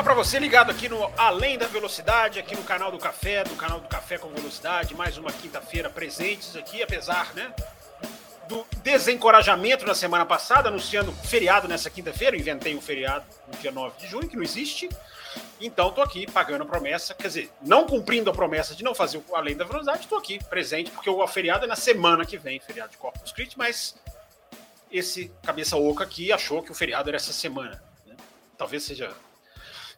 Olá para você ligado aqui no Além da Velocidade, aqui no canal do Café, do canal do Café com Velocidade. Mais uma quinta-feira presentes aqui, apesar, né? do desencorajamento na semana passada, anunciando feriado nessa quinta-feira. Inventei um feriado no dia 9 de junho, que não existe. Então, estou aqui pagando a promessa, quer dizer, não cumprindo a promessa de não fazer o Além da Velocidade, estou aqui presente, porque o feriado é na semana que vem, feriado de Corpus Christi, mas esse cabeça oca aqui achou que o feriado era essa semana. Né? Talvez seja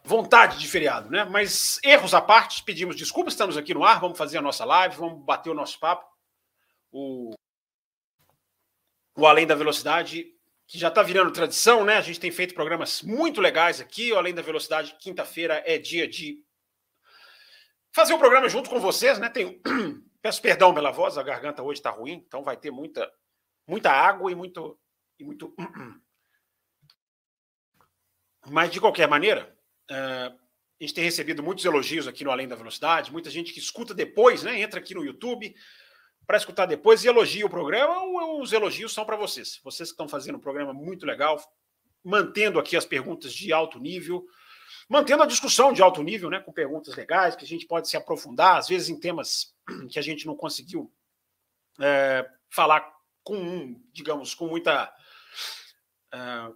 vontade de feriado, né? Mas erros à parte, pedimos desculpas, estamos aqui no ar, vamos fazer a nossa live, vamos bater o nosso papo. O o Além da Velocidade, que já está virando tradição, né? A gente tem feito programas muito legais aqui. O Além da Velocidade, quinta-feira é dia de fazer o um programa junto com vocês, né? Tenho... Peço perdão pela voz, a garganta hoje está ruim, então vai ter muita, muita água e muito, e muito. Mas de qualquer maneira, uh, a gente tem recebido muitos elogios aqui no Além da Velocidade, muita gente que escuta depois, né? Entra aqui no YouTube, para escutar depois e elogia o programa os elogios são para vocês? Vocês que estão fazendo um programa muito legal, mantendo aqui as perguntas de alto nível, mantendo a discussão de alto nível, né, com perguntas legais que a gente pode se aprofundar, às vezes em temas que a gente não conseguiu é, falar com, digamos, com muita é,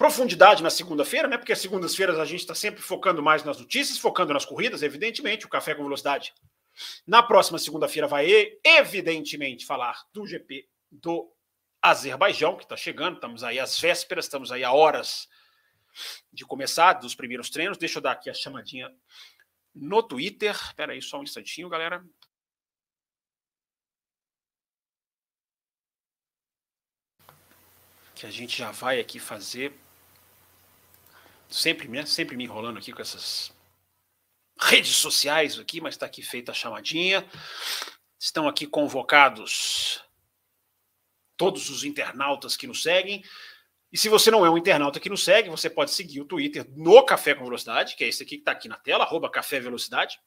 profundidade na segunda-feira, né? Porque as segundas-feiras a gente está sempre focando mais nas notícias, focando nas corridas, evidentemente, o café com velocidade na próxima segunda-feira vai, evidentemente, falar do GP do Azerbaijão, que está chegando. Estamos aí às vésperas, estamos aí a horas de começar dos primeiros treinos. Deixa eu dar aqui a chamadinha no Twitter. Espera aí só um instantinho, galera. Que a gente já vai aqui fazer. Sempre, né? Sempre me enrolando aqui com essas redes sociais aqui, mas está aqui feita a chamadinha. Estão aqui convocados todos os internautas que nos seguem. E se você não é um internauta que nos segue, você pode seguir o Twitter no Café com Velocidade, que é esse aqui que está aqui na tela, arroba Café Velocidade.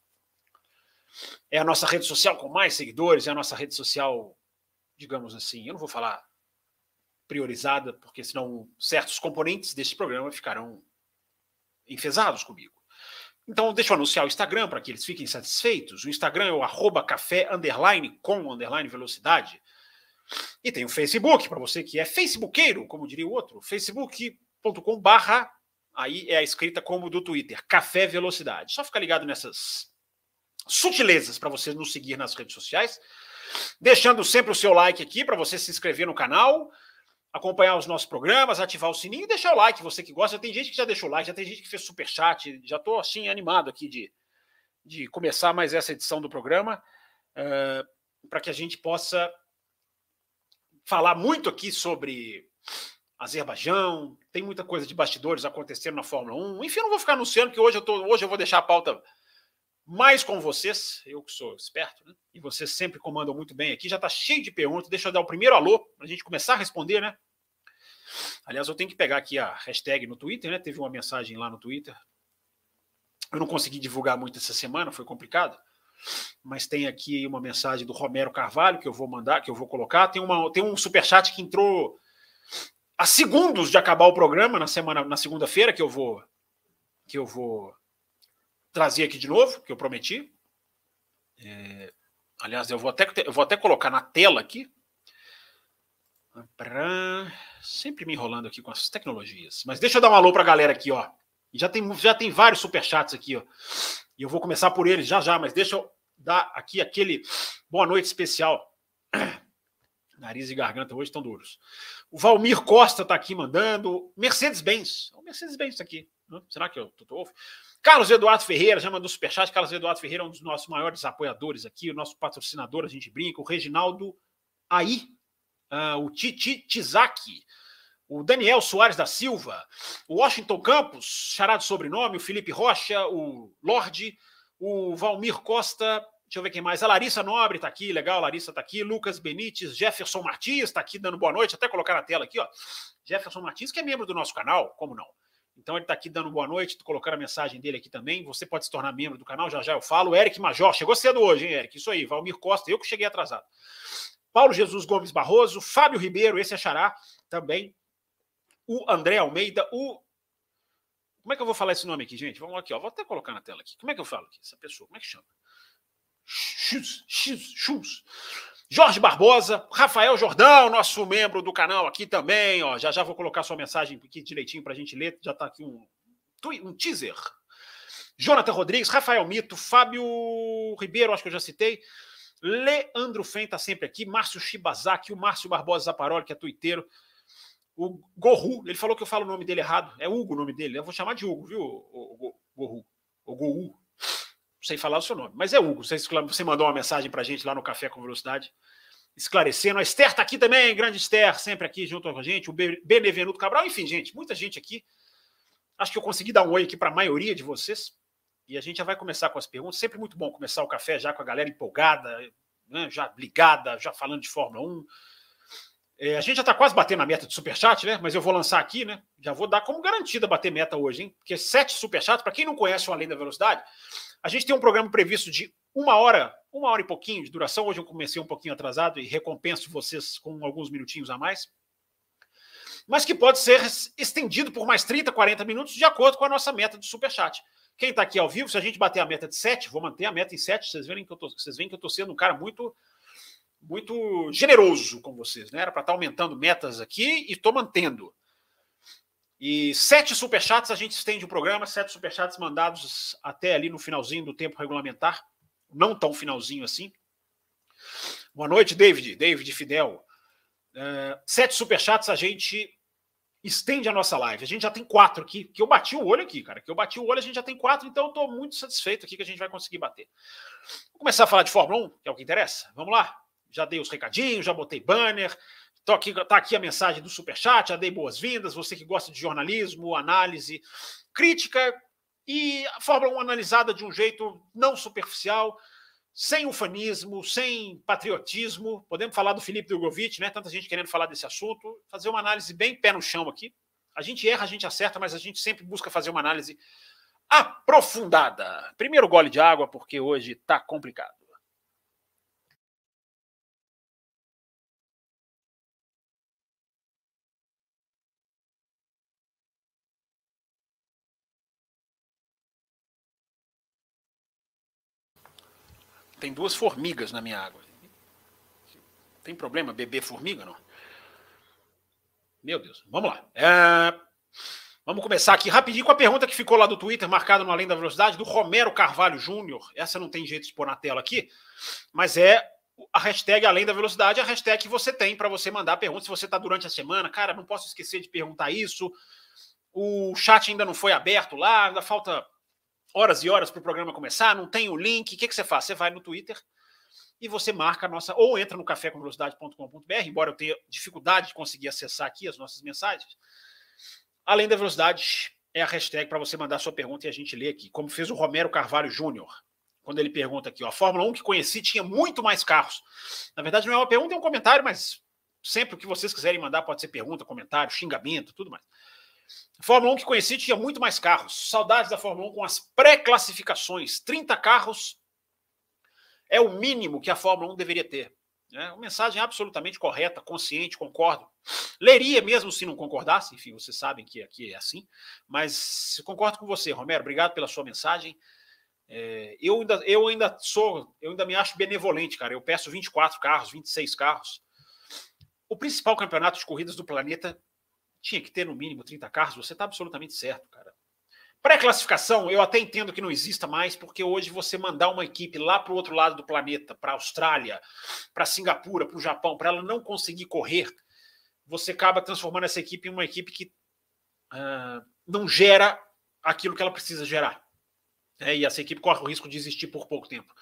É a nossa rede social com mais seguidores, é a nossa rede social, digamos assim, eu não vou falar priorizada, porque senão certos componentes desse programa ficarão enfesados comigo. Então, deixa eu anunciar o Instagram para que eles fiquem satisfeitos. O Instagram é o arroba café underline com underline velocidade. E tem o Facebook, para você que é facebookeiro, como diria o outro, facebook.com barra, aí é a escrita como do Twitter, Café Velocidade. Só ficar ligado nessas sutilezas para você nos seguir nas redes sociais. Deixando sempre o seu like aqui para você se inscrever no canal acompanhar os nossos programas, ativar o sininho e deixar o like, você que gosta. Já tem gente que já deixou like, já tem gente que fez super chat. Já estou assim animado aqui de, de começar mais essa edição do programa, uh, para que a gente possa falar muito aqui sobre Azerbaijão. Tem muita coisa de bastidores acontecendo na Fórmula 1. Enfim, eu não vou ficar anunciando que hoje eu tô, hoje eu vou deixar a pauta mais com vocês, eu que sou esperto, né? E vocês sempre comandam muito bem aqui. Já está cheio de perguntas. Deixa eu dar o primeiro alô para a gente começar a responder, né? Aliás, eu tenho que pegar aqui a hashtag no Twitter, né? Teve uma mensagem lá no Twitter. Eu não consegui divulgar muito essa semana, foi complicado. Mas tem aqui uma mensagem do Romero Carvalho que eu vou mandar, que eu vou colocar. Tem, uma, tem um superchat que entrou a segundos de acabar o programa na semana, na segunda-feira, que eu vou que eu vou trazer aqui de novo, que eu prometi. É, aliás, eu vou, até, eu vou até colocar na tela aqui. Sempre me enrolando aqui com as tecnologias. Mas deixa eu dar um alô para a galera aqui, ó. Já tem, já tem vários superchats aqui, ó. E eu vou começar por eles já já, mas deixa eu dar aqui aquele boa noite especial. Nariz e garganta hoje estão duros. O Valmir Costa está aqui mandando. Mercedes-Benz. O Mercedes-Benz está aqui. Será que eu tô, Carlos Eduardo Ferreira, já mandou superchat. Carlos Eduardo Ferreira é um dos nossos maiores apoiadores aqui, o nosso patrocinador, a gente brinca. O Reginaldo Aí, uh, o Titi Tizaki, o Daniel Soares da Silva, o Washington Campos, charado sobrenome, o Felipe Rocha, o Lorde, o Valmir Costa. Deixa eu ver quem mais. A Larissa Nobre está aqui, legal. Larissa está aqui. Lucas Benites, Jefferson Martins está aqui dando boa noite. Até colocar na tela aqui, ó. Jefferson Martins, que é membro do nosso canal, como não? Então ele está aqui dando boa noite, colocando a mensagem dele aqui também. Você pode se tornar membro do canal, já já eu falo. Eric Major, chegou cedo hoje, hein, Eric? Isso aí, Valmir Costa, eu que cheguei atrasado. Paulo Jesus Gomes Barroso, Fábio Ribeiro, esse é Xará também. O André Almeida, o. Como é que eu vou falar esse nome aqui, gente? Vamos aqui, ó. Vou até colocar na tela aqui. Como é que eu falo aqui? Essa pessoa, como é que chama? X. Jorge Barbosa, Rafael Jordão, nosso membro do canal aqui também, ó. Já já vou colocar sua mensagem aqui direitinho para a gente ler. Já está aqui um, um teaser. Jonathan Rodrigues, Rafael Mito, Fábio Ribeiro, acho que eu já citei. Leandro Fen está sempre aqui. Márcio Shibazaki, o Márcio Barbosa Zaparoli, que é tuiteiro. O Gorru, ele falou que eu falo o nome dele errado. É Hugo o nome dele. Eu vou chamar de Hugo, viu, o, Gorru? O Gorru sei falar o seu nome, mas é Hugo. Você, você mandou uma mensagem para a gente lá no Café com Velocidade, esclarecendo. A Esther está aqui também, grande Esther, sempre aqui junto com a gente. O Benevenuto Cabral, enfim, gente, muita gente aqui. Acho que eu consegui dar um oi aqui para a maioria de vocês. E a gente já vai começar com as perguntas. Sempre muito bom começar o café já com a galera empolgada, né, já ligada, já falando de Fórmula 1. É, a gente já está quase batendo a meta de superchat, né? Mas eu vou lançar aqui, né? Já vou dar como garantida bater meta hoje, hein? Porque sete superchats, para quem não conhece o Além da Velocidade, a gente tem um programa previsto de uma hora, uma hora e pouquinho de duração. Hoje eu comecei um pouquinho atrasado e recompenso vocês com alguns minutinhos a mais. Mas que pode ser estendido por mais 30, 40 minutos, de acordo com a nossa meta de superchat. Quem está aqui ao vivo, se a gente bater a meta de 7, vou manter a meta em 7, vocês veem que eu tô, vocês veem que eu estou sendo um cara muito muito generoso com vocês, né? Era para estar tá aumentando metas aqui e estou mantendo. E sete superchats a gente estende o programa, sete superchats mandados até ali no finalzinho do tempo regulamentar, não tão finalzinho assim. Boa noite, David, David Fidel. Uh, sete superchats a gente estende a nossa live. A gente já tem quatro aqui, que eu bati o olho aqui, cara. Que eu bati o olho, a gente já tem quatro, então eu estou muito satisfeito aqui que a gente vai conseguir bater. Vou começar a falar de Fórmula 1, que é o que interessa. Vamos lá. Já dei os recadinhos, já botei banner, Tô aqui, tá aqui a mensagem do Superchat, já dei boas-vindas. Você que gosta de jornalismo, análise, crítica e a Fórmula 1 analisada de um jeito não superficial, sem ufanismo, sem patriotismo. Podemos falar do Felipe Drogovic, né? Tanta gente querendo falar desse assunto. Fazer uma análise bem pé no chão aqui. A gente erra, a gente acerta, mas a gente sempre busca fazer uma análise aprofundada. Primeiro gole de água, porque hoje tá complicado. Tem duas formigas na minha água. Tem problema beber formiga, não? Meu Deus. Vamos lá. É... Vamos começar aqui rapidinho com a pergunta que ficou lá do Twitter, marcada no Além da Velocidade, do Romero Carvalho Júnior. Essa não tem jeito de pôr na tela aqui, mas é a hashtag Além da Velocidade, a hashtag que você tem para você mandar perguntas. Se você está durante a semana, cara, não posso esquecer de perguntar isso. O chat ainda não foi aberto lá, ainda falta horas e horas para o programa começar, não tem o link, o que, que você faz? Você vai no Twitter e você marca a nossa, ou entra no cafécomvelocidade.com.br, embora eu tenha dificuldade de conseguir acessar aqui as nossas mensagens. Além da velocidade, é a hashtag para você mandar sua pergunta e a gente lê aqui, como fez o Romero Carvalho Júnior, quando ele pergunta aqui, ó, a Fórmula 1 que conheci tinha muito mais carros. Na verdade, não é uma pergunta, é um comentário, mas sempre o que vocês quiserem mandar pode ser pergunta, comentário, xingamento, tudo mais. Fórmula 1 que conheci tinha muito mais carros. Saudades da Fórmula 1 com as pré-classificações. 30 carros é o mínimo que a Fórmula 1 deveria ter. É uma mensagem absolutamente correta, consciente, concordo. Leria mesmo se não concordasse, enfim, vocês sabem que aqui é assim. Mas concordo com você, Romero. Obrigado pela sua mensagem. É, eu, ainda, eu ainda sou, eu ainda me acho benevolente, cara. Eu peço 24 carros, 26 carros. O principal campeonato de corridas do planeta tinha que ter no mínimo 30 carros, você está absolutamente certo, cara. Pré-classificação, eu até entendo que não exista mais, porque hoje você mandar uma equipe lá para o outro lado do planeta, para a Austrália, para Singapura, para o Japão, para ela não conseguir correr, você acaba transformando essa equipe em uma equipe que uh, não gera aquilo que ela precisa gerar. É, e essa equipe corre o risco de existir por pouco tempo.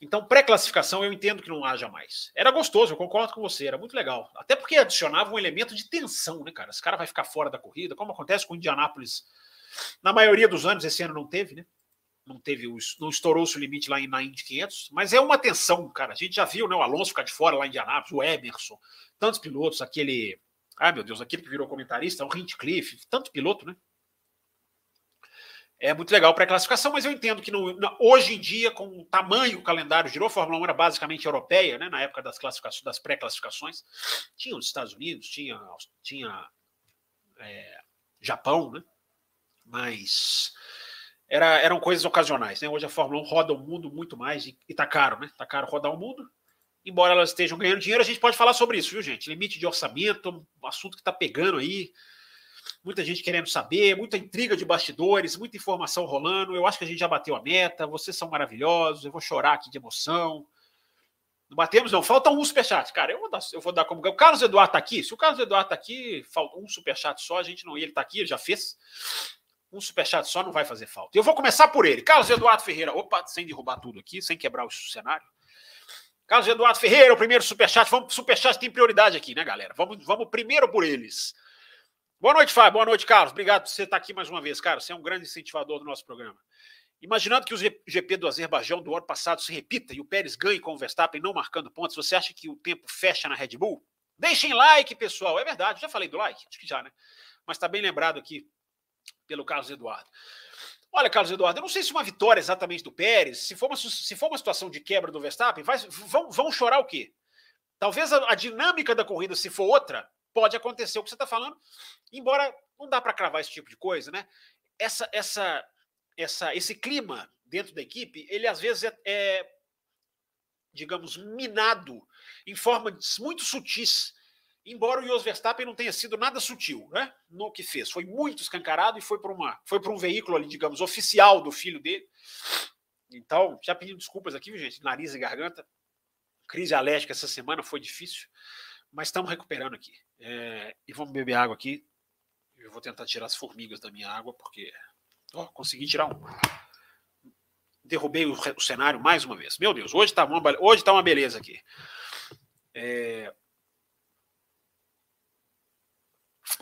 Então, pré-classificação eu entendo que não haja mais. Era gostoso, eu concordo com você, era muito legal. Até porque adicionava um elemento de tensão, né, cara? Esse cara vai ficar fora da corrida, como acontece com o Indianápolis. Na maioria dos anos, esse ano não teve, né? não teve, não estourou-se o limite lá na Indy 500, mas é uma tensão, cara. A gente já viu, né? O Alonso ficar de fora lá em Indianápolis, o Emerson, tantos pilotos, aquele, ai meu Deus, aquele que virou comentarista, o Hintcliffe, tanto piloto, né? É muito legal para a classificação, mas eu entendo que hoje em dia, com o tamanho o calendário girou, a Fórmula 1 era basicamente europeia, né? Na época das classificações, das pré-classificações, tinha os Estados Unidos, tinha, tinha é, Japão, né? Mas era, eram coisas ocasionais. Né? Hoje a Fórmula 1 roda o mundo muito mais e, está caro, né? Está caro rodar o mundo. Embora elas estejam ganhando dinheiro, a gente pode falar sobre isso, viu, gente? Limite de orçamento, um assunto que está pegando aí. Muita gente querendo saber, muita intriga de bastidores, muita informação rolando. Eu acho que a gente já bateu a meta. Vocês são maravilhosos. Eu vou chorar aqui de emoção. Não batemos, não. Falta um superchat. Cara, eu vou dar, eu vou dar como. O Carlos Eduardo está aqui. Se o Carlos Eduardo está aqui, falta um superchat só. A gente não. Ele está aqui, ele já fez. Um superchat só não vai fazer falta. Eu vou começar por ele. Carlos Eduardo Ferreira. Opa, sem derrubar tudo aqui, sem quebrar o cenário. Carlos Eduardo Ferreira, o primeiro superchat. Vamos, superchat tem prioridade aqui, né, galera? Vamos, vamos primeiro por eles. Boa noite, Fábio. Boa noite, Carlos. Obrigado por você estar aqui mais uma vez, cara. Você é um grande incentivador do nosso programa. Imaginando que o GP do Azerbaijão do ano passado se repita e o Pérez ganhe com o Verstappen não marcando pontos, você acha que o tempo fecha na Red Bull? Deixem like, pessoal. É verdade, já falei do like? Acho que já, né? Mas está bem lembrado aqui pelo Carlos Eduardo. Olha, Carlos Eduardo, eu não sei se uma vitória exatamente do Pérez, se for uma, se for uma situação de quebra do Verstappen, vai, vão, vão chorar o quê? Talvez a, a, dinâmica da corrida, se for outra, pode acontecer o que você está falando, embora não dá para cravar esse tipo de coisa, né? Essa, essa, essa, esse clima dentro da equipe, ele às vezes é, é digamos, minado em formas muito sutis Embora o Jos Verstappen não tenha sido nada sutil né, no que fez, foi muito escancarado e foi para uma, foi para um veículo ali, digamos, oficial do filho dele. Então, já pedi desculpas aqui, gente, nariz e garganta. Crise alérgica essa semana foi difícil, mas estamos recuperando aqui. É, e vamos beber água aqui. Eu vou tentar tirar as formigas da minha água, porque ó, consegui tirar um. Derrubei o, o cenário mais uma vez. Meu Deus, hoje está uma, hoje tá uma beleza aqui. É,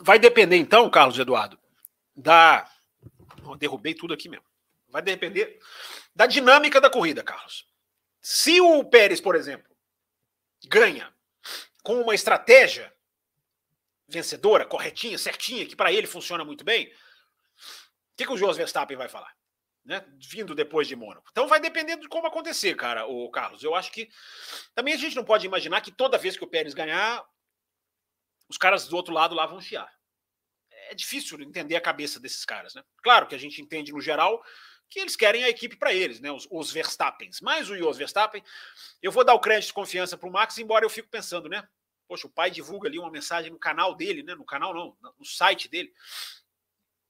Vai depender, então, Carlos Eduardo, da. Oh, derrubei tudo aqui mesmo. Vai depender da dinâmica da corrida, Carlos. Se o Pérez, por exemplo, ganha com uma estratégia vencedora, corretinha, certinha, que para ele funciona muito bem, o que, que o Jos Verstappen vai falar? Né? Vindo depois de Mônaco. Então vai depender de como acontecer, cara, o Carlos. Eu acho que também a gente não pode imaginar que toda vez que o Pérez ganhar, os caras do outro lado lá vão chiar. É difícil entender a cabeça desses caras, né? Claro que a gente entende no geral que eles querem a equipe para eles, né? Os, os Verstappens. Mas o Jos Verstappen, eu vou dar o crédito de confiança para o Max, embora eu fico pensando, né? Poxa, o pai divulga ali uma mensagem no canal dele, né? No canal não, no site dele.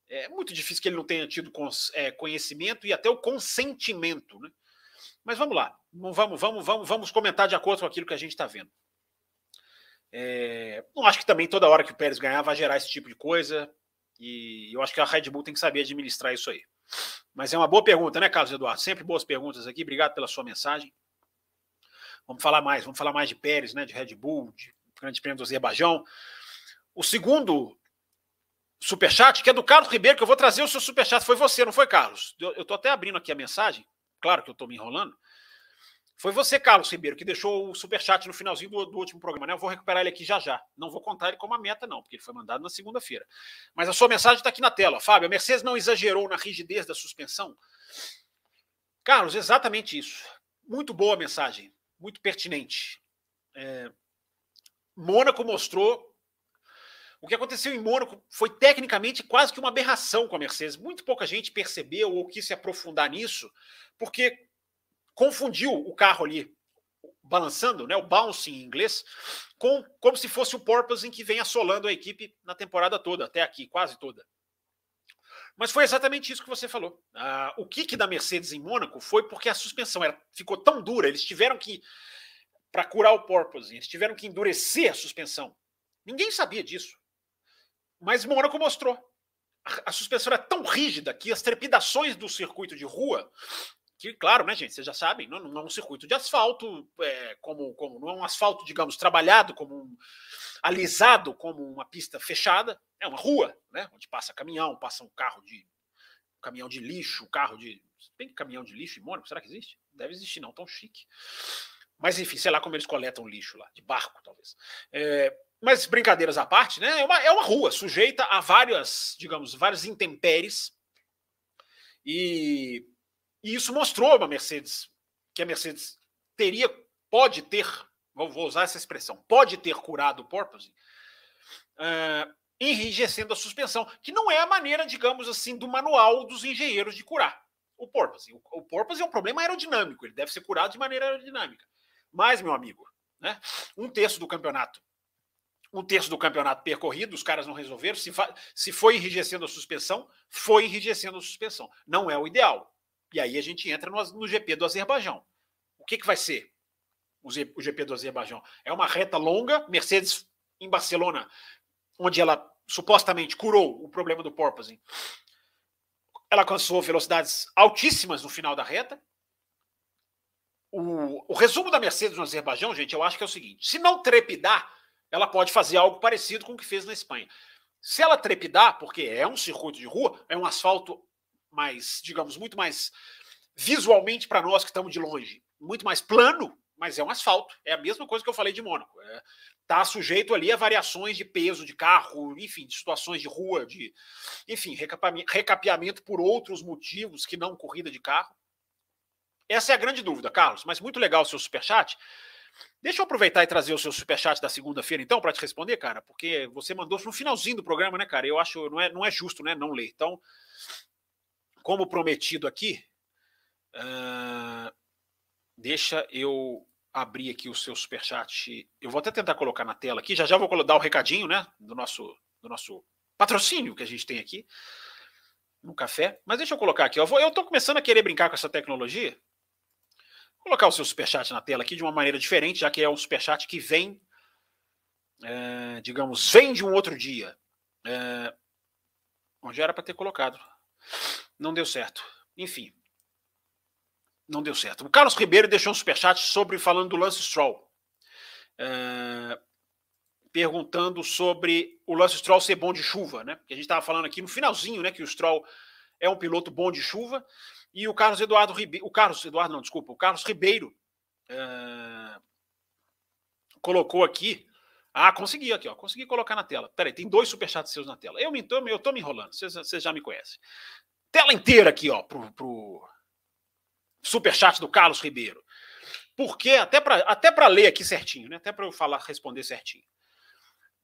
É muito difícil que ele não tenha tido é, conhecimento e até o consentimento, né? Mas vamos lá, vamos, vamos, vamos, vamos comentar de acordo com aquilo que a gente está vendo. É, não acho que também toda hora que o Pérez ganhar vai gerar esse tipo de coisa. E eu acho que a Red Bull tem que saber administrar isso aí. Mas é uma boa pergunta, né, Carlos Eduardo? Sempre boas perguntas aqui. Obrigado pela sua mensagem. Vamos falar mais, vamos falar mais de Pérez, né, de Red Bull, de Grande Prêmio do Azerbaijão. O segundo superchat, que é do Carlos Ribeiro, que eu vou trazer o seu superchat. Foi você, não foi, Carlos? Eu estou até abrindo aqui a mensagem. Claro que eu estou me enrolando. Foi você, Carlos Ribeiro, que deixou o superchat no finalzinho do, do, último programa, né? Eu vou recuperar ele aqui já já. Não vou contar ele como a meta, não, porque ele foi mandado na segunda-feira. Mas a sua mensagem está aqui na tela. Fábio, a Mercedes não exagerou na rigidez da suspensão? Carlos, exatamente isso. Muito boa mensagem, muito pertinente. É... Mônaco mostrou. O que aconteceu em Mônaco foi tecnicamente quase que uma aberração com a Mercedes. Muito pouca gente percebeu ou quis se aprofundar nisso, porque confundiu o carro ali balançando, né, o bouncing em inglês, com como se fosse o porpoising que vem assolando a equipe na temporada toda, até aqui, quase toda. Mas foi exatamente isso que você falou. Ah, o kick da Mercedes em Mônaco foi porque a suspensão era, ficou tão dura, eles tiveram que, para curar o porpoising, eles tiveram que endurecer a suspensão. Ninguém sabia disso. Mas Mônaco mostrou. A, a suspensão era tão rígida que as trepidações do circuito de rua que, claro, né, gente, vocês já sabem, não, não é um circuito de asfalto, é, como, como não é um asfalto, digamos, trabalhado, como um, alisado, como uma pista fechada, é uma rua, né, onde passa caminhão, passa um carro de um caminhão de lixo, um carro de Tem caminhão de lixo em Mônaco? Será que existe? Deve existir, não, tão chique. Mas enfim, sei lá como eles coletam lixo lá, de barco, talvez. É, mas brincadeiras à parte, né? É uma, é uma rua sujeita a várias, digamos, várias intempéries. E, e isso mostrou uma Mercedes, que a Mercedes teria, pode ter, vou, usar essa expressão, pode ter curado o porpoise, uh, enrijecendo a suspensão, que não é a maneira, digamos assim, do manual dos engenheiros de curar o porpoise. O, o porpoise é um problema aerodinâmico, ele deve ser curado de maneira aerodinâmica. Mas, meu amigo, né, um terço do campeonato, um terço do campeonato percorrido, os caras não resolveram. Se, se foi enrijecendo a suspensão, foi enrijecendo a suspensão. Não é o ideal. E aí a gente entra no, no GP do Azerbaijão. O que, que vai ser o, o GP do Azerbaijão? É uma reta longa, Mercedes em Barcelona, onde ela supostamente curou o problema do porpoising. Ela alcançou velocidades altíssimas no final da reta, o, o resumo da Mercedes no Azerbaijão, gente, eu acho que é o seguinte: se não trepidar, ela pode fazer algo parecido com o que fez na Espanha. Se ela trepidar, porque é um circuito de rua, é um asfalto mais, digamos, muito mais visualmente para nós que estamos de longe, muito mais plano, mas é um asfalto. É a mesma coisa que eu falei de Mônaco. Está é, sujeito ali a variações de peso de carro, enfim, de situações de rua, de, enfim, recapeamento por outros motivos que não corrida de carro. Essa é a grande dúvida, Carlos. Mas muito legal o seu superchat. Deixa eu aproveitar e trazer o seu superchat da segunda-feira, então, para te responder, cara, porque você mandou no finalzinho do programa, né, cara? Eu acho não é, não é justo, né, não ler. Então, como prometido aqui, uh, deixa eu abrir aqui o seu superchat. Eu vou até tentar colocar na tela aqui. Já já vou dar o recadinho, né, do nosso, do nosso patrocínio que a gente tem aqui no café. Mas deixa eu colocar aqui. Eu, vou, eu começando a querer brincar com essa tecnologia colocar o seu superchat na tela aqui de uma maneira diferente, já que é um superchat que vem, é, digamos, vem de um outro dia. É, onde era para ter colocado. Não deu certo. Enfim. Não deu certo. O Carlos Ribeiro deixou um superchat sobre falando do Lance Stroll. É, perguntando sobre o Lance Stroll ser bom de chuva, né? Porque a gente estava falando aqui no finalzinho, né? Que o Stroll é um piloto bom de chuva. E o Carlos Eduardo Ribeiro, o Carlos Eduardo, não, desculpa, o Carlos Ribeiro é, colocou aqui. Ah, consegui aqui, ó. Consegui colocar na tela. Peraí, tem dois superchats seus na tela. Eu me tô, eu tô me enrolando, vocês já me conhecem. Tela inteira aqui, ó, pro, pro superchat do Carlos Ribeiro. Porque, até para até ler aqui certinho, né? Até para eu falar, responder certinho.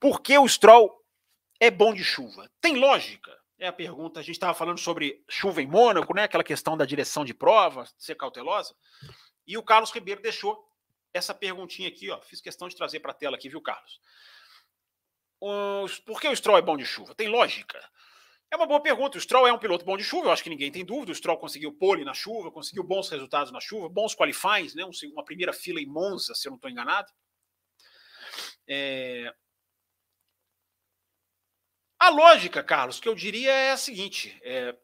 Por que o Stroll é bom de chuva? Tem lógica. É a pergunta. A gente estava falando sobre chuva em Mônaco, né? Aquela questão da direção de prova, ser cautelosa. E o Carlos Ribeiro deixou essa perguntinha aqui, ó. Fiz questão de trazer para a tela aqui, viu, Carlos? Os... Por que o Stroll é bom de chuva? Tem lógica. É uma boa pergunta. O Stroll é um piloto bom de chuva, eu acho que ninguém tem dúvida. O Stroll conseguiu pole na chuva, conseguiu bons resultados na chuva, bons qualifies, né? uma primeira fila em Monza, se eu não estou enganado. É... A lógica, Carlos, que eu diria é a seguinte: é,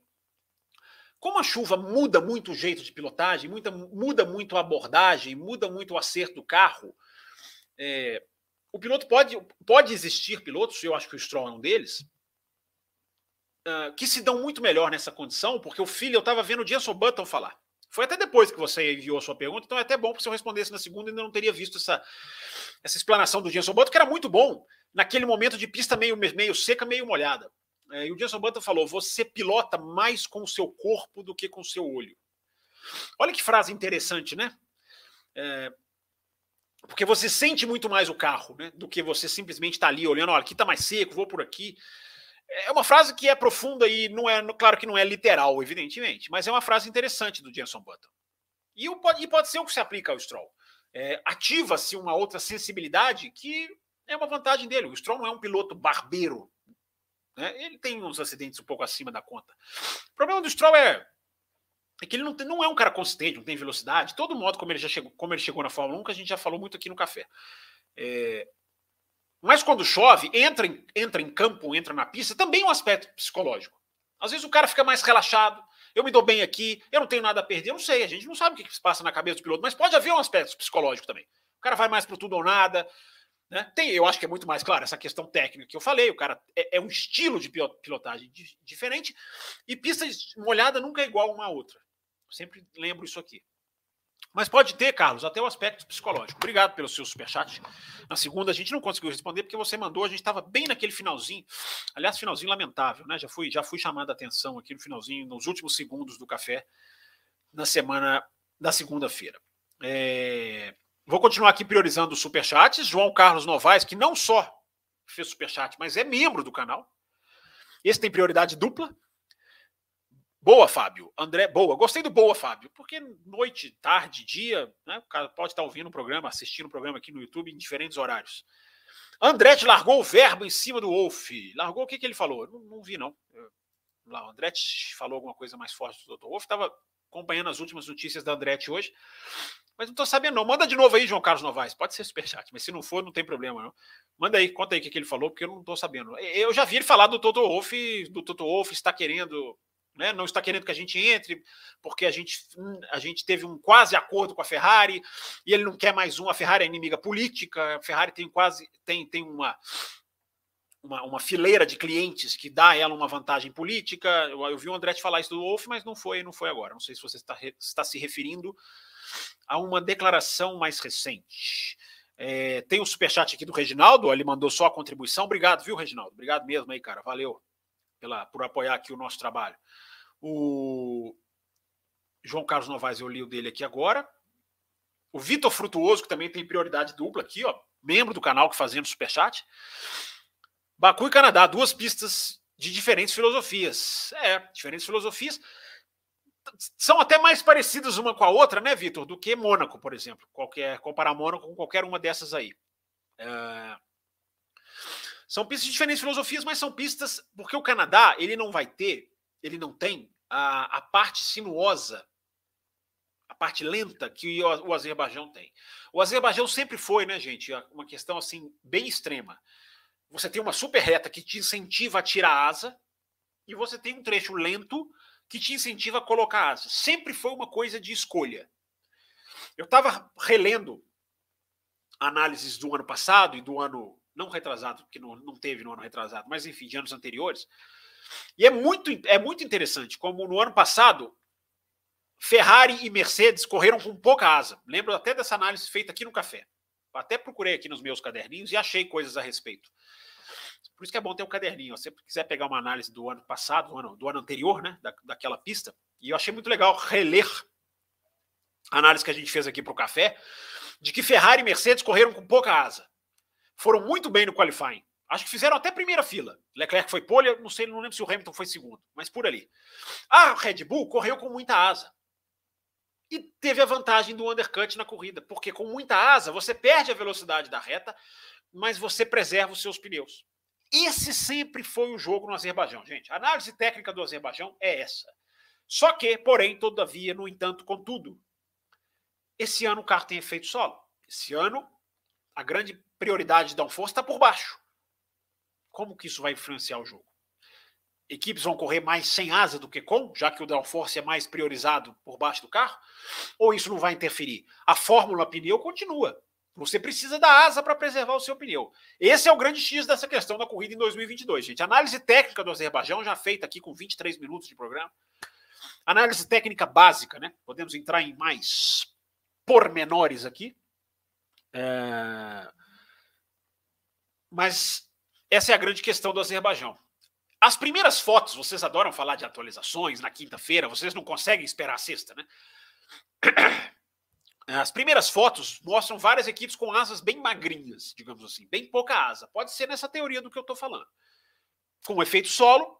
como a chuva muda muito o jeito de pilotagem, muda, muda muito a abordagem, muda muito o acerto do carro, é, o piloto pode, pode existir pilotos, eu acho que o Stroll é um deles, que se dão muito melhor nessa condição, porque o filho, eu estava vendo o Jenson Button falar. Foi até depois que você enviou a sua pergunta, então é até bom, porque se eu respondesse na segunda, ainda não teria visto essa, essa explanação do Jenson Button, que era muito bom naquele momento de pista meio, meio seca, meio molhada. É, e o Jenson Button falou: você pilota mais com o seu corpo do que com o seu olho. Olha que frase interessante, né? É, porque você sente muito mais o carro, né? Do que você simplesmente estar tá ali olhando, olha, aqui está mais seco, vou por aqui. É uma frase que é profunda e não é, claro que não é literal, evidentemente, mas é uma frase interessante do Jenson Button. E, e pode ser o que se aplica ao Stroll. É, Ativa-se uma outra sensibilidade que é uma vantagem dele. O Stroll não é um piloto barbeiro. Né? Ele tem uns acidentes um pouco acima da conta. O problema do Stroll é, é que ele não, tem, não é um cara consistente, não tem velocidade. Todo modo, como ele já chegou, como ele chegou na Fórmula 1, que a gente já falou muito aqui no café. É, mas quando chove, entra em, entra em campo, entra na pista, também é um aspecto psicológico. Às vezes o cara fica mais relaxado, eu me dou bem aqui, eu não tenho nada a perder, eu não sei, a gente não sabe o que, se passa na cabeça do piloto, mas pode haver um aspecto psicológico também. O cara vai mais para tudo ou nada, né? Tem, eu acho que é muito mais claro essa questão técnica que eu falei. O cara é, é um estilo de pilotagem diferente e pista molhada nunca é igual uma a outra. Sempre lembro isso aqui. Mas pode ter, Carlos, até o aspecto psicológico. Obrigado pelo seu superchat. Na segunda a gente não conseguiu responder porque você mandou, a gente estava bem naquele finalzinho. Aliás, finalzinho lamentável, né? Já fui, já fui chamado a atenção aqui no finalzinho, nos últimos segundos do café, na semana da segunda-feira. É... Vou continuar aqui priorizando os superchats. João Carlos Novaes, que não só fez superchat, mas é membro do canal. Esse tem prioridade dupla. Boa, Fábio. André, boa. Gostei do boa, Fábio, porque noite, tarde, dia, né? O cara pode estar ouvindo o programa, assistindo o programa aqui no YouTube em diferentes horários. Andretti largou o verbo em cima do Wolf. Largou o que, que ele falou? Não, não vi, não. Lá, o Andretti falou alguma coisa mais forte do Dr. Wolf. Estava acompanhando as últimas notícias da Andretti hoje. Mas não estou sabendo, não. Manda de novo aí, João Carlos Novaes. Pode ser superchat, mas se não for, não tem problema, não. Manda aí, conta aí o que, que ele falou, porque eu não estou sabendo. Eu já vi ele falar do Toto Wolff, do Toto Wolff está querendo né, não está querendo que a gente entre, porque a gente, a gente teve um quase acordo com a Ferrari e ele não quer mais um. A Ferrari é inimiga política, a Ferrari tem quase tem, tem uma, uma, uma fileira de clientes que dá a ela uma vantagem política. Eu, eu vi o Andretti falar isso do Wolff, mas não foi, não foi agora. Não sei se você está, está se referindo a uma declaração mais recente. É, tem o um superchat aqui do Reginaldo, ele mandou só a contribuição. Obrigado, viu, Reginaldo? Obrigado mesmo aí, cara. Valeu pela, por apoiar aqui o nosso trabalho. O João Carlos Novaes, eu li o dele aqui agora. O Vitor Frutuoso, que também tem prioridade dupla aqui, ó, membro do canal que fazendo superchat. Baku e Canadá, duas pistas de diferentes filosofias. É, diferentes filosofias. São até mais parecidas uma com a outra, né, Vitor, do que Mônaco, por exemplo. Qualquer, comparar Mônaco com qualquer uma dessas aí. É... São pistas de diferentes filosofias, mas são pistas porque o Canadá ele não vai ter, ele não tem a, a parte sinuosa, a parte lenta que o, o Azerbaijão tem. O Azerbaijão sempre foi, né, gente, uma questão assim bem extrema. Você tem uma super reta que te incentiva a tirar asa e você tem um trecho lento que te incentiva a colocar asa. Sempre foi uma coisa de escolha. Eu estava relendo análises do ano passado e do ano não retrasado, porque não, não teve no ano retrasado, mas enfim, de anos anteriores, e é muito, é muito interessante como no ano passado Ferrari e Mercedes correram com pouca asa. Lembro até dessa análise feita aqui no café. Até procurei aqui nos meus caderninhos e achei coisas a respeito. Por isso que é bom ter um caderninho. Se você quiser pegar uma análise do ano passado, do ano, do ano anterior, né, da, daquela pista, e eu achei muito legal reler a análise que a gente fez aqui para o café, de que Ferrari e Mercedes correram com pouca asa. Foram muito bem no qualifying. Acho que fizeram até primeira fila. Leclerc foi pole, não sei, não lembro se o Hamilton foi segundo, mas por ali. A Red Bull correu com muita asa. E teve a vantagem do undercut na corrida, porque com muita asa você perde a velocidade da reta, mas você preserva os seus pneus. Esse sempre foi o jogo no Azerbaijão, gente. A análise técnica do Azerbaijão é essa. Só que, porém, todavia, no entanto, contudo, esse ano o carro tem efeito solo. Esse ano, a grande prioridade de downforce está por baixo. Como que isso vai influenciar o jogo? Equipes vão correr mais sem asa do que com, já que o downforce é mais priorizado por baixo do carro? Ou isso não vai interferir? A fórmula pneu continua. Você precisa da asa para preservar o seu pneu. Esse é o grande X dessa questão da corrida em 2022, gente. Análise técnica do Azerbaijão, já feita aqui com 23 minutos de programa. Análise técnica básica, né? Podemos entrar em mais pormenores aqui. É... Mas essa é a grande questão do Azerbaijão. As primeiras fotos, vocês adoram falar de atualizações na quinta-feira, vocês não conseguem esperar a sexta, né? As primeiras fotos mostram várias equipes com asas bem magrinhas, digamos assim, bem pouca asa. Pode ser nessa teoria do que eu estou falando. Com efeito solo,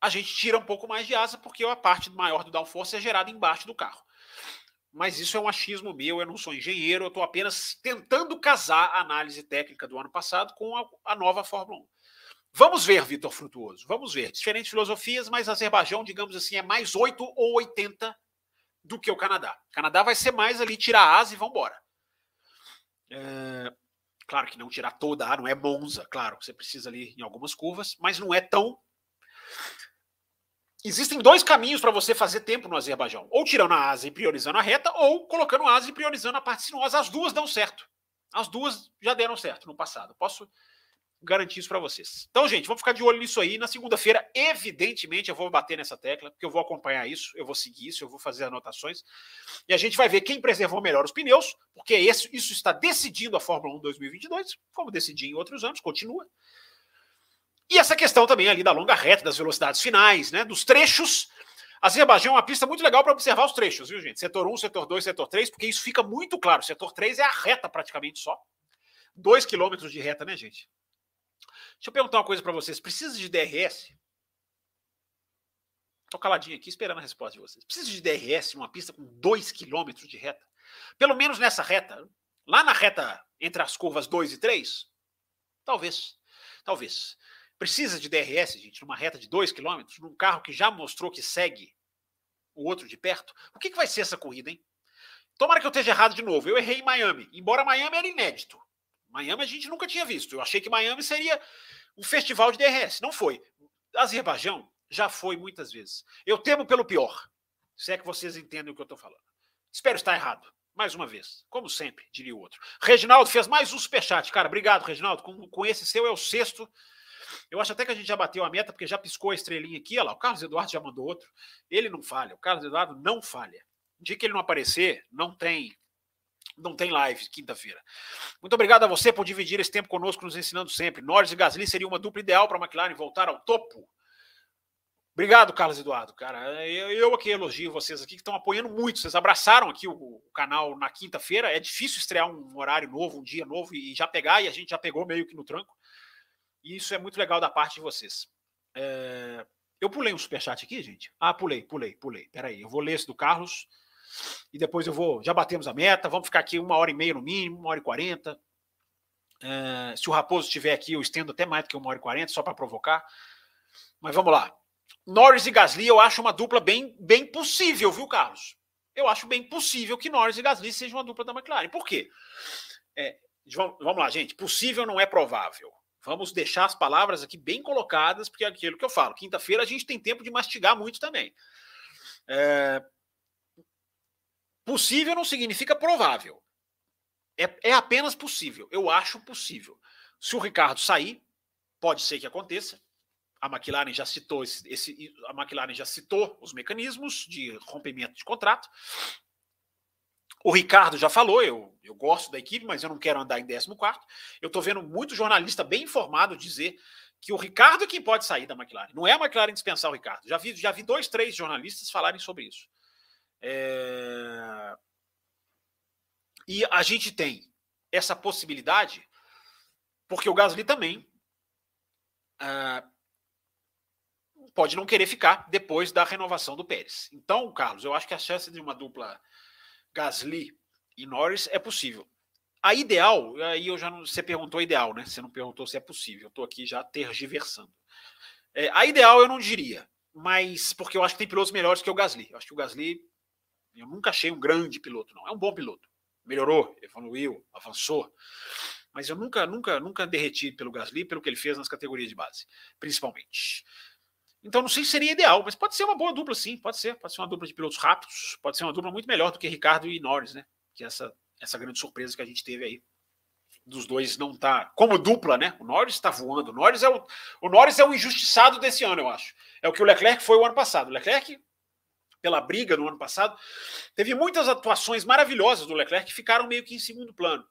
a gente tira um pouco mais de asa porque a parte maior do downforce é gerada embaixo do carro mas isso é um achismo meu, eu não sou engenheiro, eu estou apenas tentando casar a análise técnica do ano passado com a, a nova Fórmula 1. Vamos ver, Vitor Frutuoso, vamos ver. Diferentes filosofias, mas Azerbaijão, digamos assim, é mais 8 ou 80 do que o Canadá. O Canadá vai ser mais ali, tirar a asa e vamos embora. É, claro que não tirar toda a, não é Monza, claro, você precisa ali em algumas curvas, mas não é tão Existem dois caminhos para você fazer tempo no Azerbaijão: ou tirando a asa e priorizando a reta, ou colocando a asa e priorizando a parte sinuosa. As duas dão certo. As duas já deram certo no passado. Posso garantir isso para vocês. Então, gente, vamos ficar de olho nisso aí. Na segunda-feira, evidentemente, eu vou bater nessa tecla, porque eu vou acompanhar isso, eu vou seguir isso, eu vou fazer anotações. E a gente vai ver quem preservou melhor os pneus, porque esse, isso está decidindo a Fórmula 1 2022, como decidia em outros anos, continua. E essa questão também ali da longa reta, das velocidades finais, né, dos trechos. Azerbaijão é uma pista muito legal para observar os trechos, viu, gente? Setor 1, setor 2, setor 3, porque isso fica muito claro. Setor 3 é a reta praticamente só. Dois quilômetros de reta, né, gente? Deixa eu perguntar uma coisa para vocês. Precisa de DRS? Estou caladinho aqui esperando a resposta de vocês. Precisa de DRS uma pista com 2 km de reta? Pelo menos nessa reta, lá na reta entre as curvas 2 e 3? Talvez. Talvez. Precisa de DRS, gente, numa reta de 2 km, num carro que já mostrou que segue o outro de perto? O que, que vai ser essa corrida, hein? Tomara que eu esteja errado de novo. Eu errei em Miami, embora Miami era inédito. Miami a gente nunca tinha visto. Eu achei que Miami seria um festival de DRS. Não foi. Azerbaijão já foi muitas vezes. Eu temo pelo pior. Se é que vocês entendem o que eu estou falando. Espero estar errado. Mais uma vez. Como sempre, diria o outro. Reginaldo fez mais um superchat. Cara, obrigado, Reginaldo. Com, com esse seu é o sexto. Eu acho até que a gente já bateu a meta, porque já piscou a estrelinha aqui. Olha lá, o Carlos Eduardo já mandou outro. Ele não falha. O Carlos Eduardo não falha. O dia que ele não aparecer, não tem não tem live quinta-feira. Muito obrigado a você por dividir esse tempo conosco, nos ensinando sempre. Norris e Gasly seria uma dupla ideal para a McLaren voltar ao topo. Obrigado, Carlos Eduardo, cara. Eu, eu aqui elogio vocês aqui que estão apoiando muito. Vocês abraçaram aqui o, o canal na quinta-feira. É difícil estrear um horário novo, um dia novo e já pegar, e a gente já pegou meio que no tranco. E isso é muito legal da parte de vocês. É... Eu pulei um superchat aqui, gente? Ah, pulei, pulei, pulei. Peraí, eu vou ler esse do Carlos e depois eu vou. Já batemos a meta, vamos ficar aqui uma hora e meia no mínimo, uma hora e quarenta. Uh, se o Raposo estiver aqui, eu estendo até mais do que uma hora e quarenta, só para provocar. Mas vamos lá. Norris e Gasly, eu acho uma dupla bem, bem possível, viu, Carlos? Eu acho bem possível que Norris e Gasly sejam uma dupla da McLaren. Por quê? É, vamos lá, gente. Possível não é provável. Vamos deixar as palavras aqui bem colocadas, porque é aquilo que eu falo. Quinta-feira a gente tem tempo de mastigar muito também. É, Possível não significa provável. É, é apenas possível. Eu acho possível. Se o Ricardo sair, pode ser que aconteça. A McLaren já citou esse, esse, a McLaren já citou os mecanismos de rompimento de contrato. O Ricardo já falou, eu, eu gosto da equipe, mas eu não quero andar em 14. Eu estou vendo muito jornalista bem informado dizer que o Ricardo é quem pode sair da McLaren. Não é a McLaren dispensar o Ricardo. Já vi, já vi dois, três jornalistas falarem sobre isso. É... E a gente tem essa possibilidade, porque o Gasly também uh, pode não querer ficar depois da renovação do Pérez. Então, Carlos, eu acho que a chance de uma dupla Gasly e Norris é possível. A ideal, aí eu já não. Você perguntou ideal, né? Você não perguntou se é possível. Eu estou aqui já tergiversando. É, a ideal eu não diria, mas porque eu acho que tem pilotos melhores que o Gasly. Eu acho que o Gasly eu nunca achei um grande piloto, não. É um bom piloto. Melhorou, evoluiu, avançou. Mas eu nunca, nunca, nunca derreti pelo Gasly, pelo que ele fez nas categorias de base, principalmente. Então não sei se seria ideal, mas pode ser uma boa dupla, sim. Pode ser. Pode ser uma dupla de pilotos rápidos. Pode ser uma dupla muito melhor do que Ricardo e Norris, né? Que é essa, essa grande surpresa que a gente teve aí. Dos dois não tá. Como dupla, né? O Norris está voando. O Norris, é o, o Norris é o injustiçado desse ano, eu acho. É o que o Leclerc foi o ano passado. O Leclerc pela briga no ano passado. Teve muitas atuações maravilhosas do Leclerc que ficaram meio que em segundo plano.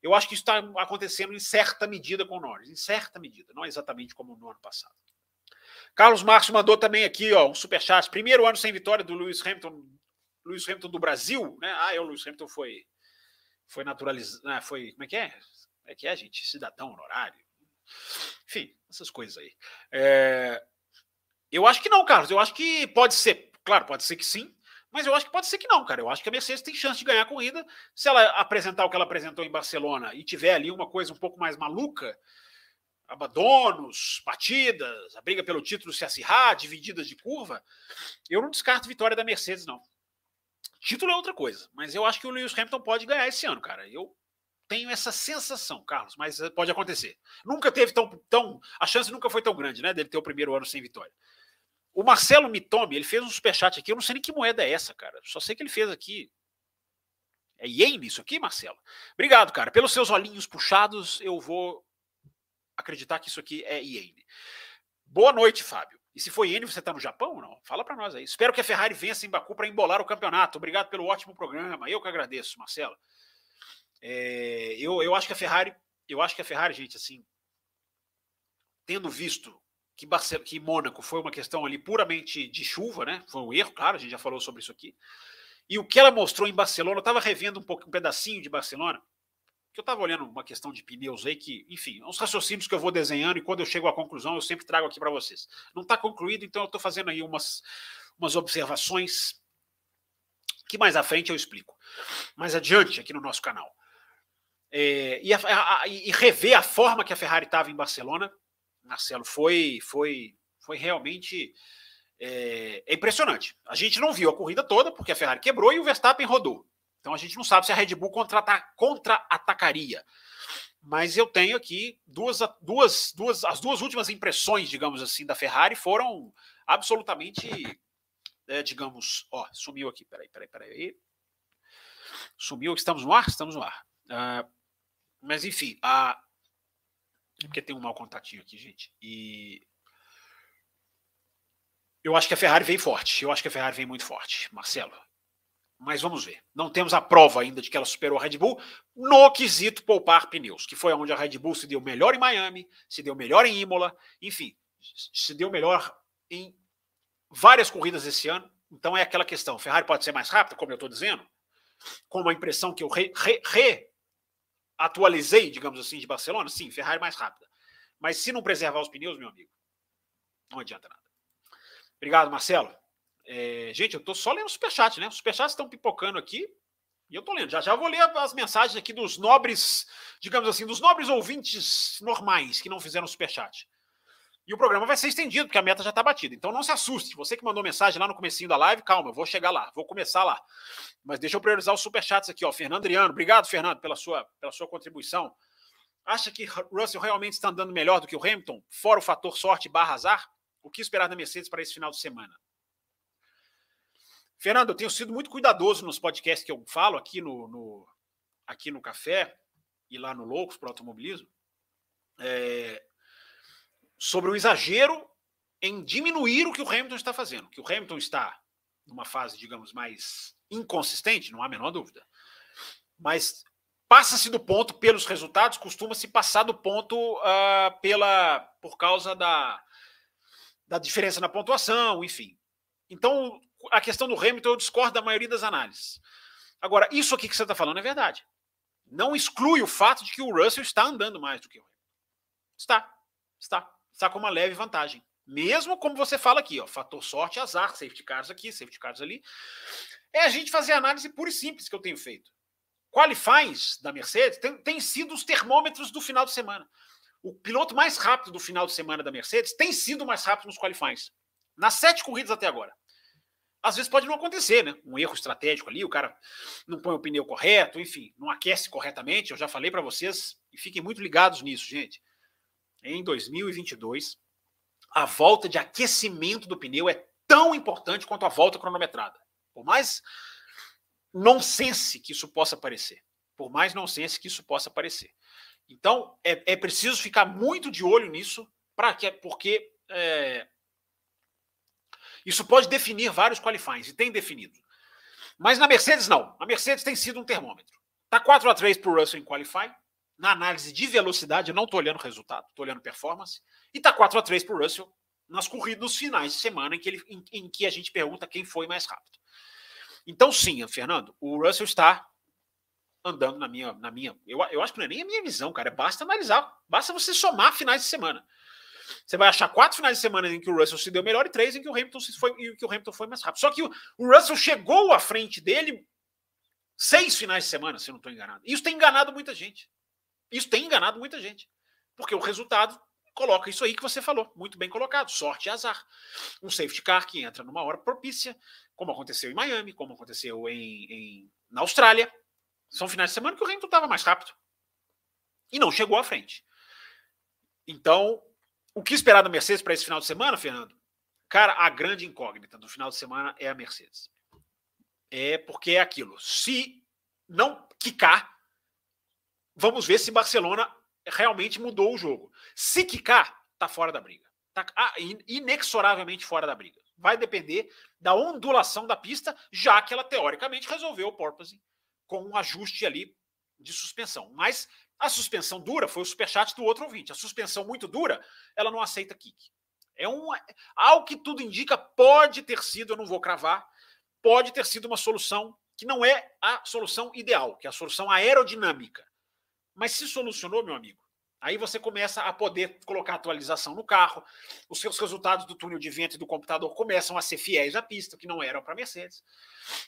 Eu acho que isso está acontecendo em certa medida com o Norris, em certa medida, não exatamente como no ano passado. Carlos Márcio mandou também aqui ó, um superchat. Primeiro ano sem vitória do Lewis Hamilton, Lewis Hamilton do Brasil, né? Ah, é, o Lewis Hamilton foi, foi naturalizado, né? foi, como é que é? Como é que é, gente? Cidadão honorário. Enfim, essas coisas aí. É, eu acho que não, Carlos. Eu acho que pode ser Claro, pode ser que sim, mas eu acho que pode ser que não, cara. Eu acho que a Mercedes tem chance de ganhar a corrida se ela apresentar o que ela apresentou em Barcelona e tiver ali uma coisa um pouco mais maluca, abandonos, batidas, a briga pelo título se acirrar, divididas de curva, eu não descarto vitória da Mercedes, não. Título é outra coisa, mas eu acho que o Lewis Hamilton pode ganhar esse ano, cara. Eu tenho essa sensação, Carlos, mas pode acontecer. Nunca teve tão, tão. A chance nunca foi tão grande, né, dele ter o primeiro ano sem vitória. O Marcelo Mitome, ele fez um superchat aqui, eu não sei nem que moeda é essa, cara. Só sei que ele fez aqui. É ien isso aqui, Marcelo? Obrigado, cara. Pelos seus olhinhos puxados, eu vou acreditar que isso aqui é iene. Boa noite, Fábio. E se foi iene, você está no Japão ou não? Fala para nós aí. Espero que a Ferrari vença em Baku para embolar o campeonato. Obrigado pelo ótimo programa. Eu que agradeço, Marcelo. É, eu, eu acho que a Ferrari, eu acho que a Ferrari, gente, assim, tendo visto que, Barcelona, que Mônaco foi uma questão ali puramente de chuva, né? Foi um erro, claro, a gente já falou sobre isso aqui. E o que ela mostrou em Barcelona, eu estava revendo um pouco um pedacinho de Barcelona, que eu estava olhando uma questão de pneus aí que, enfim, uns raciocínios que eu vou desenhando e quando eu chego à conclusão eu sempre trago aqui para vocês. Não está concluído, então eu estou fazendo aí umas, umas observações que mais à frente eu explico. Mais adiante aqui no nosso canal. É, e, a, a, e rever a forma que a Ferrari estava em Barcelona, Marcelo, foi, foi, foi realmente é, é, impressionante. A gente não viu a corrida toda, porque a Ferrari quebrou e o Verstappen rodou. Então a gente não sabe se a Red Bull contra-atacaria. Contra Mas eu tenho aqui duas, duas, duas, as duas últimas impressões, digamos assim, da Ferrari foram absolutamente, é, digamos, ó, sumiu aqui, peraí, peraí, peraí. Sumiu, estamos no ar? Estamos no ar. Uh, mas enfim, a, porque tem um mau contatinho aqui, gente. E eu acho que a Ferrari vem forte. Eu acho que a Ferrari vem muito forte, Marcelo. Mas vamos ver. Não temos a prova ainda de que ela superou a Red Bull no quesito poupar pneus, que foi onde a Red Bull se deu melhor em Miami, se deu melhor em Imola, enfim, se deu melhor em várias corridas esse ano. Então é aquela questão: Ferrari pode ser mais rápida, como eu estou dizendo, com uma impressão que eu re, re, re atualizei, digamos assim, de Barcelona, sim, Ferrari mais rápida. Mas se não preservar os pneus, meu amigo, não adianta nada. Obrigado, Marcelo. É, gente, eu tô só lendo o superchat, né? Os superchats estão pipocando aqui e eu tô lendo. Já já vou ler as mensagens aqui dos nobres, digamos assim, dos nobres ouvintes normais que não fizeram superchat. E o programa vai ser estendido, porque a meta já está batida. Então não se assuste. Você que mandou mensagem lá no comecinho da live, calma, eu vou chegar lá, vou começar lá. Mas deixa eu priorizar os superchats aqui, ó. Fernando Adriano, obrigado, Fernando, pela sua, pela sua contribuição. Acha que Russell realmente está andando melhor do que o Hamilton, fora o fator sorte barra azar? O que esperar da Mercedes para esse final de semana? Fernando, eu tenho sido muito cuidadoso nos podcasts que eu falo aqui no, no aqui no Café e lá no Loucos para Automobilismo. É, sobre o exagero em diminuir o que o Hamilton está fazendo. Que o Hamilton está numa fase, digamos, mais inconsistente, não há a menor dúvida. Mas passa-se do ponto pelos resultados, costuma-se passar do ponto uh, pela por causa da, da diferença na pontuação, enfim. Então, a questão do Hamilton eu discordo da maioria das análises. Agora, isso aqui que você está falando é verdade. Não exclui o fato de que o Russell está andando mais do que o Hamilton. Está, está está com uma leve vantagem. Mesmo como você fala aqui, ó, fator sorte, azar, safety cars aqui, safety cars ali. É a gente fazer análise pura e simples que eu tenho feito. Qualifies da Mercedes tem, tem sido os termômetros do final de semana. O piloto mais rápido do final de semana da Mercedes tem sido mais rápido nos qualifies. Nas sete corridas até agora. Às vezes pode não acontecer, né? Um erro estratégico ali, o cara não põe o pneu correto, enfim, não aquece corretamente. Eu já falei para vocês e fiquem muito ligados nisso, gente em 2022, a volta de aquecimento do pneu é tão importante quanto a volta cronometrada. Por mais nonsense que isso possa parecer. Por mais nonsense que isso possa parecer. Então, é, é preciso ficar muito de olho nisso, para que, porque é, isso pode definir vários qualifies, e tem definido. Mas na Mercedes, não. A Mercedes tem sido um termômetro. Está 4 a 3 para o Russell em qualify, na análise de velocidade, eu não estou olhando resultado, estou olhando performance, e está 4 a 3 para o Russell nas corridas, nos finais de semana, em que, ele, em, em que a gente pergunta quem foi mais rápido. Então, sim, Fernando, o Russell está andando na minha. Na minha eu, eu acho que não é nem a minha visão, cara. Basta analisar, basta você somar finais de semana. Você vai achar quatro finais de semana em que o Russell se deu melhor e três em que o Hamilton foi, em que o Hamilton foi mais rápido. Só que o, o Russell chegou à frente dele seis finais de semana, se eu não estou enganado. Isso tem enganado muita gente. Isso tem enganado muita gente, porque o resultado coloca isso aí que você falou, muito bem colocado, sorte e azar. Um safety car que entra numa hora propícia, como aconteceu em Miami, como aconteceu em, em na Austrália. São finais de semana que o Hamilton estava mais rápido e não chegou à frente. Então, o que esperar da Mercedes para esse final de semana, Fernando? Cara, a grande incógnita do final de semana é a Mercedes. É porque é aquilo. Se não quicar, Vamos ver se Barcelona realmente mudou o jogo. Se quicar, tá fora da briga. Tá ah, inexoravelmente fora da briga. Vai depender da ondulação da pista, já que ela teoricamente resolveu o porpoise com um ajuste ali de suspensão. Mas a suspensão dura foi o superchat do outro ouvinte. A suspensão muito dura, ela não aceita kick. É um, ao que tudo indica, pode ter sido, eu não vou cravar, pode ter sido uma solução que não é a solução ideal, que é a solução aerodinâmica. Mas se solucionou, meu amigo, aí você começa a poder colocar atualização no carro, os seus resultados do túnel de vento e do computador começam a ser fiéis à pista, que não eram para Mercedes.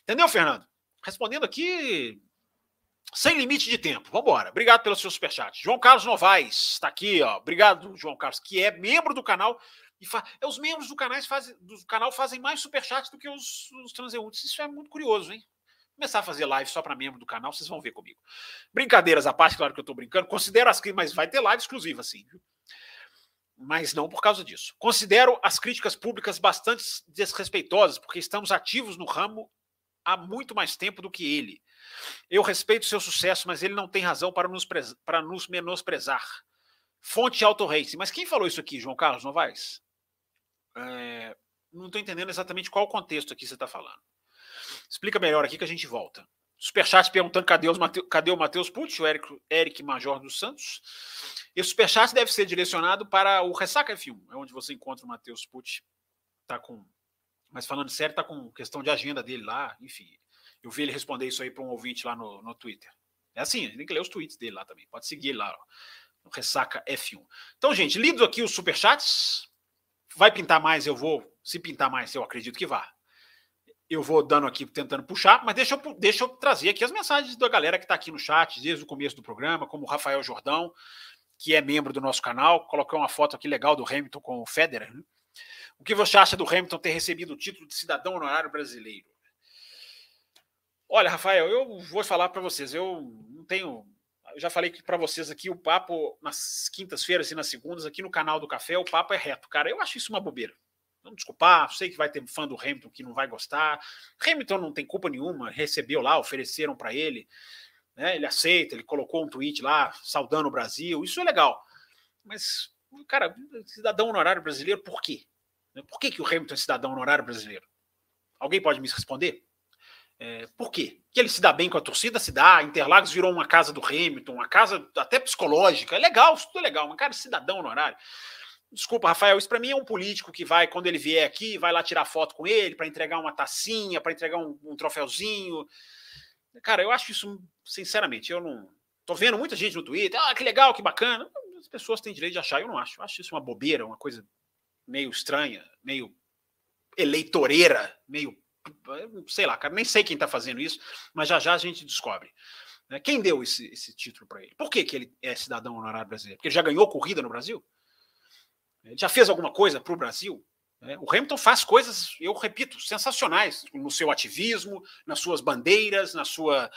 Entendeu, Fernando? Respondendo aqui sem limite de tempo. Vamos embora. Obrigado pelo seu superchat. João Carlos Novaes está aqui, ó. Obrigado, João Carlos, que é membro do canal e fa... É, os membros do, canais fazem, do canal fazem mais superchats do que os, os transeuntes. Isso é muito curioso, hein? começar a fazer live só para membro do canal, vocês vão ver comigo. Brincadeiras à parte, claro que eu estou brincando. Considero as críticas, mas vai ter live exclusiva, sim. Mas não por causa disso. Considero as críticas públicas bastante desrespeitosas, porque estamos ativos no ramo há muito mais tempo do que ele. Eu respeito seu sucesso, mas ele não tem razão para nos, para nos menosprezar. Fonte Auto Racing. Mas quem falou isso aqui, João Carlos Novaes? É, não estou entendendo exatamente qual contexto aqui você está falando. Explica melhor aqui que a gente volta. Superchat perguntando cadê, os cadê o Matheus Pucci, o Eric, Eric Major dos Santos. Esse superchat deve ser direcionado para o Ressaca F1, é onde você encontra o Matheus Pucci. Tá com. Mas falando sério, tá com questão de agenda dele lá, enfim. Eu vi ele responder isso aí para um ouvinte lá no, no Twitter. É assim, tem que ler os tweets dele lá também. Pode seguir lá, ó, Ressaca F1. Então, gente, lido aqui os superchats. Vai pintar mais, eu vou. Se pintar mais, eu acredito que vá. Eu vou dando aqui, tentando puxar, mas deixa eu, deixa eu trazer aqui as mensagens da galera que está aqui no chat desde o começo do programa, como o Rafael Jordão, que é membro do nosso canal, colocou uma foto aqui legal do Hamilton com o Federer. Né? O que você acha do Hamilton ter recebido o título de cidadão honorário brasileiro? Olha, Rafael, eu vou falar para vocês, eu não tenho eu já falei para vocês aqui, o papo nas quintas-feiras e nas segundas, aqui no canal do Café, o papo é reto, cara. Eu acho isso uma bobeira. Vamos desculpar, sei que vai ter fã do Hamilton que não vai gostar. Hamilton não tem culpa nenhuma, recebeu lá, ofereceram para ele, né? ele aceita, ele colocou um tweet lá saudando o Brasil, isso é legal. Mas, cara, cidadão honorário brasileiro, por quê? Por que, que o Hamilton é cidadão honorário brasileiro? Alguém pode me responder? É, por quê? Que ele se dá bem com a torcida, se dá. Interlagos virou uma casa do Hamilton, uma casa até psicológica. É legal, isso tudo é legal. Mas, cara, cidadão honorário. Desculpa, Rafael, isso para mim é um político que vai, quando ele vier aqui, vai lá tirar foto com ele, para entregar uma tacinha, para entregar um, um, troféuzinho. Cara, eu acho isso, sinceramente, eu não. Tô vendo muita gente no Twitter, ah, que legal, que bacana. As pessoas têm direito de achar, eu não acho. Eu acho isso uma bobeira, uma coisa meio estranha, meio eleitoreira, meio sei lá, cara, nem sei quem está fazendo isso, mas já já a gente descobre. Né? Quem deu esse, esse título para ele? Por que, que ele é cidadão honorário brasileiro? Porque ele já ganhou corrida no Brasil? Ele já fez alguma coisa para o Brasil? Né? O Hamilton faz coisas, eu repito, sensacionais no seu ativismo, nas suas bandeiras, na sua,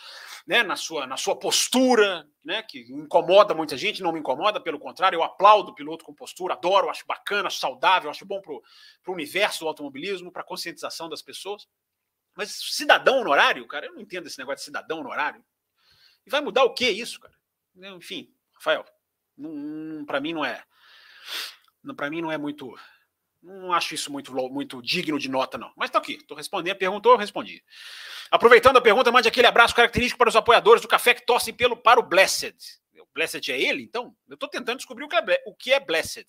né, na sua, na sua postura, né, que incomoda muita gente, não me incomoda, pelo contrário, eu aplaudo o piloto com postura, adoro, acho bacana, acho saudável, acho bom para o universo do automobilismo, para a conscientização das pessoas. Mas cidadão honorário, cara, eu não entendo esse negócio de cidadão honorário. E vai mudar o que isso, cara? Enfim, Rafael, para mim não é. Para mim não é muito não acho isso muito, muito digno de nota, não. Mas tá aqui. Estou respondendo. Perguntou, eu respondi. Aproveitando a pergunta, mande aquele abraço característico para os apoiadores do café que torcem pelo, para o Blessed. O Blessed é ele, então? Eu estou tentando descobrir o que, é, o que é Blessed.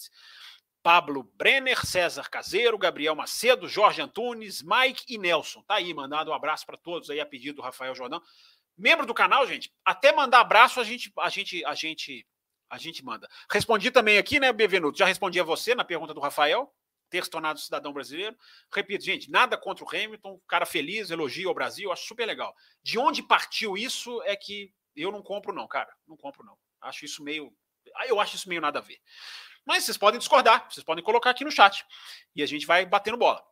Pablo Brenner, César Caseiro, Gabriel Macedo, Jorge Antunes, Mike e Nelson. Tá aí, mandado um abraço para todos aí a pedido do Rafael Jordão. Membro do canal, gente, até mandar abraço a gente, a gente, a gente, a gente manda. Respondi também aqui, né, Bevenuto? Já respondi a você na pergunta do Rafael ter se tornado cidadão brasileiro. Repito, gente, nada contra o Hamilton, cara feliz, elogio ao Brasil, acho super legal. De onde partiu isso é que eu não compro, não, cara. Não compro, não. Acho isso meio. Eu acho isso meio nada a ver. Mas vocês podem discordar, vocês podem colocar aqui no chat. E a gente vai batendo bola.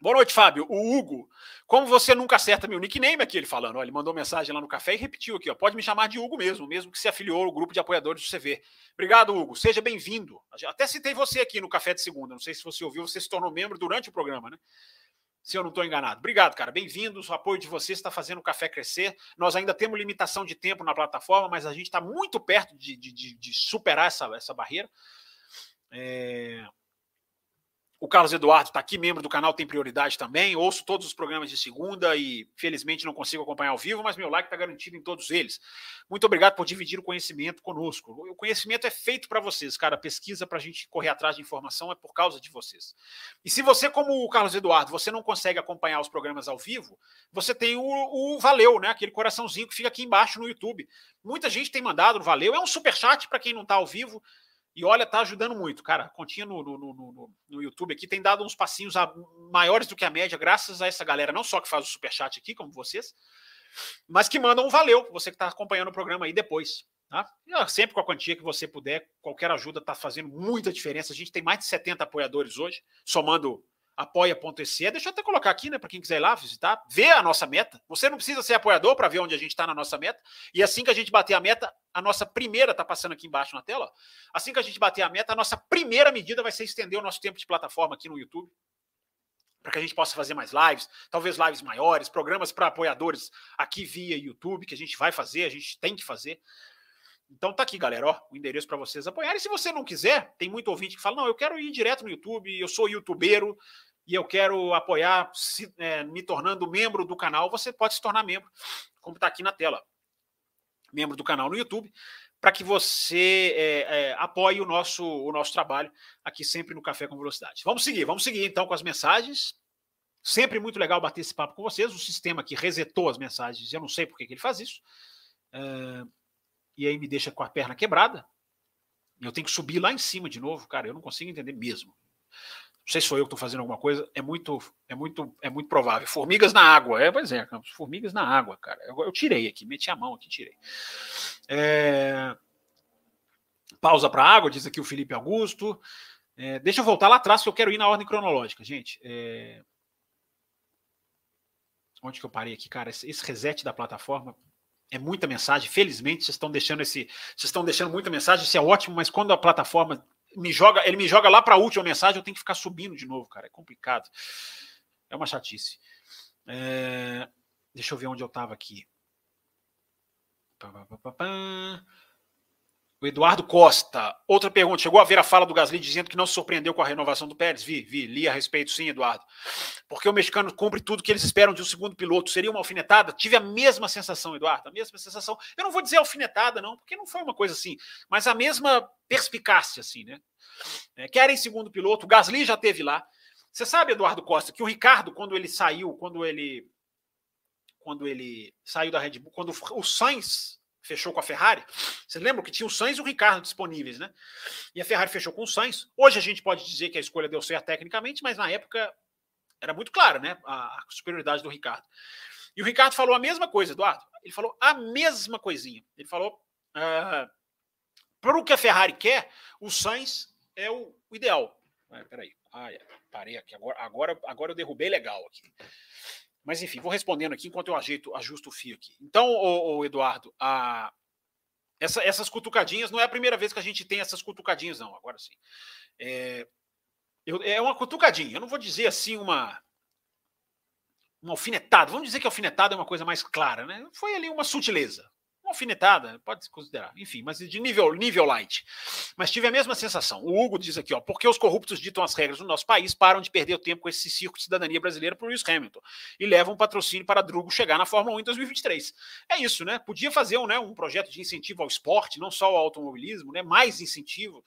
Boa noite, Fábio. O Hugo. Como você nunca acerta meu nickname aqui, ele falando. Ó, ele mandou mensagem lá no café e repetiu aqui. Ó, pode me chamar de Hugo mesmo, mesmo que se afiliou ao grupo de apoiadores do CV. Obrigado, Hugo. Seja bem-vindo. Até citei você aqui no Café de Segunda. Não sei se você ouviu, você se tornou membro durante o programa, né? se eu não estou enganado. Obrigado, cara. Bem-vindos. O apoio de vocês está fazendo o café crescer. Nós ainda temos limitação de tempo na plataforma, mas a gente está muito perto de, de, de, superar essa, essa barreira. É... O Carlos Eduardo está aqui, membro do canal Tem Prioridade também. Ouço todos os programas de segunda e, felizmente, não consigo acompanhar ao vivo, mas meu like está garantido em todos eles. Muito obrigado por dividir o conhecimento conosco. O conhecimento é feito para vocês, cara. A pesquisa para a gente correr atrás de informação é por causa de vocês. E se você, como o Carlos Eduardo, você não consegue acompanhar os programas ao vivo, você tem o, o Valeu, né? Aquele coraçãozinho que fica aqui embaixo no YouTube. Muita gente tem mandado no Valeu. É um super chat para quem não está ao vivo. E olha, tá ajudando muito, cara. A continha no, no, no, no, YouTube aqui tem dado uns passinhos a, maiores do que a média, graças a essa galera, não só que faz o superchat aqui, como vocês, mas que mandam um valeu, você que está acompanhando o programa aí depois. Tá? Sempre com a quantia que você puder, qualquer ajuda está fazendo muita diferença. A gente tem mais de 70 apoiadores hoje, somando apoia.se. Deixa eu até colocar aqui, né, para quem quiser ir lá visitar, ver a nossa meta. Você não precisa ser apoiador para ver onde a gente está na nossa meta. E assim que a gente bater a meta, a nossa primeira está passando aqui embaixo na tela. Ó. Assim que a gente bater a meta, a nossa primeira medida vai ser estender o nosso tempo de plataforma aqui no YouTube. Para que a gente possa fazer mais lives, talvez lives maiores, programas para apoiadores aqui via YouTube, que a gente vai fazer, a gente tem que fazer. Então tá aqui, galera, ó, o endereço para vocês apoiarem. Se você não quiser, tem muito ouvinte que fala: não, eu quero ir direto no YouTube, eu sou youtubeiro, e eu quero apoiar se, é, me tornando membro do canal, você pode se tornar membro, como está aqui na tela. Membro do canal no YouTube, para que você é, é, apoie o nosso, o nosso trabalho aqui sempre no Café com Velocidade. Vamos seguir, vamos seguir então com as mensagens. Sempre muito legal bater esse papo com vocês. O sistema que resetou as mensagens, eu não sei por que, que ele faz isso. É, e aí me deixa com a perna quebrada. Eu tenho que subir lá em cima de novo, cara. Eu não consigo entender mesmo. Não sei se sou eu que estou fazendo alguma coisa, é muito, é muito, é muito provável. Formigas na água, é, pois é, formigas na água, cara. Eu, eu tirei aqui, meti a mão aqui, tirei. É... Pausa para água, diz aqui o Felipe Augusto. É, deixa eu voltar lá atrás, que eu quero ir na ordem cronológica, gente. É... Onde que eu parei aqui, cara? Esse, esse reset da plataforma é muita mensagem. Felizmente, vocês estão deixando esse, vocês estão deixando muita mensagem. Isso é ótimo, mas quando a plataforma me joga, ele me joga lá para a última mensagem, eu tenho que ficar subindo de novo, cara. É complicado. É uma chatice. É... Deixa eu ver onde eu estava aqui. O Eduardo Costa. Outra pergunta. Chegou a ver a fala do Gasly dizendo que não se surpreendeu com a renovação do Pérez? Vi, vi, li a respeito, sim, Eduardo. Porque o mexicano cumpre tudo que eles esperam de um segundo piloto. Seria uma alfinetada? Tive a mesma sensação, Eduardo, a mesma sensação. Eu não vou dizer alfinetada, não, porque não foi uma coisa assim, mas a mesma perspicácia, assim, né? É, querem segundo piloto. O Gasly já teve lá. Você sabe, Eduardo Costa, que o Ricardo, quando ele saiu, quando ele. Quando ele saiu da Red Bull, quando o Sainz fechou com a Ferrari. Vocês lembram que tinha o Sainz e o Ricardo disponíveis, né? E a Ferrari fechou com o Sainz. Hoje a gente pode dizer que a escolha deu certo tecnicamente, mas na época era muito claro, né? A, superioridade do Ricardo. E o Ricardo falou a mesma coisa, Eduardo. Ele falou a mesma coisinha. Ele falou: uh, para o que a Ferrari quer, o Sainz é o, o ideal. Ah, peraí. Ah, parei aqui. Agora, agora, agora eu derrubei legal aqui. Mas enfim, vou respondendo aqui enquanto eu ajeito, ajusto o fio aqui. Então, o, Eduardo, a, essa, essas cutucadinhas não é a primeira vez que a gente tem essas cutucadinhas, não. Agora sim. É, eu, é uma cutucadinha. Eu não vou dizer assim uma uma alfinetada. Vamos dizer que alfinetada é uma coisa mais clara, né? Foi ali uma sutileza uma alfinetada, pode se considerar, enfim, mas de nível, nível light. Mas tive a mesma sensação. O Hugo diz aqui, ó, porque os corruptos ditam as regras no nosso país, param de perder o tempo com esse circo de cidadania brasileira para o Lewis Hamilton e levam um patrocínio para Drugo chegar na Fórmula 1 em 2023. É isso, né? Podia fazer um, né, um projeto de incentivo ao esporte, não só ao automobilismo, né? Mais incentivo.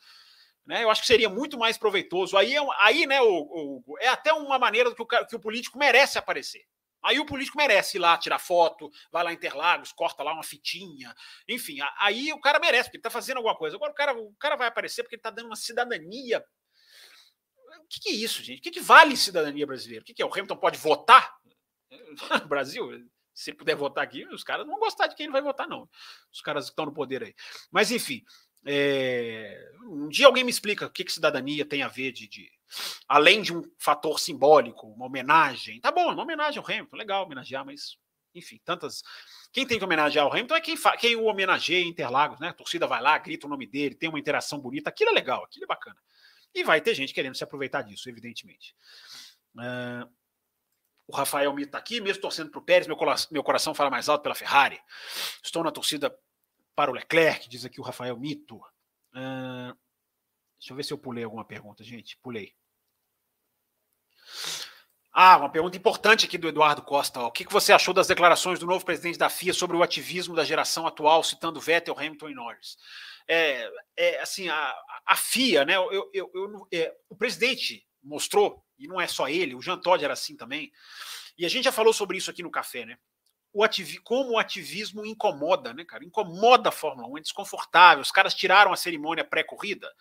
Né, eu acho que seria muito mais proveitoso. Aí, é, aí né, o, o, é até uma maneira que o, que o político merece aparecer. Aí o político merece ir lá tirar foto, vai lá em Interlagos, corta lá uma fitinha, enfim, aí o cara merece, porque ele está fazendo alguma coisa. Agora o cara, o cara vai aparecer porque ele está dando uma cidadania. O que, que, é isso, gente? O que, que vale cidadania brasileira? O que, que é? O Hamilton pode votar no Brasil? Se puder votar aqui, os caras não vão gostar de quem ele vai votar, não. Os caras que estão no poder aí. Mas, enfim, é... um dia alguém me explica o que, que cidadania tem a ver de, de além de um fator simbólico, uma homenagem. Tá bom, uma homenagem ao Hamilton, legal homenagear, mas enfim, tantas. Quem tem que homenagear o Hamilton é quem, fa... quem o homenageia em Interlagos, né? A torcida vai lá, grita o nome dele, tem uma interação bonita, aquilo é legal, aquilo é bacana. E vai ter gente querendo se aproveitar disso, evidentemente. Uh... O Rafael Mito está aqui, mesmo torcendo para o Pérez, meu, meu coração fala mais alto pela Ferrari. Estou na torcida para o Leclerc, diz aqui o Rafael Mito. Uh, deixa eu ver se eu pulei alguma pergunta, gente. Pulei. Ah, uma pergunta importante aqui do Eduardo Costa. Ó. O que você achou das declarações do novo presidente da FIA sobre o ativismo da geração atual, citando Vettel, Hamilton e Norris? É, é assim, a, a FIA, né? Eu, eu, eu é, o presidente mostrou, e não é só ele, o Jean Todt era assim também, e a gente já falou sobre isso aqui no café, né? O ativi, como o ativismo incomoda, né, cara? Incomoda a Fórmula 1, é desconfortável. Os caras tiraram a cerimônia pré-corrida,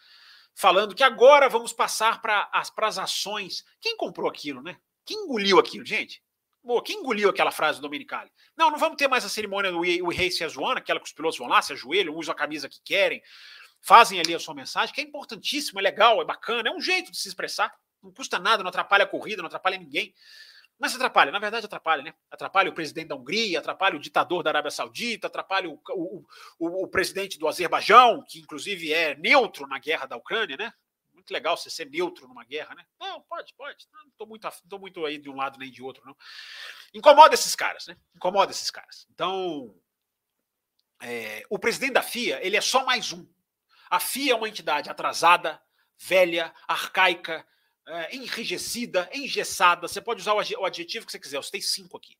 falando que agora vamos passar para as, as ações. Quem comprou aquilo, né? Quem engoliu aquilo, gente? Pô, quem engoliu aquela frase do Dominicali? Não, não vamos ter mais a cerimônia do We Race as One, aquela que os pilotos vão lá, se ajoelham, usam a camisa que querem, fazem ali a sua mensagem, que é importantíssimo, é legal, é bacana, é um jeito de se expressar. Não custa nada, não atrapalha a corrida, não atrapalha ninguém. Mas atrapalha, na verdade atrapalha, né? Atrapalha o presidente da Hungria, atrapalha o ditador da Arábia Saudita, atrapalha o, o, o, o presidente do Azerbaijão, que inclusive é neutro na guerra da Ucrânia, né? muito legal você ser neutro numa guerra, né? Não, pode, pode. Não estou muito, tô muito aí de um lado nem de outro, não. Incomoda esses caras, né? Incomoda esses caras. Então, é, o presidente da FIA, ele é só mais um. A FIA é uma entidade atrasada, velha, arcaica, é, enrijecida, engessada. Você pode usar o adjetivo que você quiser, você tem cinco aqui.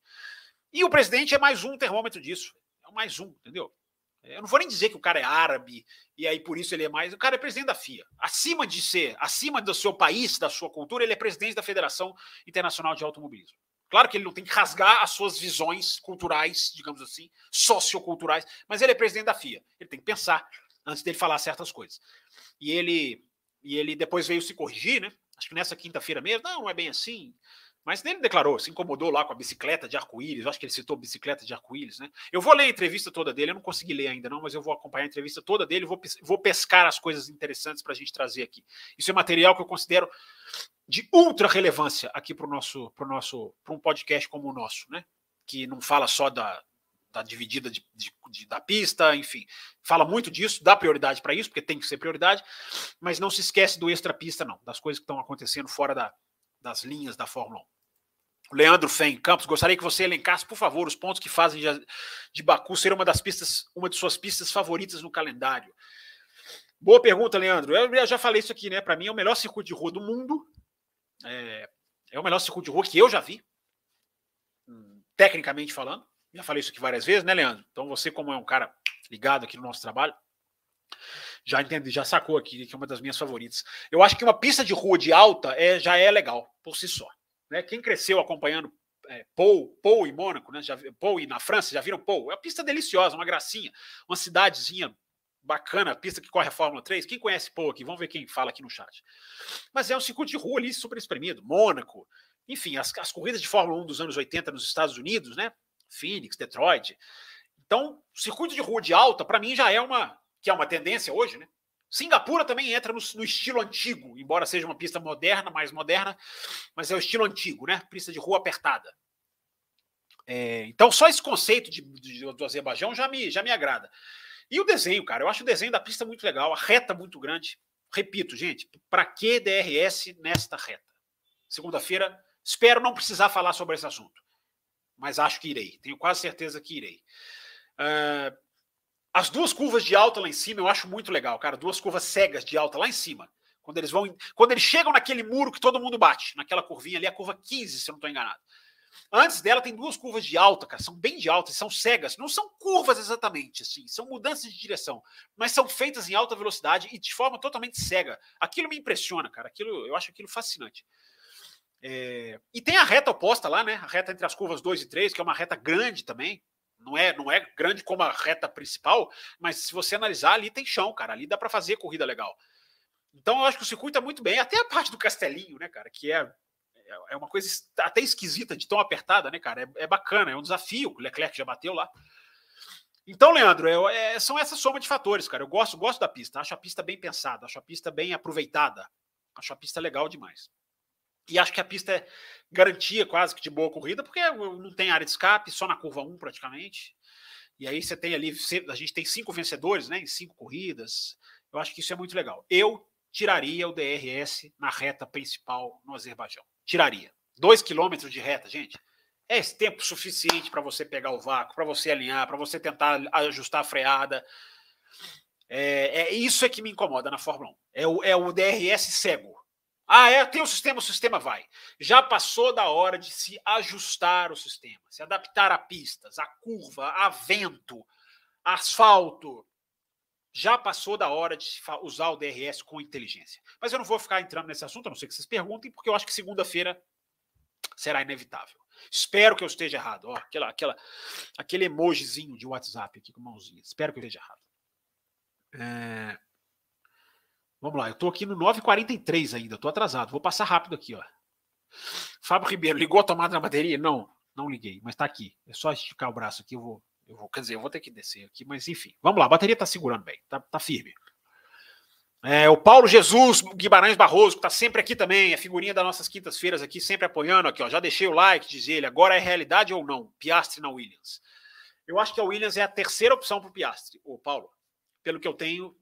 E o presidente é mais um termômetro disso. É mais um, entendeu? Eu não vou nem dizer que o cara é árabe e aí por isso ele é mais. O cara é presidente da FIA. Acima de ser, acima do seu país, da sua cultura, ele é presidente da Federação Internacional de Automobilismo. Claro que ele não tem que rasgar as suas visões culturais, digamos assim, socioculturais, mas ele é presidente da FIA. Ele tem que pensar antes dele falar certas coisas. E ele, e ele depois veio se corrigir, né? Acho que nessa quinta-feira mesmo, não, não é bem assim. Mas ele declarou, se incomodou lá com a bicicleta de arco-íris, acho que ele citou bicicleta de arco-íris, né? Eu vou ler a entrevista toda dele, eu não consegui ler ainda não, mas eu vou acompanhar a entrevista toda dele, vou, vou pescar as coisas interessantes para a gente trazer aqui. Isso é material que eu considero de ultra relevância aqui para o nosso, pro nosso, para um podcast como o nosso, né? Que não fala só da, da dividida de, de, de, da pista, enfim, fala muito disso, dá prioridade para isso, porque tem que ser prioridade, mas não se esquece do extra pista, não, das coisas que estão acontecendo fora da, das linhas da Fórmula 1. Leandro Fen Campos, gostaria que você elencasse, por favor, os pontos que fazem de, de Baku ser uma das pistas, uma de suas pistas favoritas no calendário. Boa pergunta, Leandro. Eu já falei isso aqui, né? Para mim é o melhor circuito de rua do mundo. É, é, o melhor circuito de rua que eu já vi, hum, tecnicamente falando. Já falei isso aqui várias vezes, né, Leandro? Então você, como é um cara ligado aqui no nosso trabalho, já entende, já sacou aqui que é uma das minhas favoritas. Eu acho que uma pista de rua de alta é, já é legal por si só. Né? Quem cresceu acompanhando é, Pou, Pou e Mônaco, né? Já, Pou e na França, já viram Pou? É uma pista deliciosa, uma gracinha, uma cidadezinha bacana, pista que corre a Fórmula 3. Quem conhece Pou aqui? Vamos ver quem fala aqui no chat. Mas é um circuito de rua ali super espremido, Mônaco, enfim, as, as corridas de Fórmula 1 dos anos 80 nos Estados Unidos, né? Phoenix, Detroit. Então, circuito de rua de alta, para mim, já é uma que é uma tendência hoje, né? Singapura também entra no, no, estilo antigo, embora seja uma pista moderna, mais moderna, mas é o estilo antigo, né? Pista de rua apertada. É, então, só esse conceito de, de, do Azerbaijão já me, já me agrada. E o desenho, cara, eu acho o desenho da pista muito legal, a reta muito grande. Repito, gente, para que DRS nesta reta? Segunda-feira, espero não precisar falar sobre esse assunto, mas acho que irei, tenho quase certeza que irei. Uh, as duas curvas de alta lá em cima eu acho muito legal, cara. Duas curvas cegas de alta lá em cima. Quando eles vão. Quando eles chegam naquele muro que todo mundo bate, naquela curvinha ali, a curva 15, se eu não estou enganado. Antes dela tem duas curvas de alta, cara. São bem de alta, são cegas. Não são curvas exatamente, assim. São mudanças de direção. Mas são feitas em alta velocidade e de forma totalmente cega. Aquilo me impressiona, cara. Aquilo, eu acho aquilo fascinante. É... E tem a reta oposta lá, né? A reta entre as curvas 2 e 3, que é uma reta grande também. Não é, não é grande como a reta principal, mas se você analisar, ali tem chão, cara. Ali dá para fazer corrida legal. Então eu acho que o circuito é muito bem. Até a parte do Castelinho, né, cara, que é, é uma coisa até esquisita de tão apertada, né, cara? É, é bacana, é um desafio. O Leclerc já bateu lá. Então, Leandro, é, é, são essa soma de fatores, cara. Eu gosto, gosto da pista. Acho a pista bem pensada, acho a pista bem aproveitada. Acho a pista legal demais. E acho que a pista é garantia quase que de boa corrida, porque não tem área de escape, só na curva 1 praticamente. E aí você tem ali, a gente tem cinco vencedores, né, em cinco corridas. Eu acho que isso é muito legal. Eu tiraria o DRS na reta principal no Azerbaijão. Tiraria. Dois quilômetros de reta, gente. É esse tempo suficiente para você pegar o vácuo, para você alinhar, para você tentar ajustar a freada. É, é, isso é que me incomoda na Fórmula 1. É o, é o DRS cego. Ah, é, tem o sistema, o sistema vai. Já passou da hora de se ajustar o sistema, se adaptar a pistas, a curva, a vento, asfalto. Já passou da hora de usar o DRS com inteligência. Mas eu não vou ficar entrando nesse assunto, a não ser que vocês perguntem, porque eu acho que segunda-feira será inevitável. Espero que eu esteja errado. Ó, aquela, aquela, aquele emojizinho de WhatsApp aqui com mãozinha. Espero que eu esteja errado. É... Vamos lá, eu estou aqui no 9h43 ainda, estou atrasado. Vou passar rápido aqui, ó. Fábio Ribeiro, ligou a tomada na bateria? Não, não liguei, mas está aqui. É só esticar o braço aqui, eu vou, eu vou. Quer dizer, eu vou ter que descer aqui, mas enfim. Vamos lá, a bateria está segurando bem, está tá firme. É, o Paulo Jesus Guimarães Barroso, que está sempre aqui também, a figurinha das nossas quintas-feiras aqui, sempre apoiando aqui, ó. Já deixei o like, diz ele. Agora é realidade ou não? Piastre na Williams. Eu acho que a Williams é a terceira opção para Piastre, o Paulo, pelo que eu tenho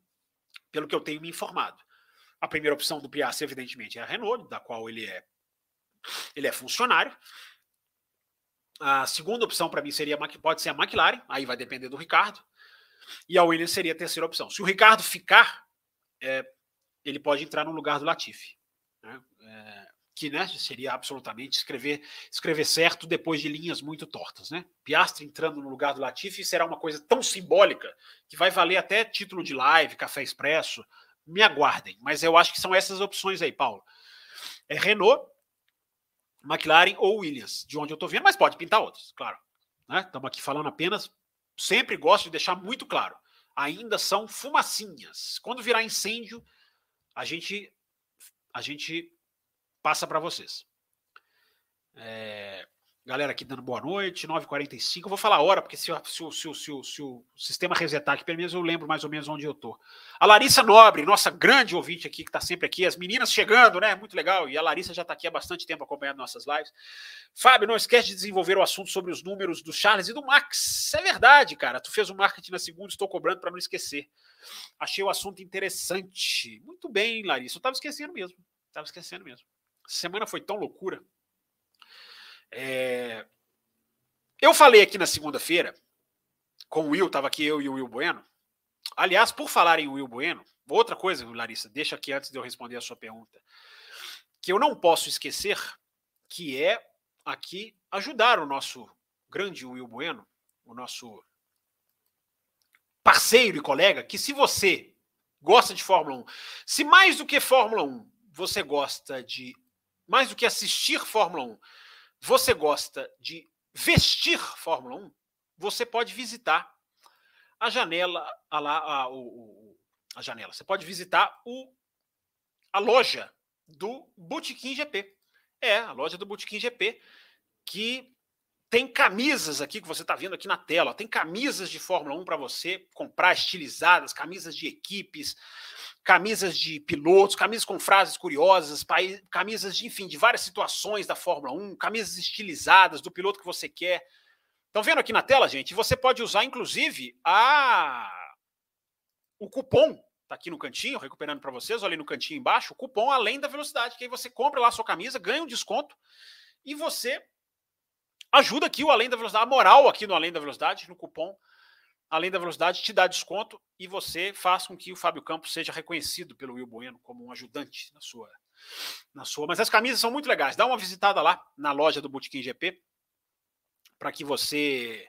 pelo que eu tenho me informado. A primeira opção do Piastri, evidentemente, é a Renault, da qual ele é, ele é funcionário. A segunda opção para mim seria pode ser a McLaren, aí vai depender do Ricardo. E a Williams seria a terceira opção. Se o Ricardo ficar, é, ele pode entrar no lugar do Latifi. Né? É, que né, seria absolutamente escrever, escrever certo depois de linhas muito tortas. Né? Piastri entrando no lugar do Latifi será uma coisa tão simbólica que vai valer até título de live, café expresso. Me aguardem, mas eu acho que são essas opções aí, Paulo. É Renault, McLaren ou Williams, de onde eu estou vendo, mas pode pintar outros, claro. Estamos né? aqui falando apenas. Sempre gosto de deixar muito claro. Ainda são fumacinhas. Quando virar incêndio, a gente a gente passa para vocês. É, galera aqui dando boa noite, 9h45. Eu vou falar a hora, porque se, se, se, se, o sistema resetar aqui, pelo menos eu lembro mais ou menos onde eu tô. A Larissa Nobre, nossa grande ouvinte aqui, que está sempre aqui, as meninas chegando, né? Muito legal. E a Larissa já está aqui há bastante tempo acompanhando nossas lives. Fábio, não esquece de desenvolver o assunto sobre os números do Charles e do Max. É verdade, cara. Tu fez o marketing na segunda, estou cobrando para não esquecer. Achei o assunto interessante. Muito bem, Larissa. Eu estava esquecendo mesmo. Estava esquecendo mesmo semana foi tão loucura. É... Eu falei aqui na segunda-feira, com o Will, estava aqui eu e o Will Bueno. Aliás, por falar em Will Bueno, outra coisa, Larissa, deixa aqui antes de eu responder a sua pergunta, que eu não posso esquecer, que é aqui ajudar o nosso grande Will Bueno, o nosso parceiro e colega, que se você gosta de Fórmula 1, se mais do que Fórmula 1 você gosta de mais do que assistir Fórmula 1, você gosta de vestir Fórmula 1, você pode visitar a janela, a, lá, a, o, a janela. Você pode visitar o, a loja do Botequim GP. É, a loja do Botequim GP, que tem camisas aqui que você está vendo aqui na tela. Tem camisas de Fórmula 1 para você comprar estilizadas, camisas de equipes, camisas de pilotos, camisas com frases curiosas, camisas de, enfim, de várias situações da Fórmula 1, camisas estilizadas do piloto que você quer. Estão vendo aqui na tela, gente? Você pode usar, inclusive, a o cupom tá aqui no cantinho, recuperando para vocês, olha ali no cantinho embaixo, o cupom além da velocidade, que aí você compra lá a sua camisa, ganha um desconto e você ajuda aqui o além da velocidade, a moral aqui no além da velocidade, no cupom além da velocidade, te dá desconto e você faz com que o Fábio Campos seja reconhecido pelo Will Bueno como um ajudante na sua. Na sua. Mas as camisas são muito legais. Dá uma visitada lá na loja do Botequim GP para que você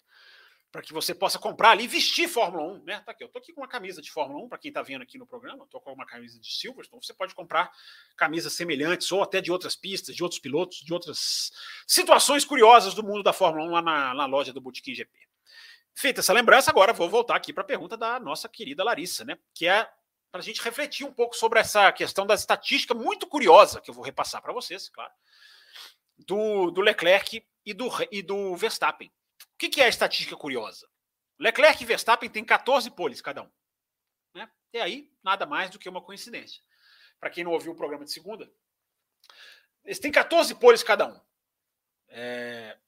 para que você possa comprar ali e vestir Fórmula 1, né? Tá aqui, eu tô aqui com uma camisa de Fórmula 1 para quem está vendo aqui no programa, tô com uma camisa de Silverstone, você pode comprar camisas semelhantes ou até de outras pistas, de outros pilotos, de outras situações curiosas do mundo da Fórmula 1 lá na, na loja do Botequim GP. Feita essa lembrança, agora vou voltar aqui para a pergunta da nossa querida Larissa, né? Que é para a gente refletir um pouco sobre essa questão da estatística muito curiosa que eu vou repassar para vocês, claro, do, do Leclerc e do, e do Verstappen. O que, que é a estatística curiosa? Leclerc e Verstappen têm 14 poles cada um. Né? E aí, nada mais do que uma coincidência. Para quem não ouviu o programa de segunda, eles têm 14 poles cada um. É,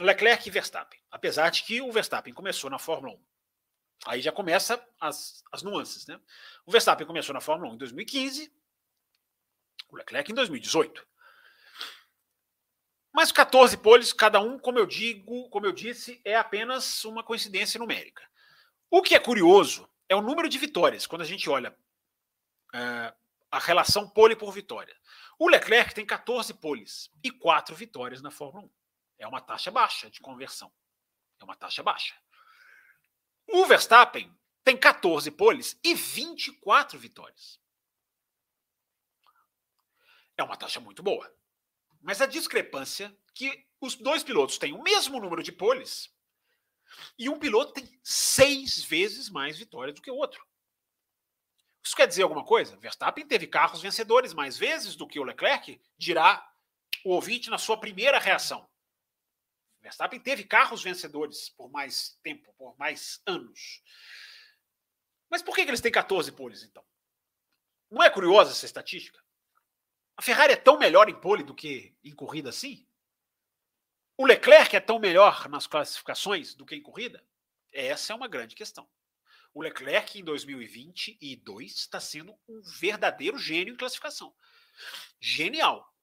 Leclerc e Verstappen. Apesar de que o Verstappen começou na Fórmula 1. Aí já começa as, as nuances, né? O Verstappen começou na Fórmula 1 em 2015, o Leclerc em 2018. Mas 14 poles, cada um, como eu digo, como eu disse, é apenas uma coincidência numérica. O que é curioso é o número de vitórias, quando a gente olha uh, a relação pole por vitória. O Leclerc tem 14 poles e 4 vitórias na Fórmula 1. É uma taxa baixa de conversão. É uma taxa baixa. O Verstappen tem 14 poles e 24 vitórias. É uma taxa muito boa. Mas a discrepância que os dois pilotos têm o mesmo número de poles e um piloto tem seis vezes mais vitórias do que o outro. Isso quer dizer alguma coisa? Verstappen teve carros vencedores mais vezes do que o Leclerc, dirá o ouvinte na sua primeira reação. Verstappen teve carros vencedores por mais tempo, por mais anos. Mas por que, eles têm 14 poles, então? Não é curiosa essa estatística? A Ferrari é tão melhor em pole do que em corrida assim? O Leclerc é tão melhor nas classificações do que em corrida? Essa é uma grande questão. O Leclerc em 2022 está sendo um verdadeiro gênio em classificação. Genial.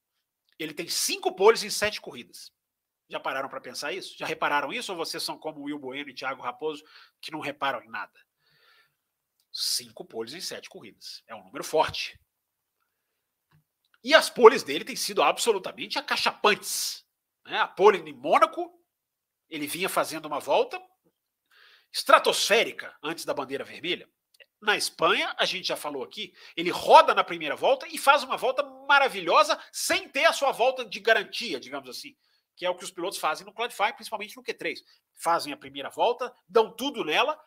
Ele tem cinco poles em sete corridas. Já pararam para pensar isso? Já repararam isso? Ou vocês são como Will Bueno e Thiago Raposo, que não reparam em nada? Cinco poles em sete corridas. É um número forte. E as poles dele têm sido absolutamente acachapantes. Né? A pole em Mônaco, ele vinha fazendo uma volta estratosférica antes da bandeira vermelha. Na Espanha, a gente já falou aqui, ele roda na primeira volta e faz uma volta maravilhosa sem ter a sua volta de garantia, digamos assim que é o que os pilotos fazem no Qualify, principalmente no Q3. Fazem a primeira volta, dão tudo nela,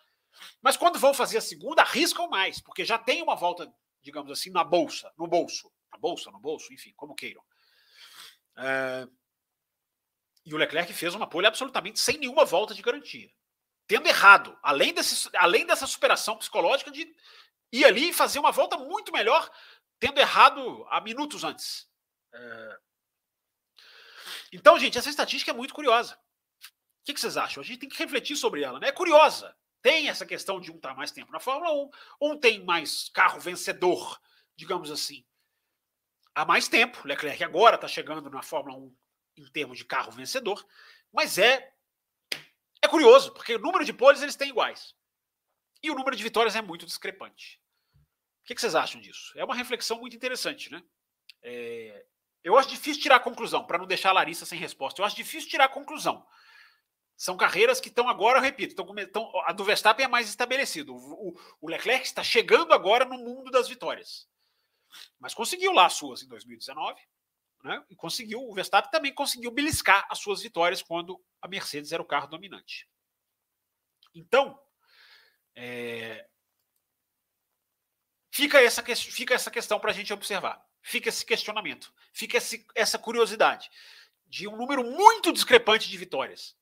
mas quando vão fazer a segunda, arriscam mais, porque já tem uma volta, digamos assim, na bolsa, no bolso. Na bolsa, no bolso, enfim, como queiram. É... E o Leclerc fez uma pole absolutamente sem nenhuma volta de garantia. Tendo errado, além, desse, além dessa superação psicológica de ir ali e fazer uma volta muito melhor, tendo errado há minutos antes. É... Então, gente, essa estatística é muito curiosa. O que, vocês acham? A gente tem que refletir sobre ela, né? É curiosa. Tem essa questão de um estar tá mais tempo na Fórmula 1, um tem mais carro vencedor, digamos assim, há mais tempo. Leclerc agora está chegando na Fórmula 1 em termos de carro vencedor, mas é é curioso, porque o número de poles eles têm iguais. E o número de vitórias é muito discrepante. O que, vocês acham disso? É uma reflexão muito interessante, né? É, eu acho difícil tirar conclusão, para não deixar a Larissa sem resposta. Eu acho difícil tirar conclusão. São carreiras que estão agora, eu repito, estão, estão, a do Verstappen é mais estabelecido. O, o, o, Leclerc está chegando agora no mundo das vitórias. Mas conseguiu lá as suas em 2019, né? E conseguiu, o Verstappen também conseguiu beliscar as suas vitórias quando a Mercedes era o carro dominante. Então, é, fica, essa, fica essa questão para a gente observar fica esse questionamento, fica esse, essa curiosidade de um número muito discrepante de vitórias.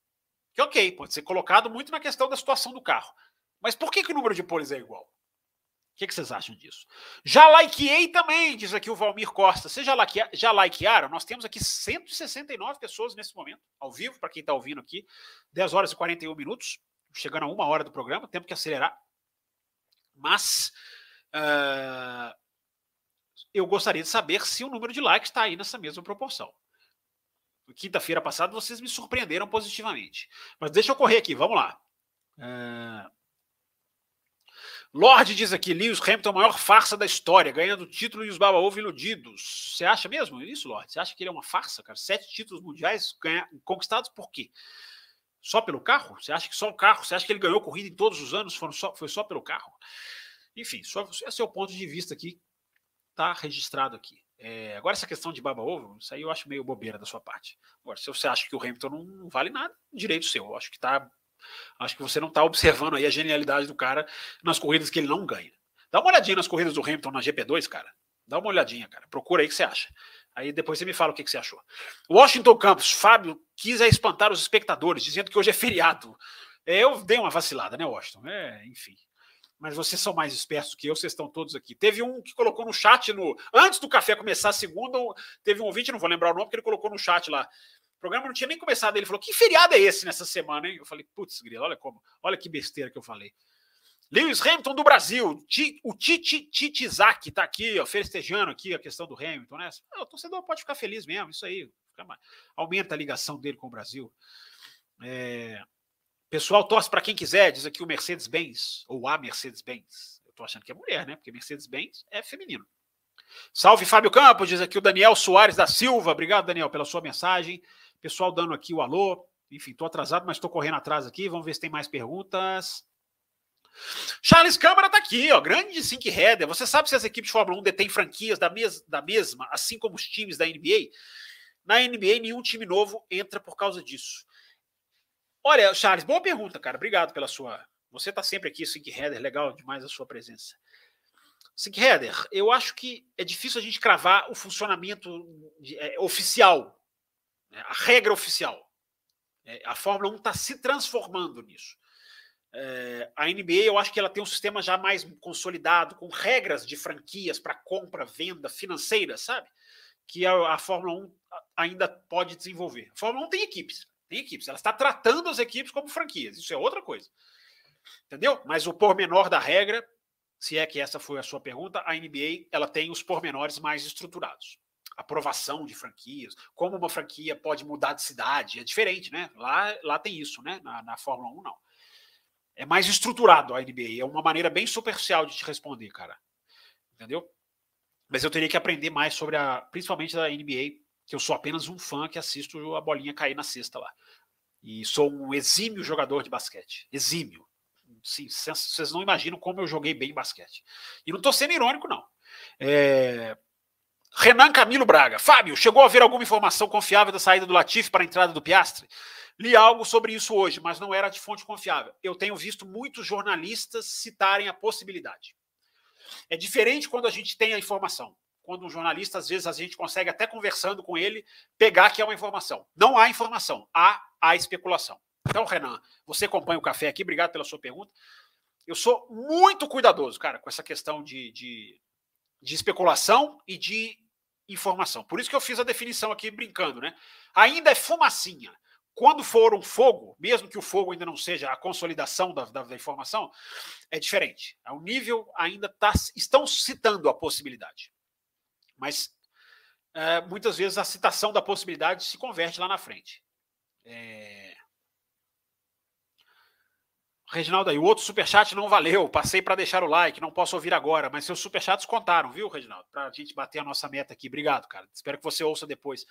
Que ok, pode ser colocado muito na questão da situação do carro. Mas por que, que o número de poles é igual? O que, que, vocês acham disso? Já likeei também, diz aqui o Valmir Costa. Vocês já, like, já likearam? Nós temos aqui 169 pessoas nesse momento, ao vivo, para quem está ouvindo aqui. 10 horas e 41 minutos, chegando a uma hora do programa, tempo que acelerar. Mas uh, eu gostaria de saber se o número de likes está aí nessa mesma proporção. Quinta-feira passada vocês me surpreenderam positivamente. Mas deixa eu correr aqui, vamos lá. É... Lorde diz aqui: Lewis Hamilton, a maior farsa da história, ganhando título e os baba-ovo iludidos. Você acha mesmo isso, Lorde? Você acha que ele é uma farsa, cara? Sete títulos mundiais ganha... conquistados por quê? Só pelo carro? Você acha que só o carro? Você acha que ele ganhou corrida em todos os anos? Foram só... Foi só pelo carro? Enfim, só esse é o ponto de vista aqui está registrado aqui. É, agora, essa questão de baba-ovo, isso aí eu acho meio bobeira da sua parte. Agora, se você acha que o Hamilton não vale nada, direito seu. Eu acho que tá. Acho que você não está observando aí a genialidade do cara nas corridas que ele não ganha. Dá uma olhadinha nas corridas do Hamilton na GP2, cara. Dá uma olhadinha, cara. Procura aí o que você acha. Aí depois você me fala o que, que você achou. Washington Campos, Fábio quis é espantar os espectadores, dizendo que hoje é feriado. É, eu dei uma vacilada, né, Washington? É, enfim mas vocês são mais espertos que eu, vocês estão todos aqui. Teve um que colocou no chat no antes do café começar a segunda, teve um ouvinte, não vou lembrar o nome, porque ele colocou no chat lá. O programa não tinha nem começado, ele falou: "Que feriado é esse nessa semana, hein?" Eu falei: "Putz, grilo, olha como, olha que besteira que eu falei." Lewis Hamilton do Brasil, o Titi Titizaki tá aqui, ó, festejando aqui a questão do Hamilton, né? O torcedor pode ficar feliz mesmo, isso aí. Aumenta a ligação dele com o Brasil. É, pessoal torce para quem quiser, diz aqui o Mercedes-Benz, ou a Mercedes-Benz. Eu estou achando que é mulher, né? Porque Mercedes-Benz é feminino. Salve Fábio Campos, diz aqui o Daniel Soares da Silva. Obrigado, Daniel, pela sua mensagem. Pessoal dando aqui o alô. Enfim, estou atrasado, mas estou correndo atrás aqui. Vamos ver se tem mais perguntas. Charles Câmara está aqui, ó, grande Sink Header. Você sabe se as equipes de Fórmula 1 detêm franquias da, mes da mesma, assim como os times da NBA? Na NBA, nenhum time novo entra por causa disso. Olha, Charles, boa pergunta, cara. Obrigado pela sua. Você está sempre aqui, Sink Header, legal demais a sua presença. Sink Header, eu acho que é difícil a gente cravar o funcionamento de, é, oficial, né, a regra oficial. É, a Fórmula 1 está se transformando nisso. É, a NBA, eu acho que ela tem um sistema já mais consolidado, com regras de franquias para compra, venda financeira, sabe? Que a, a, Fórmula 1 ainda pode desenvolver. A Fórmula 1 tem equipes, tem equipes. Ela está tratando as equipes como franquias. Isso é outra coisa. Entendeu? Mas o pormenor da regra, se é que essa foi a sua pergunta, a NBA ela tem os pormenores mais estruturados aprovação de franquias, como uma franquia pode mudar de cidade, é diferente, né? Lá, lá tem isso, né? Na, na Fórmula 1, não. É mais estruturado a NBA, é uma maneira bem superficial de te responder, cara. Entendeu? Mas eu teria que aprender mais sobre a, principalmente da NBA, que eu sou apenas um fã que assisto a bolinha cair na cesta lá. E sou um exímio jogador de basquete. Exímio. Sim, vocês não imaginam como eu joguei bem basquete. E não estou sendo irônico, não. É, Renan Camilo Braga. Fábio, chegou a ver alguma informação confiável da saída do Latifi para a entrada do Piastre? Li algo sobre isso hoje, mas não era de fonte confiável. Eu tenho visto muitos jornalistas citarem a possibilidade. É diferente quando a gente tem a informação. Quando um jornalista, às vezes, a gente consegue, até conversando com ele, pegar que é uma informação. Não há informação, há a especulação. Então, Renan, você acompanha o café aqui, obrigado pela sua pergunta. Eu sou muito cuidadoso, cara, com essa questão de, de, de especulação e de informação. Por isso que eu fiz a definição aqui brincando, né? Ainda é fumacinha. Quando for um fogo, mesmo que o fogo ainda não seja a consolidação da, da, da informação, é diferente. O nível ainda tá, estão citando a possibilidade. Mas é, muitas vezes a citação da possibilidade se converte lá na frente. É, Reginaldo aí, o outro superchat não valeu. Passei para deixar o like, não posso ouvir agora, mas seus superchats contaram, viu, Reginaldo? Para a gente bater a nossa meta aqui. Obrigado, cara. Espero que você ouça depois.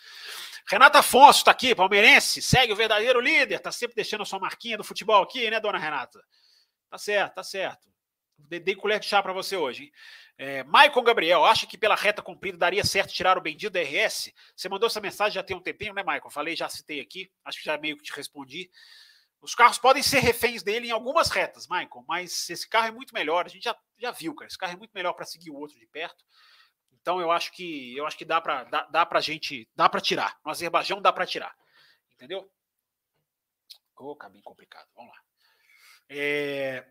Renata Afonso está aqui, palmeirense, segue o verdadeiro líder, tá sempre deixando a sua marquinha do futebol aqui, né, dona Renata? Tá certo, tá certo. Dei colher de chá para você hoje, hein? É, Maicon Gabriel, acha que pela reta cumprida daria certo tirar o bendito DRS? Você mandou essa mensagem já tem um tempinho, né, Maicon? Falei, já citei aqui, acho que já meio que te respondi. Os carros podem ser reféns dele em algumas retas, Michael, mas esse carro é muito melhor. A gente já, já viu, cara. Esse carro é muito melhor para seguir o outro de perto. Então eu acho que eu acho que dá para dá, dá para gente dá para tirar. No Azerbaijão dá para tirar, entendeu? Oh, caminho complicado. Vamos lá. É...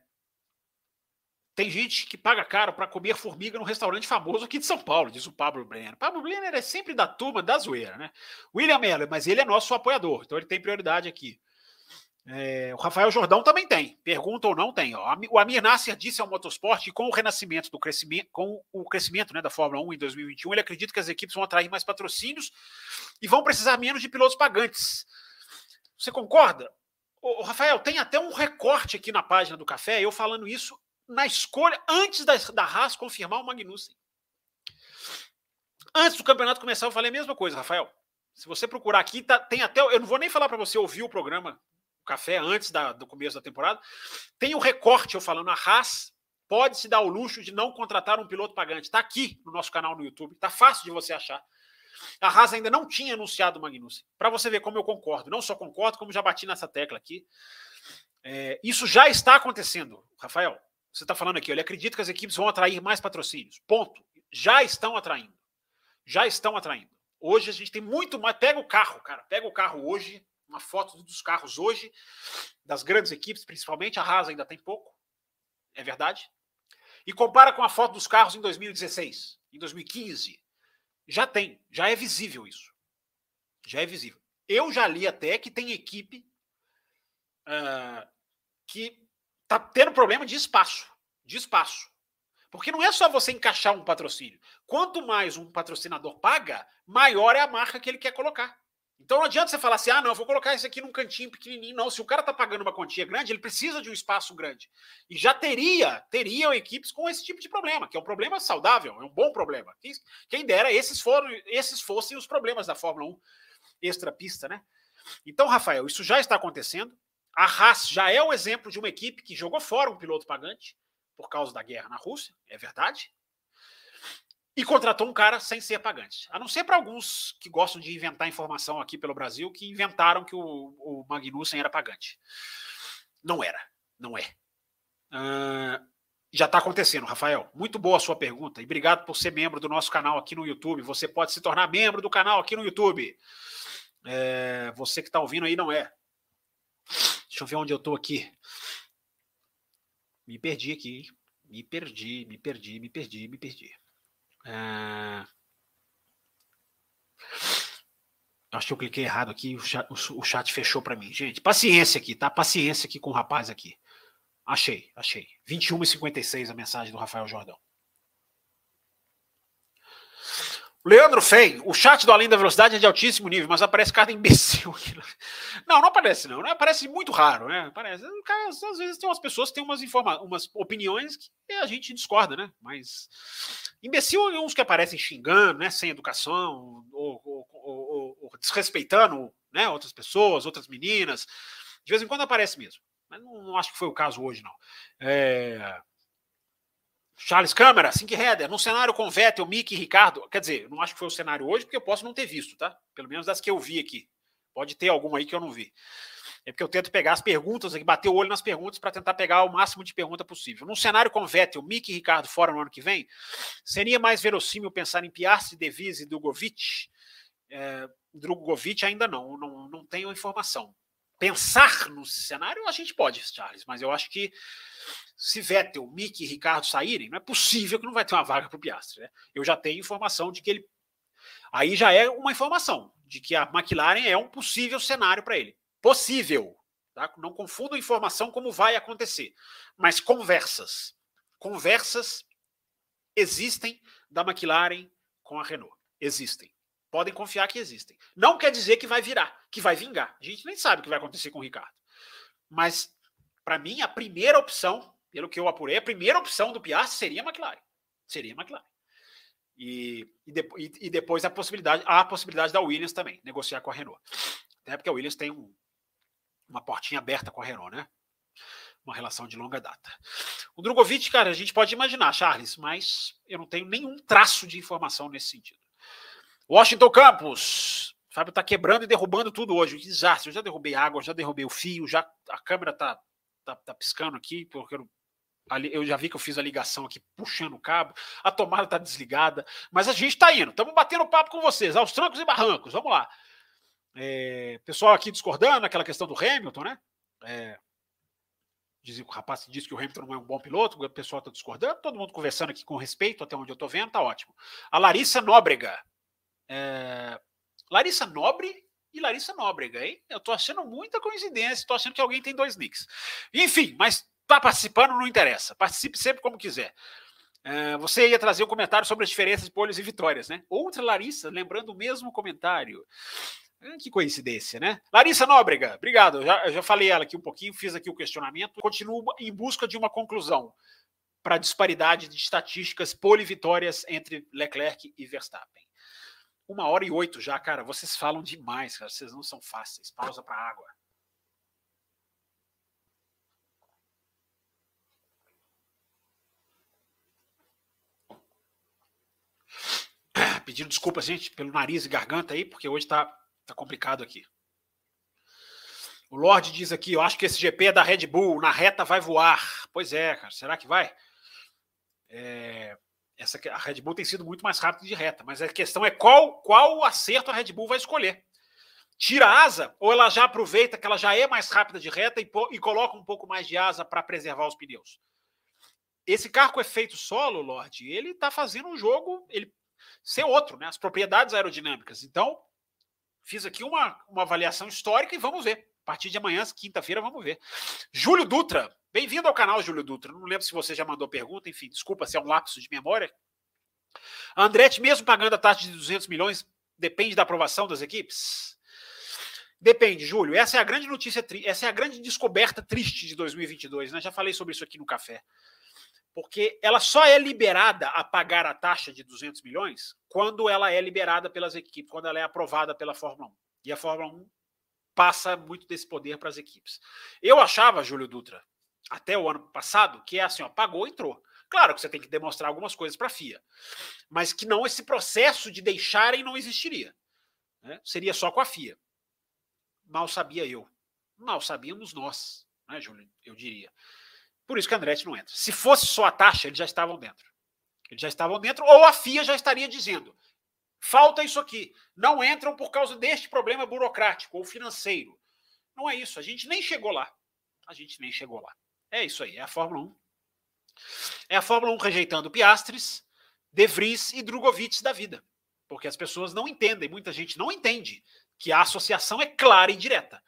Tem gente que paga caro para comer formiga num restaurante famoso aqui de São Paulo, diz o Pablo Brenner. Pablo Brenner é sempre da turma da zoeira, né? William Mello, mas ele é nosso apoiador, então ele tem prioridade aqui. É, o Rafael Jordão também tem. Pergunta ou não tem. Ó. O Amir Nasser disse ao Motorsport que com o renascimento do crescimento, com o crescimento né, da Fórmula 1 em 2021, ele acredita que as equipes vão atrair mais patrocínios e vão precisar menos de pilotos pagantes. Você concorda? O Rafael, tem até um recorte aqui na página do café, eu falando isso na escolha, antes da, da Haas confirmar o Magnussen. Antes do campeonato começar, eu falei a mesma coisa, Rafael. Se você procurar aqui, tá, tem até. Eu não vou nem falar para você ouvir o programa café antes da, do começo da temporada. Tem o um recorte eu falando, a Haas pode se dar o luxo de não contratar um piloto pagante. Está aqui no nosso canal no YouTube, está fácil de você achar. A Haas ainda não tinha anunciado o Magnussen. Para você ver como eu concordo. Não só concordo, como já bati nessa tecla aqui. É, isso já está acontecendo, Rafael. Você está falando aqui, ele acredita que as equipes vão atrair mais patrocínios. Ponto. Já estão atraindo. Já estão atraindo. Hoje a gente tem muito mais. Pega o carro, cara. Pega o carro hoje uma foto dos carros hoje, das grandes equipes, principalmente, a Haas ainda tem pouco, é verdade. E compara com a foto dos carros em 2016, em 2015. Já tem, já é visível isso. Já é visível. Eu já li até que tem equipe uh, que está tendo problema de espaço. De espaço. Porque não é só você encaixar um patrocínio. Quanto mais um patrocinador paga, maior é a marca que ele quer colocar. Então não adianta você falar assim, ah, não, vou colocar isso aqui num cantinho pequenininho. Não, se o cara está pagando uma quantia grande, ele precisa de um espaço grande. E já teria, teriam equipes com esse tipo de problema, que é um problema saudável, é um bom problema. Quem dera, esses, foram, esses fossem os problemas da Fórmula 1 extra-pista, né? Então, Rafael, isso já está acontecendo. A Haas já é o exemplo de uma equipe que jogou fora um piloto pagante por causa da guerra na Rússia, é verdade e contratou um cara sem ser pagante. A não ser para alguns que gostam de inventar informação aqui pelo Brasil, que inventaram que o, o Magnussen era pagante. Não era, não é. Uh, já está acontecendo, Rafael. Muito boa a sua pergunta e obrigado por ser membro do nosso canal aqui no YouTube. Você pode se tornar membro do canal aqui no YouTube. É, você que está ouvindo aí não é. Deixa eu ver onde eu estou aqui. Me perdi aqui. Me perdi, me perdi, me perdi, me perdi. É... Acho que eu cliquei errado aqui, o chat, o chat fechou para mim. Gente, paciência aqui, tá? Paciência aqui com o rapaz aqui. Achei, achei. 21 e 56 a mensagem do Rafael Jordão. Leandro Fei, o chat do Além da Velocidade é de altíssimo nível, mas aparece cada imbecil. Não, não aparece, não. Né? Aparece muito raro, né? Aparece. Às vezes tem umas pessoas que têm umas, informa umas opiniões que a gente discorda, né? Mas imbecil é uns que aparecem xingando, né? Sem educação, ou, ou, ou, ou desrespeitando né? outras pessoas, outras meninas. De vez em quando aparece mesmo. Mas não, não acho que foi o caso hoje, não. É. Charles Câmara, Sink Header, num cenário com Vettel, Mick e Ricardo. Quer dizer, não acho que foi o cenário hoje, porque eu posso não ter visto, tá? Pelo menos das que eu vi aqui. Pode ter alguma aí que eu não vi. É porque eu tento pegar as perguntas aqui, bater o olho nas perguntas para tentar pegar o máximo de pergunta possível. Num cenário com Vettel, Mick e Ricardo fora no ano que vem, seria mais verossímil pensar em Piastri, Devis e Drogovic? É, Drogovic ainda não, não, não tenho informação. Pensar no cenário a gente pode, Charles, mas eu acho que se Vettel, Mick e Ricardo saírem, não é possível que não vai ter uma vaga para o Piastri. Né? Eu já tenho informação de que ele. Aí já é uma informação de que a McLaren é um possível cenário para ele. Possível. Tá? Não confunda informação como vai acontecer. Mas conversas. Conversas existem da McLaren com a Renault. Existem. Podem confiar que existem. Não quer dizer que vai virar, que vai vingar. A gente nem sabe o que vai acontecer com o Ricardo. Mas, para mim, a primeira opção pelo que eu apurei, a primeira opção do Piastri seria a McLaren. Seria a McLaren. E, e, de, e, depois a possibilidade, a possibilidade da Williams também, negociar com a Renault. Até porque a Williams tem um, uma portinha aberta com a Renault, né? Uma relação de longa data. O Drogovic, cara, a gente pode imaginar, Charles, mas eu não tenho nenhum traço de informação nesse sentido. Washington Campos. Fábio está quebrando e derrubando tudo hoje. Um desastre. Eu já derrubei água, já derrubei o fio, já a câmera está tá, tá piscando aqui, porque eu eu já vi que eu fiz a ligação aqui puxando o cabo, a tomada está desligada, mas a gente está indo, estamos batendo papo com vocês, aos trancos e barrancos, vamos lá. É, pessoal aqui discordando, aquela questão do Hamilton, né? É, diz, o rapaz disse que o Hamilton não é um bom piloto, o pessoal está discordando, todo mundo conversando aqui com respeito, até onde eu estou vendo, tá ótimo. A Larissa Nóbrega. É, Larissa Nobre e Larissa Nóbrega, hein? Eu estou achando muita coincidência, estou achando que alguém tem dois nicks. Enfim, mas Está participando, não interessa. Participe sempre como quiser. Uh, você ia trazer um comentário sobre as diferenças de poles e vitórias, né? Outra Larissa, lembrando o mesmo comentário. Uh, que coincidência, né? Larissa Nóbrega, obrigado. Eu já, eu já falei ela aqui um pouquinho, fiz aqui o questionamento. Continuo em busca de uma conclusão para a disparidade de estatísticas pole-vitórias entre Leclerc e Verstappen. Uma hora e oito já, cara. Vocês falam demais, cara. Vocês não são fáceis. Pausa para água. pedindo desculpa, gente, pelo nariz e garganta aí, porque hoje tá, tá complicado aqui. O Lorde diz aqui: eu acho que esse GP é da Red Bull, na reta vai voar. Pois é, cara, será que vai? É, essa, a Red Bull tem sido muito mais rápida de reta, mas a questão é qual, qual acerto a Red Bull vai escolher. Tira a asa ou ela já aproveita que ela já é mais rápida de reta e, e coloca um pouco mais de asa para preservar os pneus? Esse carro com efeito solo, Lorde, ele está fazendo um jogo, ele ser outro, né? As propriedades aerodinâmicas. Então, fiz aqui uma, uma avaliação histórica e vamos ver. A partir de amanhã, quinta-feira, vamos ver. Júlio Dutra, bem-vindo ao canal, Júlio Dutra. Não lembro se você já mandou pergunta, enfim, desculpa se é um lapso de memória. Andretti, mesmo pagando a taxa de 200 milhões, depende da aprovação das equipes? Depende, Júlio. Essa é a grande notícia, essa é a grande descoberta triste de 2022, né? Já falei sobre isso aqui no café. Porque ela só é liberada a pagar a taxa de 200 milhões quando ela é liberada pelas equipes, quando ela é aprovada pela Fórmula 1. E a Fórmula 1 passa muito desse poder para as equipes. Eu achava, Júlio Dutra, até o ano passado, que é assim, ó, pagou, entrou. Claro que você tem que demonstrar algumas coisas para a FIA, mas que não esse processo de deixarem não existiria. Né? Seria só com a FIA. Mal sabia eu. Mal sabíamos nós, né, Júlio? Eu diria. Por isso que a Andretti não entra. Se fosse só a taxa, eles já estavam dentro. Eles já estavam dentro, ou a FIA já estaria dizendo: falta isso aqui. Não entram por causa deste problema burocrático ou financeiro. Não é isso. A gente nem chegou lá. A gente nem chegou lá. É isso aí. É a Fórmula 1. É a Fórmula 1 rejeitando Piastres, De Vries e Drogovic da vida. Porque as pessoas não entendem, muita gente não entende que a associação é clara e direta.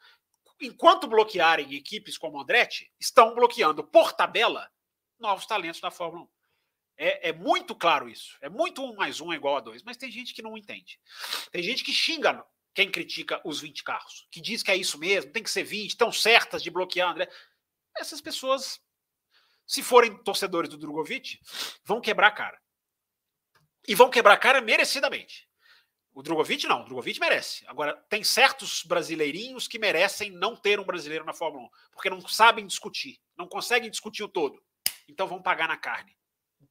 Enquanto bloquearem equipes como Andretti, estão bloqueando por tabela novos talentos da Fórmula 1. É, é, muito claro isso. É muito um mais um é igual a dois. Mas tem gente que não entende. Tem gente que xinga quem critica os 20 carros, que diz que é isso mesmo, tem que ser 20, estão certas de bloquear André. Essas pessoas, se forem torcedores do Drogovic, vão quebrar a cara. E vão quebrar a cara merecidamente. O Drogovic não, o Drogovic merece. Agora, tem certos brasileirinhos que merecem não ter um brasileiro na Fórmula 1, porque não sabem discutir, não conseguem discutir o todo. Então vão pagar na carne.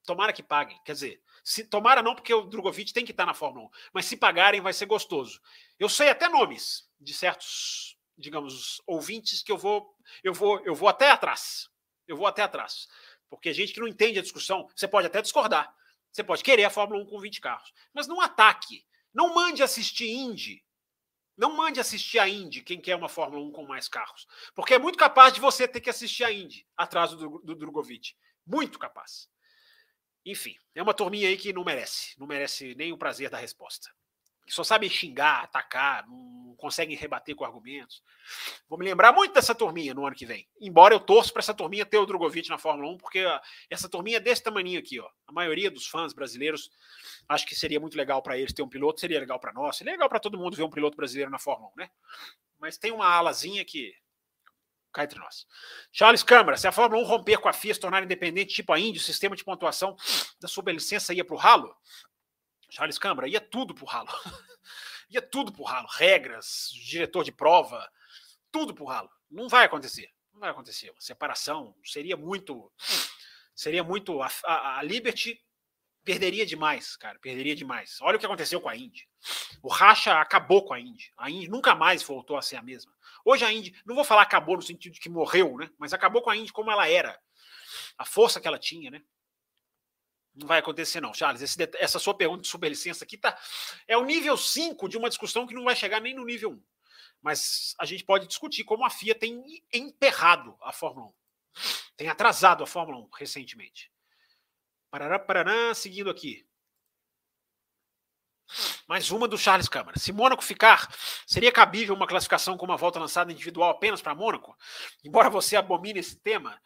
Tomara que paguem. Quer dizer, se tomara não, porque o Drogovic tem que estar na Fórmula 1, mas se pagarem vai ser gostoso. Eu sei até nomes de certos, digamos, ouvintes que eu vou, eu vou, eu vou até atrás. Eu vou até atrás. Porque gente que não entende a discussão, você pode até discordar. Você pode querer a Fórmula 1 com 20 carros, mas não ataque não mande assistir Indy. Não mande assistir a Indy quem quer uma Fórmula 1 com mais carros. Porque é muito capaz de você ter que assistir a Indy atrás do, do Drogovic. Muito capaz. Enfim, é uma turminha aí que não merece. Não merece nem o prazer da resposta só sabem xingar, atacar, não conseguem rebater com argumentos. Vou me lembrar muito dessa turminha no ano que vem. Embora eu torço para essa turminha ter o Drogovic na Fórmula 1, porque essa turminha é desse tamanho aqui, ó. A maioria dos fãs brasileiros acho que seria muito legal para eles ter um piloto, seria legal para nós, seria legal para todo mundo ver um piloto brasileiro na Fórmula 1, né? Mas tem uma alazinha que cai entre nós. Charles Câmara, se a Fórmula 1 romper com a FIA, se tornar independente, tipo a Indy, o sistema de pontuação da superlicença ia para o ralo? Charles Câmara, ia tudo pro ralo. ia tudo pro ralo. Regras, diretor de prova, tudo pro ralo. Não vai acontecer. Não vai acontecer. Separação seria muito. Seria muito. A, a, a Liberty perderia demais, cara. Perderia demais. Olha o que aconteceu com a Indy. O racha acabou com a Indy. A Indy nunca mais voltou a ser a mesma. Hoje a Indy, não vou falar acabou no sentido de que morreu, né? Mas acabou com a Indy como ela era. A força que ela tinha, né? Não vai acontecer, não, Charles. Esse, essa sua pergunta de superlicença aqui tá, é o nível 5 de uma discussão que não vai chegar nem no nível 1. Mas a gente pode discutir como a FIA tem emperrado a Fórmula 1. Tem atrasado a Fórmula 1 recentemente. Parará, parará, seguindo aqui. Mais uma do Charles Câmara. Se Mônaco ficar, seria cabível uma classificação com uma volta lançada individual apenas para Mônaco? Embora você abomine esse tema,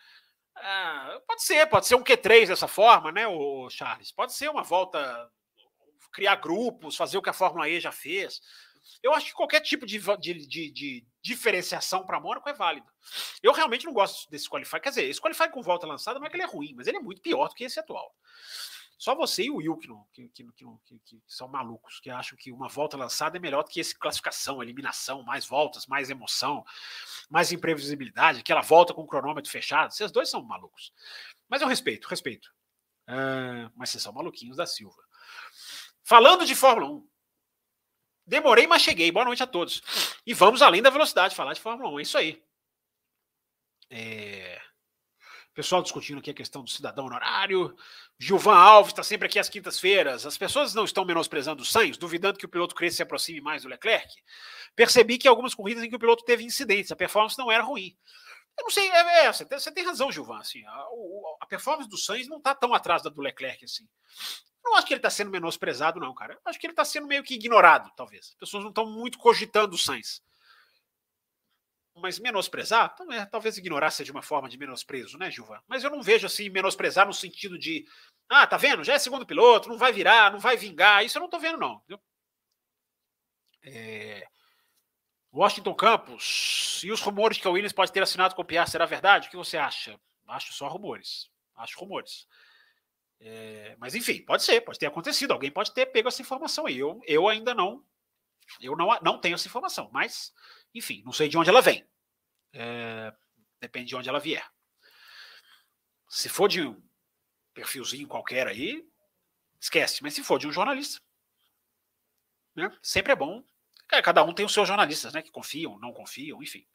ah, pode ser, pode ser um Q3 dessa forma, né, o Charles? Pode ser uma volta, criar grupos, fazer o que a Fórmula E já fez. Eu acho que qualquer tipo de, de, de, de diferenciação para Mônaco é válido. Eu realmente não gosto desse Qualify. Quer dizer, esse Qualify com volta lançada não é que ele é ruim, mas ele é muito pior do que esse atual. Só você e o Will que, não, que, que, que, que, são malucos, que acham que uma volta lançada é melhor do que esse classificação, eliminação, mais voltas, mais emoção, mais imprevisibilidade, aquela volta com o cronômetro fechado. Vocês dois são malucos. Mas eu respeito, respeito. Uh, mas vocês são maluquinhos da Silva. Falando de Fórmula 1. Demorei, mas cheguei. Boa noite a todos. E vamos além da velocidade, falar de Fórmula 1. É isso aí. É... Pessoal discutindo aqui a questão do cidadão honorário. Gilvan Alves está sempre aqui às quintas-feiras. As pessoas não estão menosprezando o Sainz, duvidando que o piloto cresça e se aproxime mais do Leclerc. Percebi que algumas corridas em que o piloto teve incidentes, a performance não era ruim. Eu não sei, é, é, você, tem, você, tem, razão, Gilvan. Assim, a, a, performance do Sainz não está tão atrás da do Leclerc assim. Eu não acho que ele está sendo menosprezado, não, cara. Eu acho que ele está sendo meio que ignorado, talvez. As pessoas não estão muito cogitando o Sainz mas menosprezar, então, é, talvez ignorar seja uma forma de menosprezo, né, Gilvan? Mas eu não vejo assim menosprezar no sentido de, ah, tá vendo? Já é segundo piloto, não vai virar, não vai vingar. Isso eu não tô vendo, não. É... Washington Campos. E os rumores que a Williams pode ter assinado com o Piar, será verdade? O que você acha? Acho só rumores. Acho rumores. É, mas enfim, pode ser, pode ter acontecido. Alguém pode ter pego essa informação aí. Eu, eu ainda não. Eu não, não tenho essa informação. Mas, enfim, não sei de onde ela vem. É, depende de onde ela vier. Se for de um perfilzinho qualquer aí, esquece. Mas se for de um jornalista, né, sempre é bom. É, cada um tem os seus jornalistas, né? Que confiam, não confiam, enfim.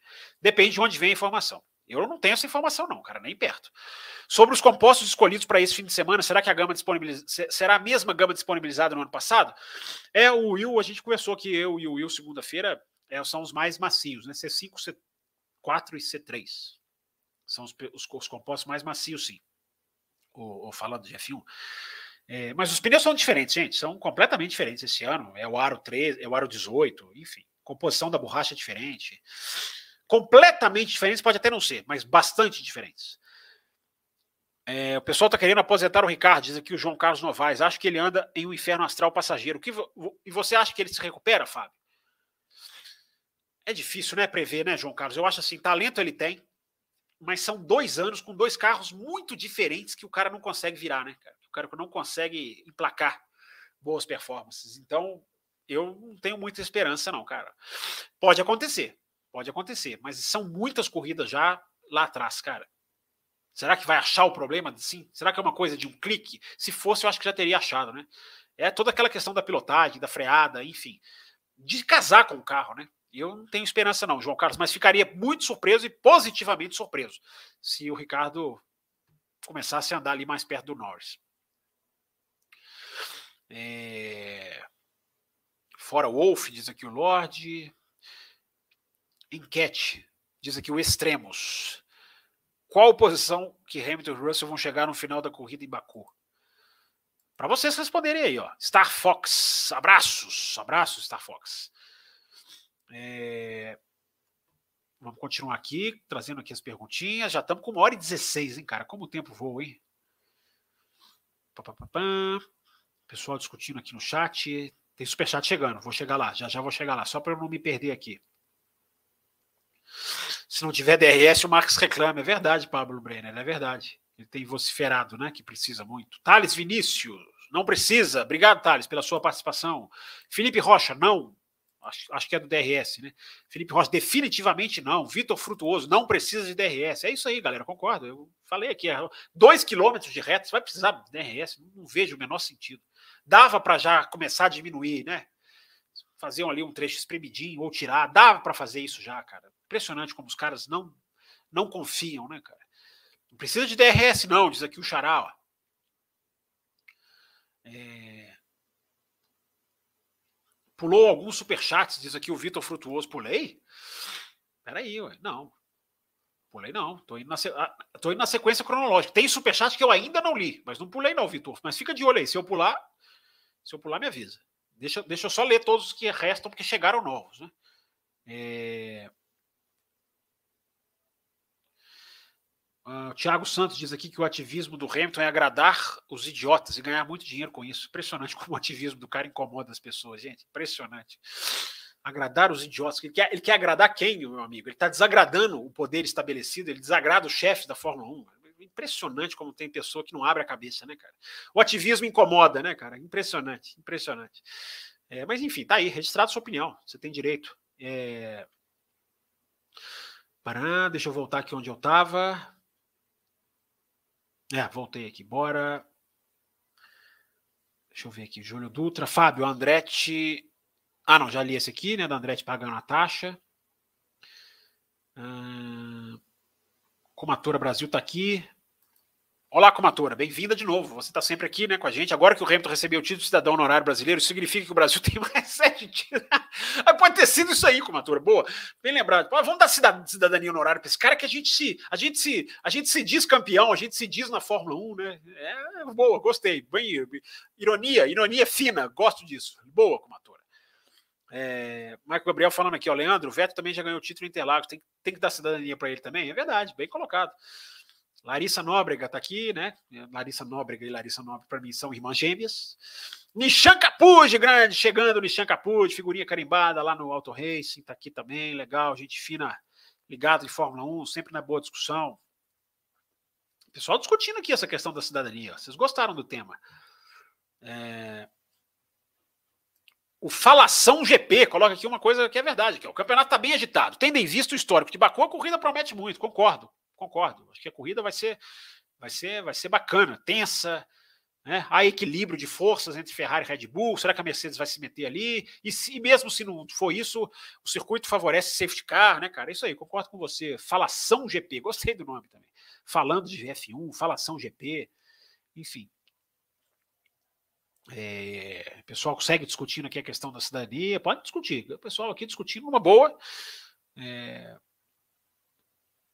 Depende de onde vem a informação. Eu não tenho essa informação, não, cara, nem perto. Sobre os compostos escolhidos para esse fim de semana, será que a gama disponibilizada será a mesma gama disponibilizada no ano passado? É, o Will, a gente conversou que eu e o Will, segunda-feira, é, são os mais macios, né? C5, C4 e C3. São os, os, os compostos mais macios, sim. O, o falando de F1. É, mas os pneus são diferentes, gente. São completamente diferentes esse ano. É o aro 13, é o aro 18, enfim. Composição da borracha é diferente. Completamente diferentes, pode até não ser, mas bastante diferentes. É, o pessoal está querendo aposentar o Ricardo, diz aqui o João Carlos Novaes. Acho que ele anda em um inferno astral passageiro. Que, e você acha que ele se recupera, Fábio? É difícil, né, prever, né, João Carlos? Eu acho assim, talento ele tem, mas são dois anos com dois carros muito diferentes que o cara não consegue virar, né, cara? Cara não consegue emplacar boas performances. Então, eu não tenho muita esperança, não, cara. Pode acontecer, pode acontecer, mas são muitas corridas já lá atrás, cara. Será que vai achar o problema? Sim. Será que é uma coisa de um clique? Se fosse, eu acho que já teria achado, né? É toda aquela questão da pilotagem, da freada, enfim, de casar com o carro, né? Eu não tenho esperança, não, João Carlos, mas ficaria muito surpreso e positivamente surpreso se o Ricardo começasse a andar ali mais perto do Norris. É... Fora Wolf, diz aqui o Lorde. Enquete, diz aqui o Extremos. Qual posição que Hamilton e Russell vão chegar no final da corrida em Baku? Para vocês responderem aí, ó. Star Fox, abraços, abraços, Star Fox. É... Vamos continuar aqui, trazendo aqui as perguntinhas. Já estamos com uma hora e 16, hein, cara? Como o tempo voa, hein? Pessoal discutindo aqui no chat. Tem superchat chegando, vou chegar lá, já já vou chegar lá, só para eu não me perder aqui. Se não tiver DRS, o Marcos reclama. É verdade, Pablo Brenner, é verdade. Ele tem vociferado, né? Que precisa muito. Thales Vinícius, não precisa. Obrigado, Thales, pela sua participação. Felipe Rocha, não acho, acho que é do DRS, né? Felipe Rocha, definitivamente não. Vitor Frutuoso, não precisa de DRS. É isso aí, galera, concordo. Eu falei aqui, é dois quilômetros de reta, você vai precisar de DRS, não vejo o menor sentido. Dava para já começar a diminuir, né? Fazer ali um trecho espremidinho ou tirar, dava para fazer isso já, cara. Impressionante como os caras não não confiam, né, cara? Não precisa de DRS, não, diz aqui o Xará. É... Pulou alguns superchats, diz aqui o Vitor Frutuoso. Pulei? Peraí, ué. Não. Pulei não. Tô indo, na, ah, tô indo na sequência cronológica. Tem superchat que eu ainda não li, mas não pulei não, Vitor. Mas fica de olho aí. Se eu pular, se eu pular, me avisa. Deixa, deixa eu só ler todos os que restam, porque chegaram novos. Né? É... Uh, o Thiago Santos diz aqui que o ativismo do Hamilton é agradar os idiotas e ganhar muito dinheiro com isso. Impressionante como o ativismo do cara incomoda as pessoas, gente. Impressionante. Agradar os idiotas. Ele quer, ele quer agradar quem, meu amigo? Ele está desagradando o poder estabelecido, ele desagrada os chefes da Fórmula 1. Impressionante como tem pessoa que não abre a cabeça, né, cara? O ativismo incomoda, né, cara? Impressionante, impressionante. É, mas enfim, tá aí, registrado sua opinião. Você tem direito. É... Pará, deixa eu voltar aqui onde eu estava. É, voltei aqui. Bora. Deixa eu ver aqui. Júlio Dutra, Fábio Andretti. Ah, não, já li esse aqui, né? Da Andretti pagando a taxa. Hum... Comatora Brasil está aqui. Olá, comatora, bem-vinda de novo. Você está sempre aqui né, com a gente. Agora que o Hamilton recebeu o título de cidadão honorário brasileiro, significa que o Brasil tem mais sete títulos. Pode ter sido isso aí, comatora. Boa, bem lembrado. Vamos dar cidadania honorária para esse cara que a gente se, a gente se, a gente se diz campeão, a gente se diz na Fórmula 1, né? É boa, gostei. Bem, ironia, ironia fina, gosto disso. Boa, comatora. É, Marco Gabriel falando aqui, ó, Leandro, o Veto também já ganhou o título Interlagos, tem, tem que dar cidadania para ele também. É verdade, bem colocado. Larissa Nóbrega está aqui, né? Larissa Nóbrega e Larissa Nóbrega, para mim, são irmãs gêmeas. Nishan Capude, grande, chegando, Nishan Capude, figurinha carimbada lá no Auto Racing, está aqui também, legal, gente fina, ligado em Fórmula 1, sempre na boa discussão. Pessoal discutindo aqui essa questão da cidadania, vocês gostaram do tema. É... O Falação GP coloca aqui uma coisa que é verdade, que é, o campeonato está bem agitado. Tendo em vista o histórico de Baku, a corrida promete muito, concordo concordo. Acho que a corrida vai ser, vai ser, vai ser bacana, tensa. Né? Há equilíbrio de forças entre Ferrari e Red Bull. Será que a Mercedes vai se meter ali? E, se, mesmo se não for isso, o circuito favorece safety car, né, cara? Isso aí, concordo com você. Falação GP, gostei do nome também. Falando de F1, Falação GP, enfim. É, o pessoal consegue discutindo aqui a questão da cidadania, pode discutir. O pessoal aqui discutindo uma boa. É,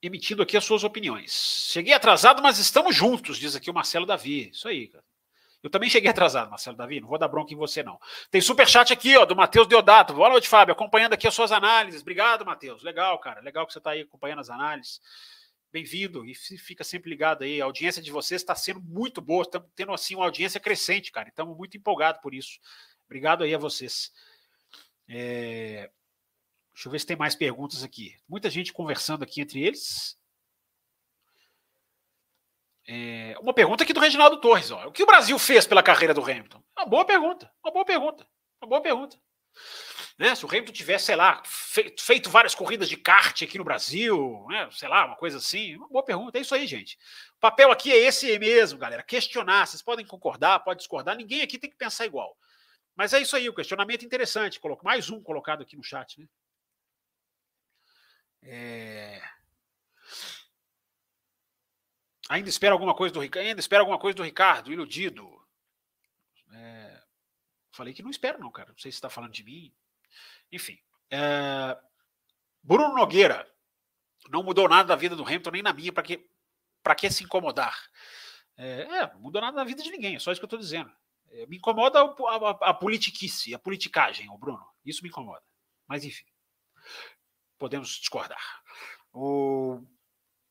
emitindo aqui as suas opiniões. Cheguei atrasado, mas estamos juntos, diz aqui o Marcelo Davi. Isso aí, cara. Eu também cheguei atrasado, Marcelo Davi, não vou dar bronca em você, não. Tem super chat aqui, ó, do Matheus Deodato. Boa noite, Fábio, acompanhando aqui as suas análises. Obrigado, Matheus. Legal, cara. Legal que você está aí acompanhando as análises. Bem-vindo e fica sempre ligado aí. A audiência de vocês está sendo muito boa. Estamos tendo, assim, uma audiência crescente, cara. Estamos muito empolgados por isso. Obrigado aí a vocês. É... Deixa eu ver se tem mais perguntas aqui. Muita gente conversando aqui entre eles. É, uma pergunta aqui do Reginaldo Torres. Ó. O que o Brasil fez pela carreira do Hamilton? Uma boa pergunta. Uma boa pergunta. Uma boa pergunta. Né? Se o Hamilton tivesse, sei lá, feito, várias corridas de kart aqui no Brasil, né? sei lá, uma coisa assim. Uma boa pergunta. É isso aí, gente. O papel aqui é esse mesmo, galera. Questionar. Vocês podem concordar, podem discordar. Ninguém aqui tem que pensar igual. Mas é isso aí, o questionamento é interessante. Mais um colocado aqui no chat. Né? É... Ainda espera alguma coisa do Ricardo? Ainda espera alguma coisa do Ricardo, iludido. É... Falei que não espero, não, cara. Não sei se está falando de mim. Enfim. É... Bruno Nogueira. Não mudou nada da vida do Hamilton, nem na minha, para que, que se incomodar? É, é, não mudou nada na vida de ninguém, é só isso que eu estou dizendo. É, me incomoda a, a, a politiquice, a politicagem, o Bruno. Isso me incomoda. Mas enfim podemos discordar. O,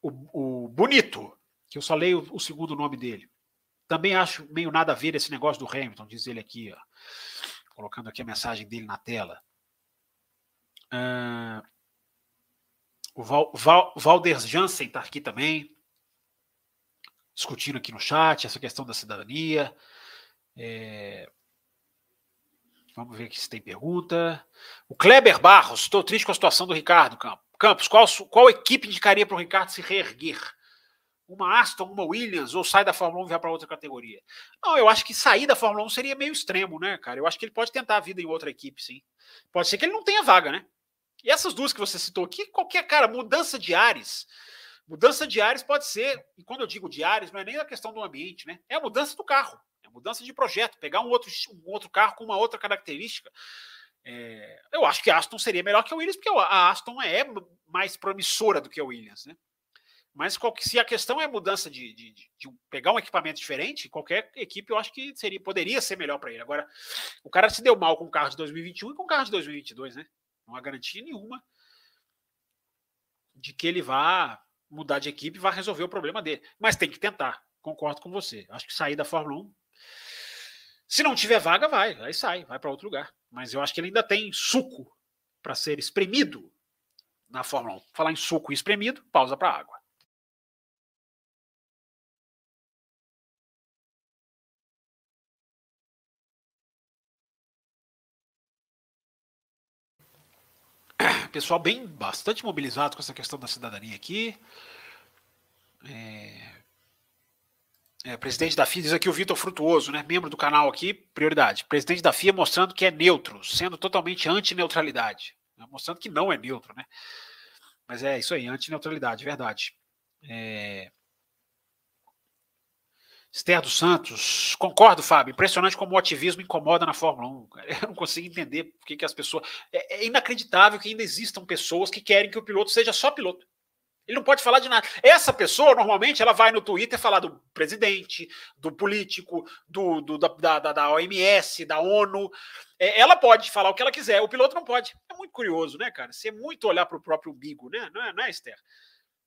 o, o Bonito, que eu só leio o segundo nome dele, também acho meio nada a ver esse negócio do Hamilton, diz ele aqui, ó, colocando aqui a mensagem dele na tela. Uh, o Val, Val, Valder Jansen está aqui também, discutindo aqui no chat essa questão da cidadania. É, Vamos ver aqui se tem pergunta. O Kleber Barros, estou triste com a situação do Ricardo Campos. Qual, qual equipe indicaria para o Ricardo se reerguer? Uma Aston, uma Williams, ou sai da Fórmula 1 e vai para outra categoria? Não, eu acho que sair da Fórmula 1 seria meio extremo, né, cara? Eu acho que ele pode tentar a vida em outra equipe, sim. Pode ser que ele não tenha vaga, né? E essas duas que você citou aqui, qualquer cara, mudança de ares. Mudança de ares pode ser, e quando eu digo de ares, não é nem a questão do ambiente, né? É a mudança do carro. É mudança de projeto, pegar um outro, um outro carro com uma outra característica. É, eu acho que a Aston seria melhor que a Williams, porque a Aston é mais promissora do que a Williams, né? Mas se a questão é mudança de, de, de, pegar um equipamento diferente, qualquer equipe eu acho que seria, poderia ser melhor para ele. Agora, o cara se deu mal com o carro de 2021 e com o carro de 2022, né? Não há garantia nenhuma de que ele vá mudar de equipe e vá resolver o problema dele. Mas tem que tentar. Concordo com você. Acho que sair da Fórmula 1 se não tiver vaga, vai, aí sai, vai para outro lugar. Mas eu acho que ele ainda tem suco para ser espremido na Fórmula 1. Falar em suco espremido, pausa para água. Pessoal bem bastante mobilizado com essa questão da cidadania aqui. É, é, presidente da FIA, diz aqui o Vitor Frutuoso, né, membro do canal aqui, prioridade. Presidente da FIA mostrando que é neutro, sendo totalmente anti-neutralidade. Né, mostrando que não é neutro, né? Mas é isso aí, anti-neutralidade, verdade. É... Esther dos Santos, concordo, Fábio. Impressionante como o ativismo incomoda na Fórmula 1. Eu não consigo entender por que, as pessoas. É, é inacreditável que ainda existam pessoas que querem que o piloto seja só piloto. Ele não pode falar de nada. Essa pessoa, normalmente, ela vai no Twitter falar do presidente, do político, do, do da, da, da, OMS, da ONU. É, ela pode falar o que ela quiser, o piloto não pode. É muito curioso, né, cara? Você muito olhar para o próprio umbigo, né? Não é, não é Esther?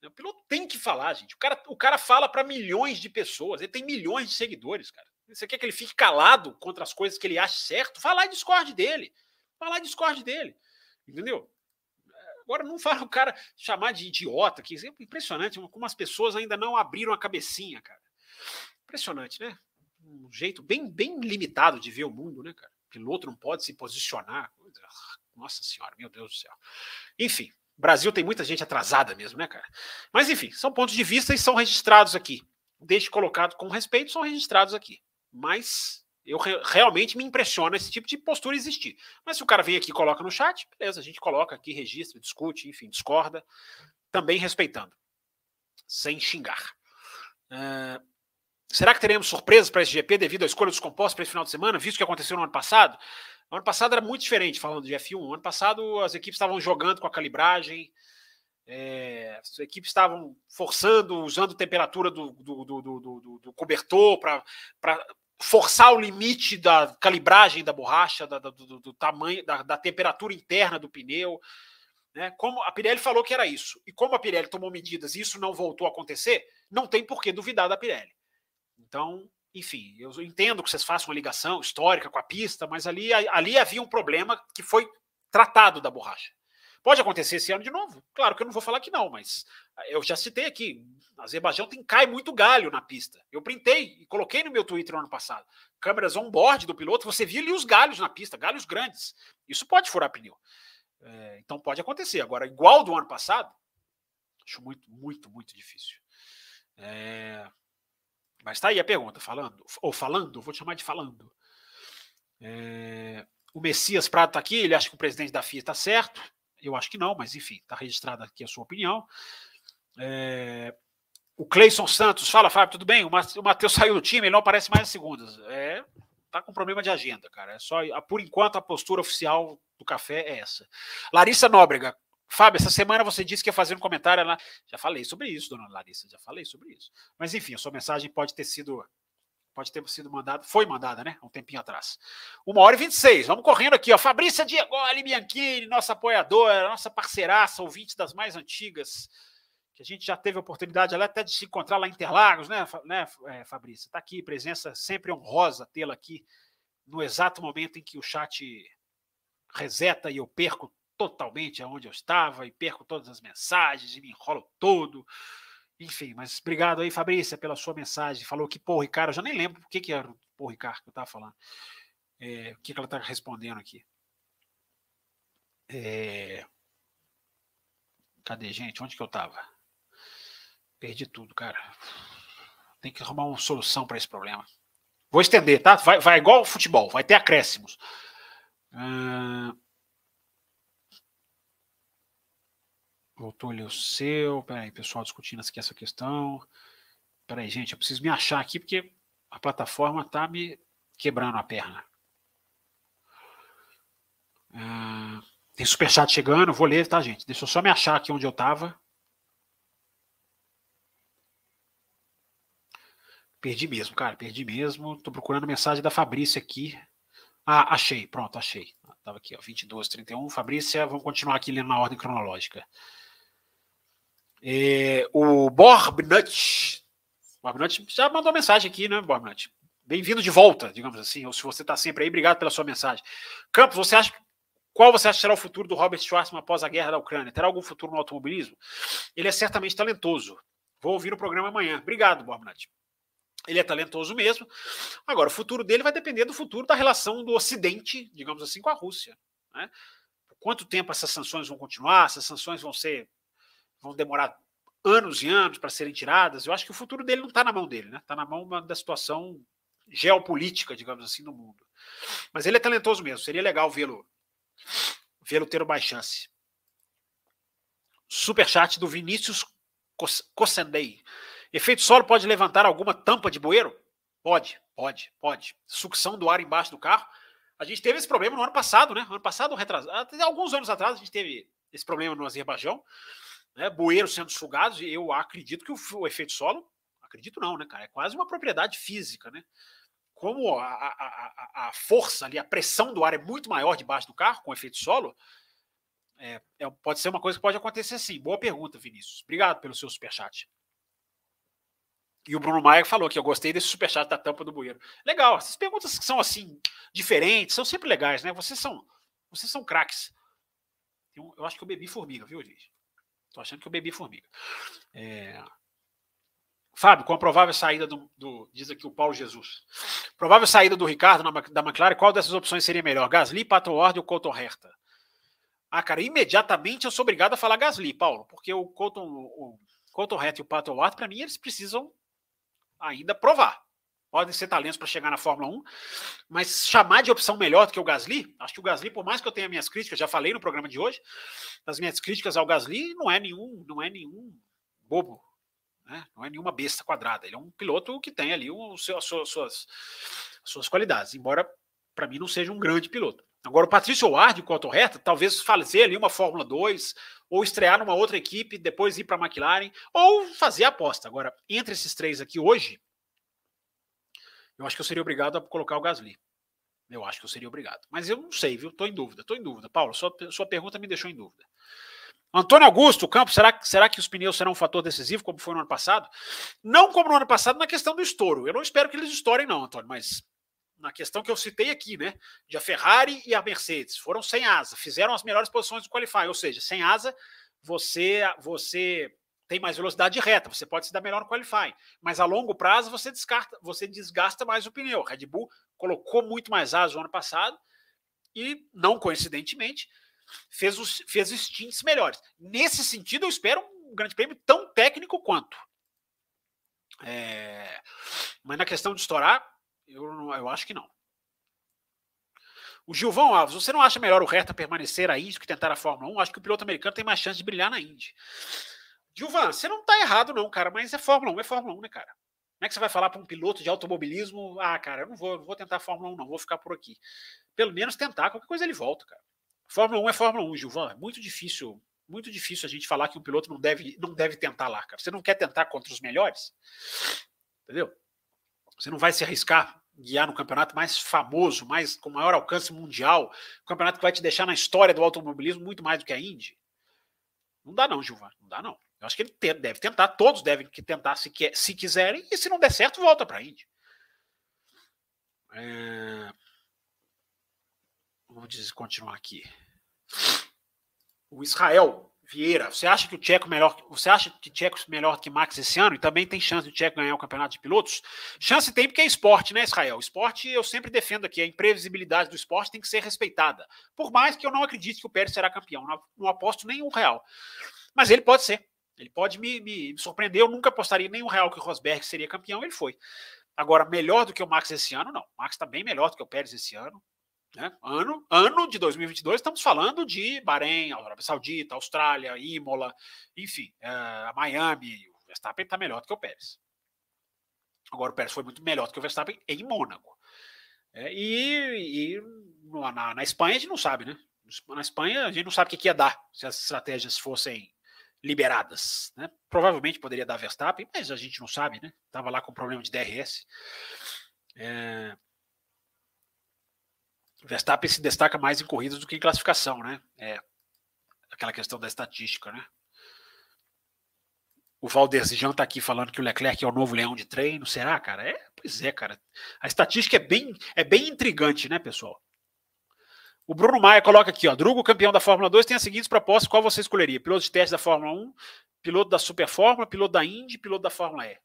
O piloto tem que falar, gente. O cara, o cara fala para milhões de pessoas, ele tem milhões de seguidores, cara. Você quer que ele fique calado contra as coisas que ele acha certo? Fala e discorde dele. Fala e discorde dele. Entendeu? Agora não fala o cara chamar de idiota, que é impressionante como as pessoas ainda não abriram a cabecinha, cara. Impressionante, né? Um jeito bem, bem limitado de ver o mundo, né, cara? Piloto não pode se posicionar. Nossa senhora, meu Deus do céu. Enfim, Brasil tem muita gente atrasada mesmo, né, cara? Mas enfim, são pontos de vista e são registrados aqui. Deixe colocado com respeito, são registrados aqui. Mas eu re realmente me impressiona esse tipo de postura existir. Mas se o cara vem aqui e coloca no chat, beleza, a gente coloca aqui, registra, discute, enfim, discorda, também respeitando, sem xingar. Uh, será que teremos surpresas para esse GP devido à escolha dos compostos para esse final de semana, visto o que aconteceu no ano passado? No ano passado era muito diferente, falando de F1. No ano passado as equipes estavam jogando com a calibragem, é, as equipes estavam forçando, usando temperatura do, do, do, do, do cobertor para forçar o limite da calibragem da borracha, da, do, do, tamanho, da, da, temperatura interna do pneu. Né? Como a Pirelli falou que era isso, e como a Pirelli tomou medidas e isso não voltou a acontecer, não tem por que duvidar da Pirelli. Então, enfim, eu entendo que vocês façam uma ligação histórica com a pista, mas ali, ali havia um problema que foi tratado da borracha. Pode acontecer esse ano de novo? Claro que eu não vou falar que não, mas eu já citei aqui. Azerbaijão tem cai muito galho na pista. Eu printei e coloquei no meu Twitter no ano passado. Câmeras on-board do piloto, você via ali os galhos na pista, galhos grandes. Isso pode furar pneu. É, então pode acontecer. Agora, igual do ano passado, acho muito, muito, muito difícil. É, mas tá aí a pergunta, falando, ou falando, vou te chamar de falando. É, o Messias Prado tá aqui, ele acha que o presidente da FIA está certo. Eu acho que não, mas enfim, está registrada aqui a sua opinião. É, o Cleison Santos, fala, Fábio, tudo bem? O Matheus saiu do time, ele não aparece mais em segundas. É, tá com problema de agenda, cara. É só, por enquanto, a postura oficial do café é essa. Larissa Nóbrega, Fábio, essa semana você disse que ia fazer um comentário lá. Já falei sobre isso, dona Larissa, já falei sobre isso. Mas enfim, a sua mensagem pode ter sido Pode ter sido mandado, foi mandada, né? Um tempinho atrás. Uma hora e 26. Vamos correndo aqui, ó. Fabrícia Diegoli Bianchini, nossa apoiadora, nossa parceiraça, ouvinte das mais antigas, que a gente já teve a oportunidade até de se encontrar lá em Interlagos, né, né é, Fabrícia? Está aqui, presença sempre honrosa tê-la aqui no exato momento em que o chat reseta e eu perco totalmente aonde eu estava e perco todas as mensagens e me enrolo todo. Enfim, mas obrigado aí, Fabrícia, pela sua mensagem. Falou que, pô, Ricardo, eu já nem lembro o que, que era o pô, Ricardo que eu estava falando. É, o que, que ela está respondendo aqui? É... Cadê, gente? Onde que eu estava? Perdi tudo, cara. Tem que arrumar uma solução para esse problema. Vou estender, tá? Vai, vai igual futebol, vai ter acréscimos. Uh... Voltou ali o seu. Peraí, pessoal discutindo aqui essa questão. Peraí, gente, eu preciso me achar aqui porque a plataforma tá me quebrando a perna. Ah, tem superchat chegando, vou ler, tá, gente? Deixa eu só me achar aqui onde eu tava. Perdi mesmo, cara, perdi mesmo. Tô procurando mensagem da Fabrícia aqui. Ah, achei, pronto, achei. Tava aqui, ó, 22, 31. Fabrícia, vamos continuar aqui lendo na ordem cronológica. É, o Borbnut, Borbnut já mandou mensagem aqui, né, Borbnut? Bem-vindo de volta, digamos assim, ou se você está sempre aí, obrigado pela sua mensagem. Campos, você acha qual você acha que será o futuro do Robert Schwarzman após a guerra da Ucrânia? Terá algum futuro no automobilismo? Ele é certamente talentoso. Vou ouvir o programa amanhã. Obrigado, Borbnut. Ele é talentoso mesmo. Agora, o futuro dele vai depender do futuro da relação do Ocidente, digamos assim, com a Rússia. Né? Por quanto tempo essas sanções vão continuar? Essas sanções vão ser vão demorar anos e anos para serem tiradas, eu acho que o futuro dele não está na mão dele, né? Está na mão da situação geopolítica, digamos assim, no mundo. Mas ele é talentoso mesmo, seria legal vê-lo vê-lo ter mais chance. Superchat do Vinícius Cossendei. Efeito solo pode levantar alguma tampa de bueiro? Pode, pode, pode. Sucção do ar embaixo do carro. A gente teve esse problema no ano passado, né? Ano passado, retrasado, alguns anos atrás, a gente teve esse problema no Azerbaijão né, bueiros sendo sugados, e eu acredito que o, o, efeito solo, acredito não, né, cara, é quase uma propriedade física, né? Como a, a, a, força ali, a pressão do ar é muito maior debaixo do carro com efeito solo, É, é, pode ser uma coisa que pode acontecer sim. Boa pergunta, Vinícius. Obrigado pelo seu superchat. E o Bruno Maia falou que eu gostei desse superchat da tampa do bueiro. Legal, essas perguntas que são assim, diferentes, são sempre legais, né? Vocês são, vocês são craques. Eu, eu acho que eu bebi formiga, viu, gente? Tô achando que eu bebi formiga. É... Fábio, com a provável saída do, do, Diz aqui o Paulo Jesus. Provável saída do Ricardo na, da McLaren, qual dessas opções seria melhor? Gasly, Pato Ward ou Colton Herta? Ah, cara, imediatamente eu sou obrigado a falar Gasly, Paulo, porque o Colton, o Colton Herta e o Pato Ward, para mim, eles precisam ainda provar. Podem ser talentos para chegar na Fórmula 1, mas chamar de opção melhor do que o Gasly, acho que o Gasly, por mais que eu tenha minhas críticas, já falei no programa de hoje, as minhas críticas ao Gasly não é nenhum, não é nenhum bobo, né? não é nenhuma besta quadrada. Ele é um piloto que tem ali o seu, as suas, suas, suas qualidades, embora para mim não seja um grande piloto. Agora, o Patrício Ward, com reta, talvez fazer ali uma Fórmula 2, ou estrear numa outra equipe, depois ir para a McLaren, ou fazer a aposta. Agora, entre esses três aqui hoje, eu acho que eu seria obrigado a colocar o Gasly. Eu acho que eu seria obrigado. Mas eu não sei, viu? Estou em dúvida, estou em dúvida. Paulo, sua, sua pergunta me deixou em dúvida. Antônio Augusto, Campos, será, será que os pneus serão um fator decisivo, como foi no ano passado? Não como no ano passado, na questão do estouro. Eu não espero que eles estourem, não, Antônio, mas na questão que eu citei aqui, né? De a Ferrari e a Mercedes foram sem asa, fizeram as melhores posições do qualify, ou seja, sem asa você você tem mais velocidade reta, você pode se dar melhor no qualify, mas a longo prazo você descarta, você desgasta mais o pneu. Red Bull colocou muito mais asa no ano passado e não coincidentemente fez os fez os stints melhores. Nesse sentido, eu espero um grande prêmio tão técnico quanto. É, mas na questão de estourar, eu, eu acho que não. O Gilvão Alves, você não acha melhor o Hertha permanecer aí do que tentar a Fórmula 1? Acho que o piloto americano tem mais chance de brilhar na Indy. Gilvan, você não tá errado, não, cara, mas é Fórmula 1, é Fórmula 1, né, cara? Como é que você vai falar para um piloto de automobilismo? Ah, cara, eu não vou, não vou tentar Fórmula 1, não, vou ficar por aqui. Pelo menos tentar, qualquer coisa ele volta, cara. Fórmula 1 é Fórmula 1, Gilvan. É muito difícil, muito difícil a gente falar que um piloto não deve, não deve tentar lá, cara. Você não quer tentar contra os melhores? Entendeu? Você não vai se arriscar guiar no campeonato mais famoso, mais com maior alcance mundial, campeonato que vai te deixar na história do automobilismo muito mais do que a Indy. Não dá não, Gilvan, não dá não. Eu acho que ele deve tentar, todos devem tentar se, quer, se quiserem, e se não der certo, volta para a Indy. É... Vamos continuar aqui. O Israel Vieira, você acha que o Tcheco melhor, você acha que Tcheco melhor que Max esse ano e também tem chance de Tcheco ganhar o campeonato de pilotos? Chance tem porque é esporte, né, Israel? Esporte eu sempre defendo aqui, a imprevisibilidade do esporte tem que ser respeitada. Por mais que eu não acredite que o Pérez será campeão, não, não aposto nenhum real. Mas ele pode ser. Ele pode me, me, surpreender. Eu nunca apostaria nenhum real que o Rosberg seria campeão, ele foi. Agora, melhor do que o Max esse ano, não. O Max está bem melhor do que o Pérez esse ano. Né? Ano, ano de 2022, estamos falando de Bahrein, Arábia Saudita, Austrália, Imola, enfim, é, Miami. O Verstappen está melhor do que o Pérez. Agora, o Pérez foi muito melhor do que o Verstappen em Mônaco. É, e, e na, na, Espanha a gente não sabe, né? Na Espanha a gente não sabe o que, que ia dar se as estratégias fossem liberadas. Né? Provavelmente poderia dar Verstappen, mas a gente não sabe, né? Estava lá com problema de DRS. É, Verstappen se destaca mais em corridas do que em classificação, né? É aquela questão da estatística, né? O Valderzijão está aqui falando que o Leclerc é o novo leão de treino. Será, cara? É, pois é, cara. A estatística é bem, é bem intrigante, né, pessoal? O Bruno Maia coloca aqui, ó. Drugo, campeão da Fórmula 2, tem as seguintes propostas. Qual você escolheria? Piloto de teste da Fórmula 1, piloto da Super Fórmula, piloto da Indy, piloto da Fórmula E.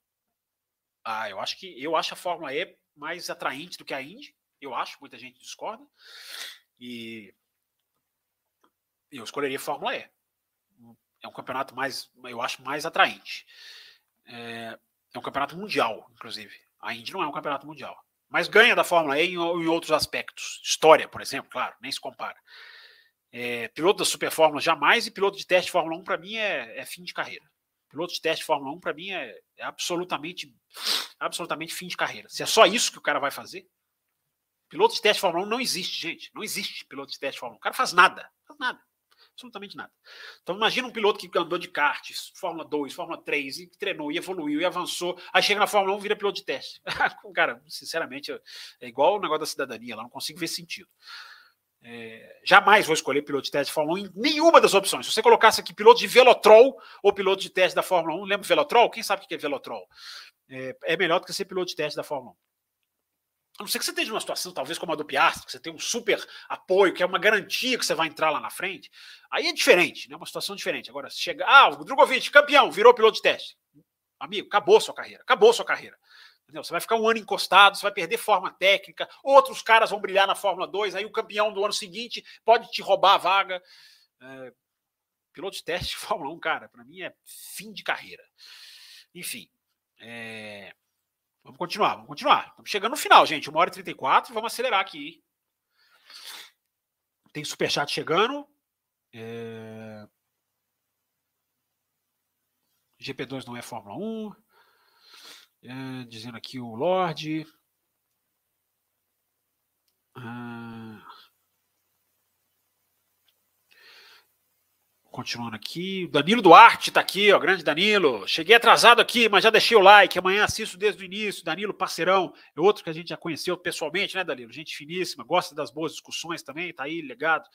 Ah, eu acho que eu acho a Fórmula E mais atraente do que a Indy. Eu acho, muita gente discorda. E eu escolheria Fórmula E. É um campeonato mais, eu acho, mais atraente. É, é um campeonato mundial, inclusive. A Indy não é um campeonato mundial. Mas ganha da Fórmula E em, em outros aspectos. História, por exemplo, claro, nem se compara. É, piloto da Super Fórmula jamais e piloto de teste de Fórmula 1 para mim é, é, fim de carreira. Piloto de teste de Fórmula 1 para mim é, é, absolutamente absolutamente fim de carreira. Se é só isso que o cara vai fazer, Piloto de teste de Fórmula 1 não existe, gente. Não existe piloto de teste de Fórmula 1. O cara faz nada. Faz nada. Absolutamente nada. Então imagina um piloto que andou de kart, Fórmula 2, Fórmula 3, e treinou, e evoluiu, e avançou. Aí chega na Fórmula 1 vira piloto de teste. cara, sinceramente, é igual o negócio da cidadania lá, não consigo ver sentido. É, jamais vou escolher piloto de teste de Fórmula 1 em nenhuma das opções. Se você colocasse aqui piloto de Velotrol ou piloto de teste da Fórmula 1, lembra Velotrol? Quem sabe o que é Velotrol? É, é melhor do que ser piloto de teste da Fórmula 1. A não ser que você esteja numa situação, talvez como a do Piastri, que você tem um super apoio, que é uma garantia que você vai entrar lá na frente. Aí é diferente, né? Uma situação diferente. Agora, se chegar. Ah, o Drogovic, campeão, virou piloto de teste. Amigo, acabou sua carreira. Acabou sua carreira. Entendeu? Você vai ficar um ano encostado, você vai perder forma técnica, outros caras vão brilhar na Fórmula 2, aí o campeão do ano seguinte pode te roubar a vaga. É, piloto de teste de Fórmula 1, cara, para mim é fim de carreira. Enfim. É, vamos continuar, vamos continuar. Estamos chegando no final, gente. 1 hora e 34, vamos acelerar aqui. Tem superchat chegando. É... GP2 não é Fórmula 1. É, dizendo aqui o Lorde. Ah, continuando aqui. Danilo Duarte está aqui, ó, grande Danilo. Cheguei atrasado aqui, mas já deixei o like. Amanhã assisto desde o início. Danilo, parceirão. É outro que a gente já conheceu pessoalmente, né, Danilo? Gente finíssima, gosta das boas discussões também, tá aí legado.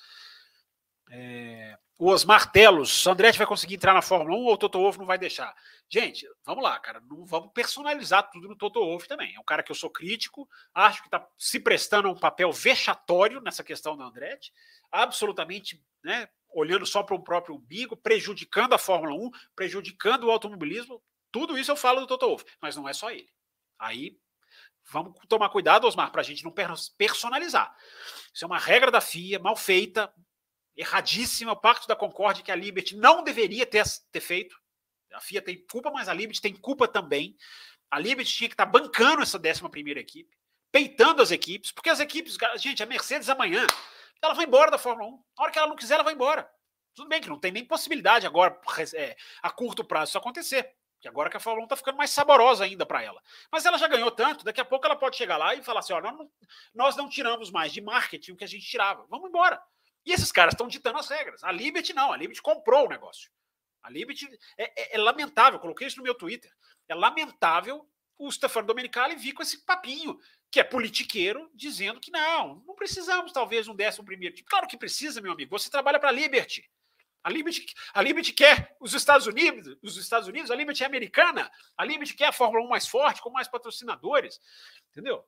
É, o Osmar Telos, Andretti vai conseguir entrar na Fórmula 1 ou o Toto Wolff não vai deixar? Gente, vamos lá, cara, não vamos personalizar tudo no Toto Wolff também. É um cara que eu sou crítico, acho que está se prestando a um papel vexatório nessa questão da Andretti, absolutamente, né, olhando só para o próprio umbigo, prejudicando a Fórmula 1, prejudicando o automobilismo. Tudo isso eu falo do Toto Wolff, mas não é só ele. Aí vamos tomar cuidado, Osmar, para a gente não personalizar. Isso é uma regra da FIA, mal feita, erradíssima, o Pacto da Concórdia que a Liberty não deveria ter, ter feito. A FIA tem culpa, mas a Liberty tem culpa também. A Liberty tinha que estar bancando essa 11 primeira equipe, peitando as equipes, porque as equipes, gente, a Mercedes amanhã, ela vai embora da Fórmula 1. A hora que ela não quiser, ela vai embora. Tudo bem que não tem nem possibilidade agora, é, a curto prazo, isso acontecer. Que agora que a Fórmula 1 está ficando mais saborosa ainda para ela. Mas ela já ganhou tanto, daqui a pouco ela pode chegar lá e falar assim: ó, nós não, nós não tiramos mais de marketing o que a gente tirava. Vamos embora. E esses caras estão ditando as regras. A Liberty não, a Liberty comprou o negócio. A Liberty é, é, é lamentável, coloquei isso no meu Twitter. É lamentável o Stefano Domenicali vir com esse papinho, que é politiqueiro, dizendo que não, não precisamos talvez um décimo primeiro time. Claro que precisa, meu amigo. Você trabalha para a Liberty. A Liberty, a Liberty quer os Estados Unidos, os Estados Unidos, a Liberty é americana, a Liberty quer a Fórmula 1 mais forte, com mais patrocinadores, entendeu?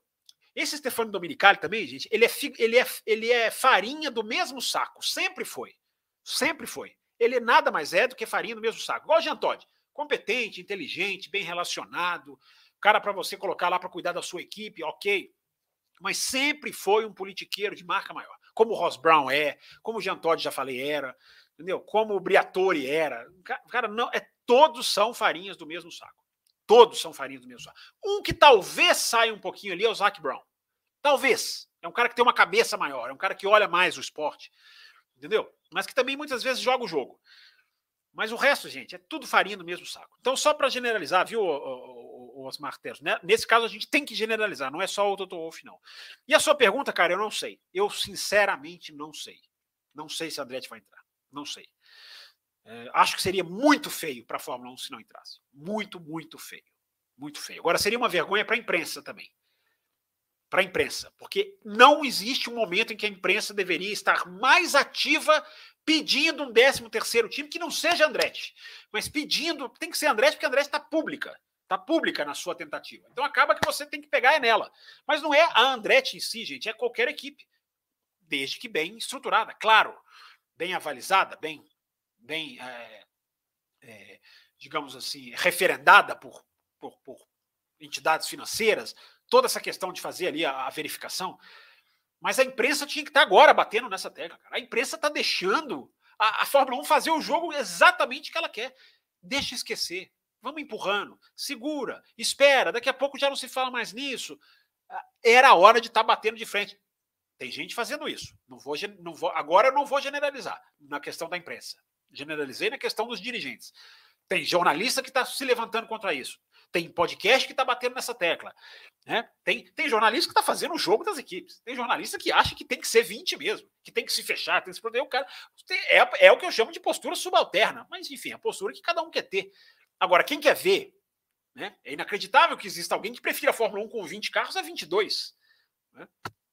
Esse Stefano Dominicali também, gente, ele é, ele, é, ele é farinha do mesmo saco. Sempre foi. Sempre foi. Ele nada mais é do que farinha do mesmo saco. Igual o Jean Todt. Competente, inteligente, bem relacionado. Cara para você colocar lá para cuidar da sua equipe, ok. Mas sempre foi um politiqueiro de marca maior. Como o Ross Brown é, como o Jean Todt já falei era, entendeu? Como o Briatore era. Cara, não, é, todos são farinhas do mesmo saco. Todos são farinha do mesmo saco. Um que talvez saia um pouquinho ali é o Zac Brown. Talvez. É um cara que tem uma cabeça maior, é um cara que olha mais o esporte. Entendeu? Mas que também muitas vezes joga o jogo. Mas o resto, gente, é tudo farinha do mesmo saco. Então, só para generalizar, viu, Né? Nesse caso, a gente tem que generalizar, não é só o Toto Wolff, não. E a sua pergunta, cara, eu não sei. Eu, sinceramente, não sei. Não sei se a Andretti vai entrar. Não sei. É, acho que seria muito feio para a Fórmula 1 se não entrasse. Muito, muito feio. Muito feio. Agora, seria uma vergonha para a imprensa também. Para a imprensa. Porque não existe um momento em que a imprensa deveria estar mais ativa pedindo um 13 terceiro time que não seja Andretti. Mas pedindo, tem que ser Andretti, porque Andretti está pública. Está pública na sua tentativa. Então acaba que você tem que pegar é nela. Mas não é a Andretti em si, gente, é qualquer equipe. Desde que bem estruturada, claro. Bem avalizada, bem bem, é, é, digamos assim, referendada por, por, por, entidades financeiras, toda essa questão de fazer ali a, a, verificação. Mas a imprensa tinha que estar agora batendo nessa tecla. Cara. A imprensa está deixando a, a Fórmula 1 fazer o jogo exatamente que ela quer. Deixa esquecer. Vamos empurrando, segura, espera, daqui a pouco já não se fala mais nisso. Ah, era a hora de estar tá batendo de frente. Tem gente fazendo isso. Não vou, não vou, agora eu não vou generalizar na questão da imprensa generalizei na questão dos dirigentes. Tem jornalista que está se levantando contra isso. Tem podcast que está batendo nessa tecla. Né? Tem, tem jornalista que está fazendo o jogo das equipes. Tem jornalista que acha que tem que ser 20 mesmo, que tem que se fechar, tem que se proteger. O cara é, é o que eu chamo de postura subalterna. Mas, enfim, é a postura que cada um quer ter. Agora, quem quer ver, né? é inacreditável que exista alguém que prefira a Fórmula 1 com 20 carros a 22. Né?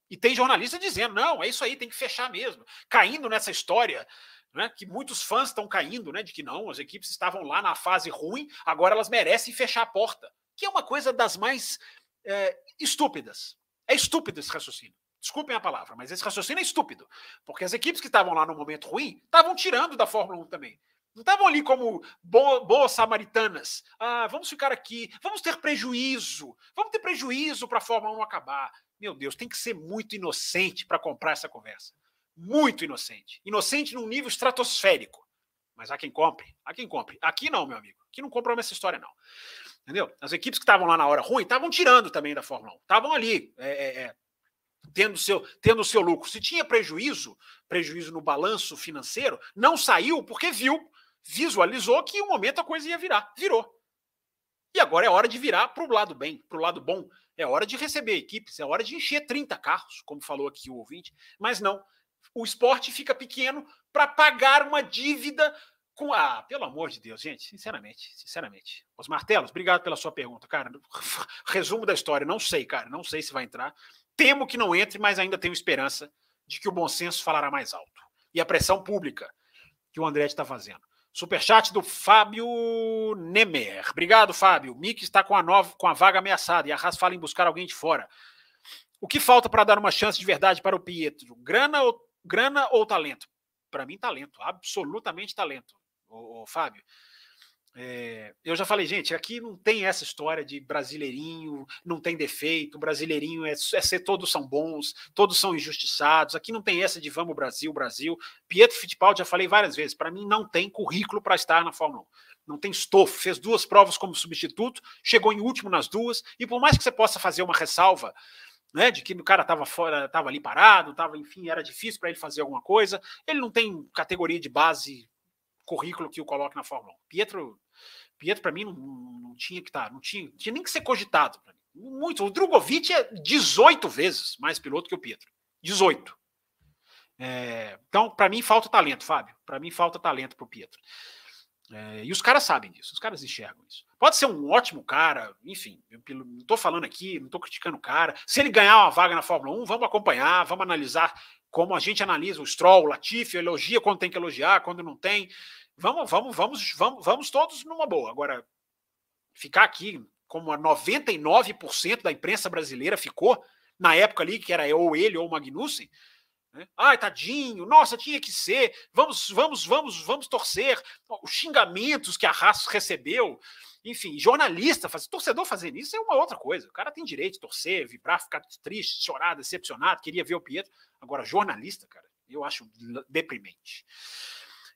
E tem jornalista dizendo: não, é isso aí, tem que fechar mesmo. Caindo nessa história, né, que muitos fãs estão caindo, né, de que não, as equipes estavam lá na fase ruim, agora elas merecem fechar a porta. Que é uma coisa das mais é, estúpidas. É estúpido esse raciocínio. Desculpem a palavra, mas esse raciocínio é estúpido. Porque as equipes que estavam lá no momento ruim estavam tirando da Fórmula 1 também. Não estavam ali como boas, samaritanas. Ah, vamos ficar aqui, vamos ter prejuízo, vamos ter prejuízo para a Fórmula 1 acabar. Meu Deus, tem que ser muito inocente para comprar essa conversa. Muito inocente. Inocente num nível estratosférico. Mas há quem compre, há quem compre. Aqui não, meu amigo. Aqui não comprou essa história, não. Entendeu? As equipes que estavam lá na hora ruim estavam tirando também da Fórmula 1. Estavam ali, é, é, é, tendo seu, tendo seu lucro. Se tinha prejuízo, prejuízo no balanço financeiro, não saiu porque viu, visualizou que em um momento a coisa ia virar. Virou. E agora é hora de virar para o lado bem, para o lado bom. É hora de receber equipes, é hora de encher 30 carros, como falou aqui o ouvinte. Mas não. O esporte fica pequeno para pagar uma dívida com a. Pelo amor de Deus, gente, sinceramente, sinceramente. Os martelos, obrigado pela sua pergunta, cara. Resumo da história, não sei, cara, não sei se vai entrar. Temo que não entre, mas ainda tenho esperança de que o bom senso falará mais alto. E a pressão pública que o André está fazendo. Superchat do Fábio Nemer. Obrigado, Fábio. Mick está com a, nova, com a vaga ameaçada e a Haas fala em buscar alguém de fora. O que falta para dar uma chance de verdade para o Pietro? Grana ou, grana ou talento? Para mim, talento. Absolutamente talento, ô, ô Fábio. É, eu já falei, gente, aqui não tem essa história de brasileirinho, não tem defeito, brasileirinho é, é ser todos são bons, todos são injustiçados. Aqui não tem essa de vamos Brasil, Brasil. Pietro Fittipaldi, já falei várias vezes, para mim não tem currículo para estar na Fórmula 1. Não tem estofo, fez duas provas como substituto, chegou em último nas duas, e por mais que você possa fazer uma ressalva, né, de que o cara estava fora, estava ali parado, tava, enfim, era difícil para ele fazer alguma coisa. Ele não tem categoria de base currículo que o coloque na Fórmula 1. Pietro, Pietro para mim, não, não, tinha que estar, tá, não tinha, tinha nem que ser cogitado. Muito. O Drogovic é 18 vezes mais piloto que o Pietro. 18. É, então, para mim, falta talento, Fábio. Para mim, falta talento para o Pietro. É, e os caras sabem disso, os caras enxergam isso. Pode ser um ótimo cara, enfim, eu não estou falando aqui, não estou criticando o cara. Se ele ganhar uma vaga na Fórmula 1, vamos acompanhar, vamos analisar como a gente analisa o Stroll, o Latifi, elogia quando tem que elogiar, quando não tem. Vamos, vamos, vamos, vamos, vamos todos numa boa. Agora, ficar aqui como a 99% da imprensa brasileira ficou, na época ali, que era ou ele ou Magnussen, né? Ai, tadinho, nossa, tinha que ser. Vamos, vamos, vamos, vamos torcer. Os xingamentos que a Haas recebeu, enfim, jornalista, faz, torcedor fazendo isso é uma outra coisa. O cara tem direito de torcer, vibrar, ficar triste, chorar, decepcionado, queria ver o Pietro. Agora, jornalista, cara, eu acho deprimente.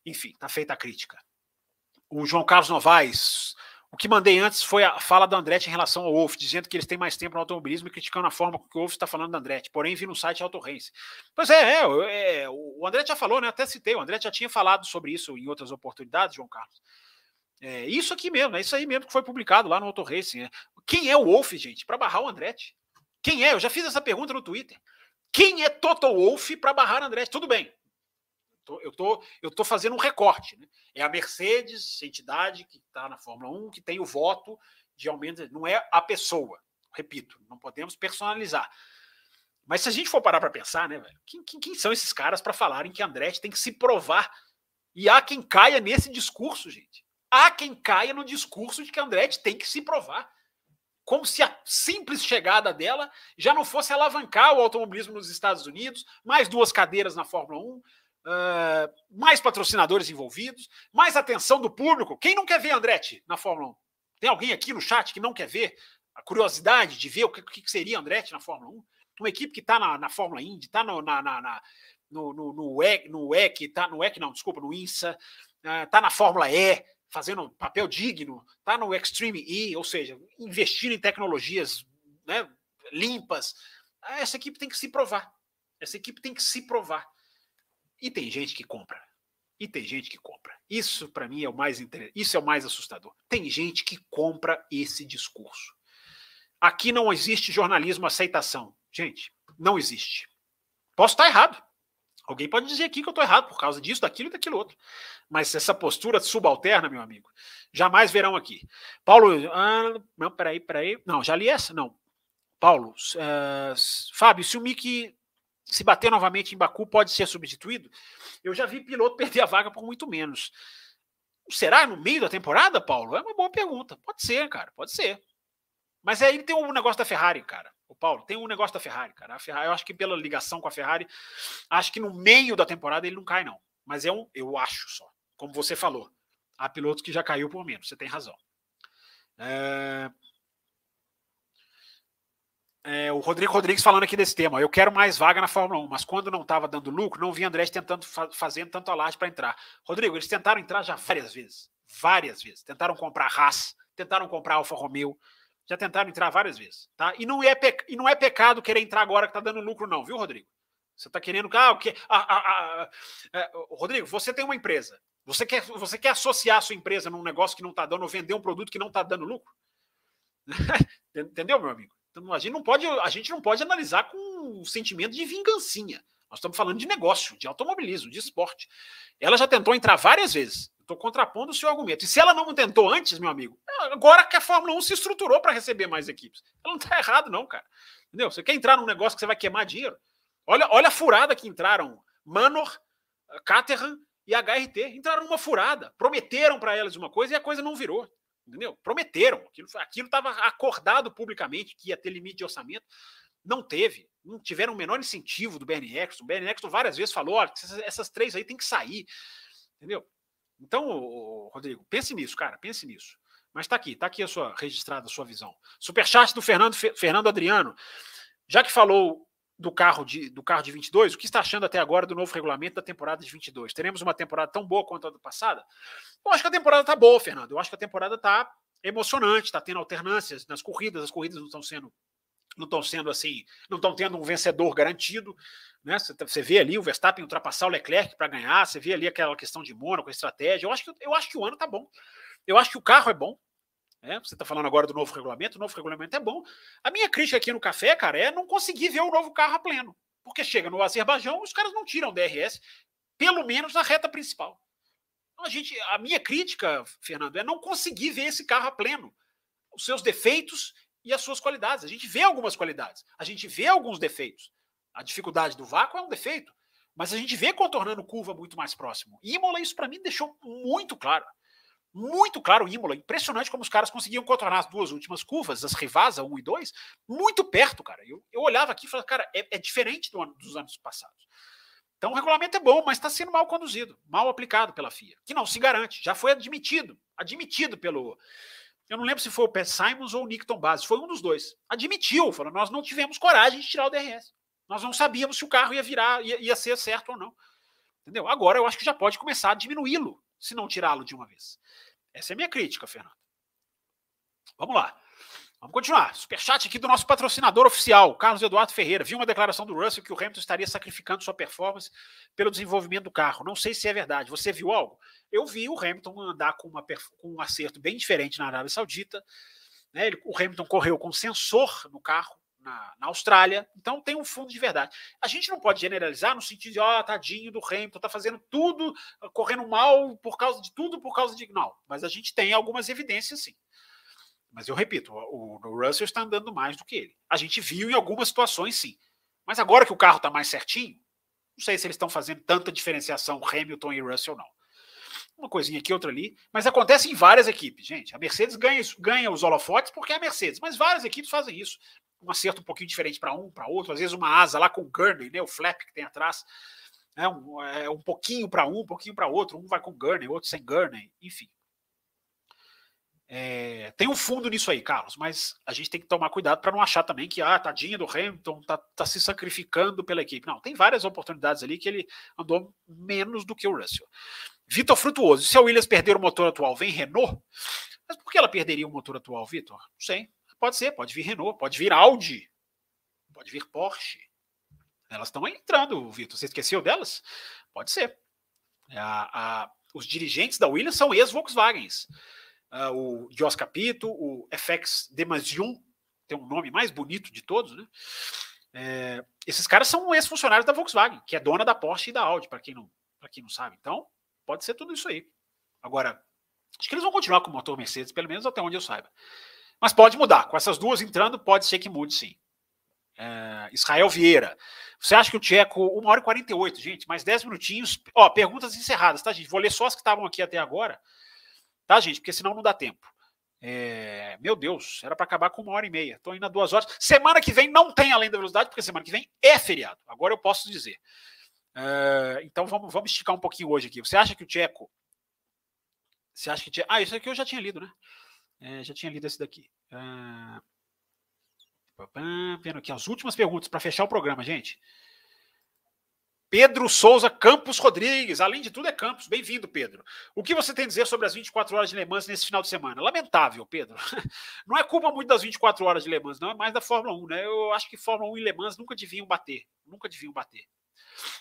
Enfim, tá feita a crítica. O João Carlos Novaes, o que mandei antes foi a fala do Andretti em relação ao Wolf, dizendo que eles têm mais tempo no automobilismo e criticando a forma que o Wolf está falando do Andretti. Porém, vi no site Auto Race. Pois é, é, é, o Andretti já falou, né? Até citei, o Andretti já tinha falado sobre isso em outras oportunidades, João Carlos. É isso aqui mesmo, é isso aí mesmo que foi publicado lá no Auto Racing. Né? Quem é o Wolf, gente, para barrar o Andretti? Quem é? Eu já fiz essa pergunta no Twitter. Quem é Toto Wolff para barrar o Andretti? Tudo bem, eu tô, eu tô fazendo um recorte. Né? É a Mercedes, entidade que está na Fórmula 1, que tem o voto de aumento. Não é a pessoa. Repito, não podemos personalizar. Mas se a gente for parar para pensar, né, velho? Quem, quem, quem são esses caras para falarem que Andretti tem que se provar? E há quem caia nesse discurso, gente. Há quem caia no discurso de que Andretti tem que se provar. Como se a simples chegada dela já não fosse alavancar o automobilismo nos Estados Unidos, mais duas cadeiras na Fórmula 1, uh, mais patrocinadores envolvidos, mais atenção do público. Quem não quer ver Andretti na Fórmula 1? Tem alguém aqui no chat que não quer ver? A curiosidade de ver o que, que seria Andretti na Fórmula 1? Uma equipe que está na, na, Fórmula Indy, está no, na, na, no, no, no, EC, no EC, tá no EC, não, desculpa, no INSA, está uh, na Fórmula E, fazendo papel digno, está no Extreme E, ou seja, investindo em tecnologias né, limpas. Essa equipe tem que se provar. Essa equipe tem que se provar. E tem gente que compra. E tem gente que compra. Isso para mim é o mais isso é o mais assustador. Tem gente que compra esse discurso. Aqui não existe jornalismo aceitação. Gente, não existe. Posso estar errado. Alguém pode dizer aqui que eu estou errado por causa disso, daquilo e daquilo outro. Mas essa postura subalterna, meu amigo, jamais verão aqui. Paulo, ah, não, peraí, peraí. Não, já li essa? Não. Paulo, uh, Fábio, se o Mickey se bater novamente em Baku, pode ser substituído? Eu já vi piloto perder a vaga por muito menos. Será no meio da temporada, Paulo? É uma boa pergunta. Pode ser, cara, pode ser. Mas aí tem um negócio da Ferrari, cara. O Paulo, tem um negócio da Ferrari, cara. A Ferrari, eu acho que pela ligação com a Ferrari, acho que no meio da temporada ele não cai, não. Mas é um, eu acho só. Como você falou, há pilotos que já caiu por menos, você tem razão. É... É, o Rodrigo Rodrigues falando aqui desse tema. Eu quero mais vaga na Fórmula 1, mas quando não estava dando lucro, não vi André tentando fa fazendo tanto alarde para entrar. Rodrigo, eles tentaram entrar já várias vezes. Várias vezes. Tentaram comprar Haas, tentaram comprar Alfa Romeo, já tentaram entrar várias vezes. Tá? E, não é e não é pecado querer entrar agora que está dando lucro, não, viu, Rodrigo? Você está querendo. Ah, o que? Ah, ah, ah, é, Rodrigo, você tem uma empresa. Você quer, você quer associar a sua empresa num negócio que não está dando, ou vender um produto que não está dando lucro? Entendeu, meu amigo? Então, a gente não pode, a gente não pode analisar com um sentimento de vingancinha. Nós estamos falando de negócio, de automobilismo, de esporte. Ela já tentou entrar várias vezes. Estou contrapondo o seu argumento. E se ela não tentou antes, meu amigo, agora que a Fórmula 1 se estruturou para receber mais equipes. Ela não está errado, não, cara. Entendeu? Você quer entrar num negócio que você vai queimar dinheiro? Olha, olha a furada que entraram. Manor, Caterham e HRT. Entraram numa furada. Prometeram para elas uma coisa e a coisa não virou. Entendeu? Prometeram. Aquilo estava acordado publicamente que ia ter limite de orçamento. Não teve. Não tiveram o menor incentivo do Bernie Eccleston. O Bernie Eccleston várias vezes falou: olha, essas, três aí tem que sair. Entendeu? Então, Rodrigo, pense nisso, cara. Pense nisso. Mas está aqui, está aqui a sua registrada, a sua visão. Superchat do Fernando, Fernando Adriano. Já que falou do carro de, do carro de 22, o que está achando até agora do novo regulamento da temporada de 22? Teremos uma temporada tão boa quanto a do passada? Eu acho que a temporada está boa, Fernando. Eu acho que a temporada está emocionante, está tendo alternâncias nas corridas, as corridas não estão sendo não estão sendo assim, não estão tendo um vencedor garantido, né? Você, você vê ali o Verstappen ultrapassar o Leclerc para ganhar, você vê ali aquela questão de Mônaco, estratégia. Eu acho que eu acho que o ano está bom. Eu acho que o carro é bom, é, você está falando agora do novo regulamento, o novo regulamento é bom. A minha crítica aqui no café, cara, é não conseguir ver o novo carro a pleno. Porque chega no Azerbaijão, os caras não tiram DRS, pelo menos na reta principal. Então, a, gente, a minha crítica, Fernando, é não conseguir ver esse carro a pleno. Os seus defeitos e as suas qualidades. A gente vê algumas qualidades, a gente vê alguns defeitos. A dificuldade do vácuo é um defeito, mas a gente vê contornando curva muito mais próximo. E Imola, isso para mim deixou muito claro muito claro Imola. Impressionante como os caras conseguiam contornar as duas últimas curvas, as Rivasa 1 e 2, muito perto, cara. Eu, eu olhava aqui e falava, cara, é, é diferente do ano, dos anos passados. Então o regulamento é bom, mas está sendo mal conduzido, mal aplicado pela FIA, que não se garante. Já foi admitido, admitido pelo. Eu não lembro se foi o Pat Simons ou o Nickton Base, foi um dos dois. Admitiu, falou: nós não tivemos coragem de tirar o DRS. Nós não sabíamos se o carro ia virar, ia, ia ser certo ou não. Entendeu? Agora eu acho que já pode começar a diminuí-lo, se não tirá-lo de uma vez. Essa é a minha crítica, Fernando. Vamos lá. Vamos continuar. Superchat aqui do nosso patrocinador oficial, Carlos Eduardo Ferreira. Vi uma declaração do Russell que o Hamilton estaria sacrificando sua performance pelo desenvolvimento do carro. Não sei se é verdade. Você viu algo? Eu vi o Hamilton andar com, uma, com um acerto bem diferente na Arábia Saudita. Né? Ele, o Hamilton correu com sensor no carro, na, na, Austrália. Então tem um fundo de verdade. A gente não pode generalizar no sentido de, ó, oh, tadinho do Hamilton, tá fazendo tudo, correndo mal por causa de tudo, por causa de. Não, mas a gente tem algumas evidências sim. Mas eu repito, o, o Russell está andando mais do que ele. A gente viu em algumas situações sim. Mas agora que o carro está mais certinho, não sei se eles estão fazendo tanta diferenciação Hamilton e Russell, não. Uma coisinha aqui, outra ali. Mas acontece em várias equipes, gente. A Mercedes ganha, ganha os holofotes porque é a Mercedes, mas várias equipes fazem isso um acerto um pouquinho diferente para um, para outro, às vezes uma asa lá com o gurney, né, o flap que tem atrás, né, um, é, um pouquinho para um, um pouquinho para outro, um vai com gurney, outro sem gurney, enfim. É, tem um fundo nisso aí, Carlos, mas a gente tem que tomar cuidado para não achar também que, ah, tadinho do Hamilton, tá, tá se sacrificando pela equipe. Não, tem várias oportunidades ali que ele andou menos do que o Russell. Vitor Frutuoso, se a Williams perder o motor atual, vem Renault? Mas por que ela perderia o motor atual, Vitor? Não sei. Pode ser, pode vir Renault, pode vir Audi, pode vir Porsche. Elas estão entrando, Vitor. Você esqueceu delas? Pode ser. A, a, os dirigentes da Williams são ex-Volkswagens. Uh, o Jos Capito, o FX Demasium, tem um nome mais bonito de todos, né? É, esses caras são ex-funcionários da Volkswagen, que é dona da Porsche e da Audi, para quem, não, quem não sabe. Então, pode ser tudo isso aí. Agora, acho que eles vão continuar com o motor Mercedes, pelo menos até onde eu saiba. Mas pode mudar. Com essas duas entrando, pode ser que mude sim. É, Israel Vieira. Você acha que o Tcheco, 1 hora e 48, gente, mais 10 minutinhos. Ó, perguntas encerradas, tá, gente? Vou ler só as que estavam aqui até agora, tá, gente? Porque senão não dá tempo. É, meu Deus, era para acabar com uma hora e meia. Estou indo a duas horas. Semana que vem não tem além da velocidade, porque semana que vem é feriado. Agora eu posso dizer. É, então vamos, vamos esticar um pouquinho hoje aqui. Você acha que o Tcheco. Você acha que. Tcheco, ah, isso aqui eu já tinha lido, né? É, já tinha lido esse daqui. É, Vendo aqui as últimas perguntas para fechar o programa, gente. Pedro Souza Campos Rodrigues, além de tudo é Campos. Bem-vindo, Pedro. O que você tem a dizer sobre as 24 horas de Le Mans nesse final de semana? Lamentável, Pedro. Não é culpa muito das 24 horas de Le Mans, não, é mais da Fórmula 1, né? Eu acho que Fórmula 1 e Le Mans nunca deviam bater. Nunca deviam bater.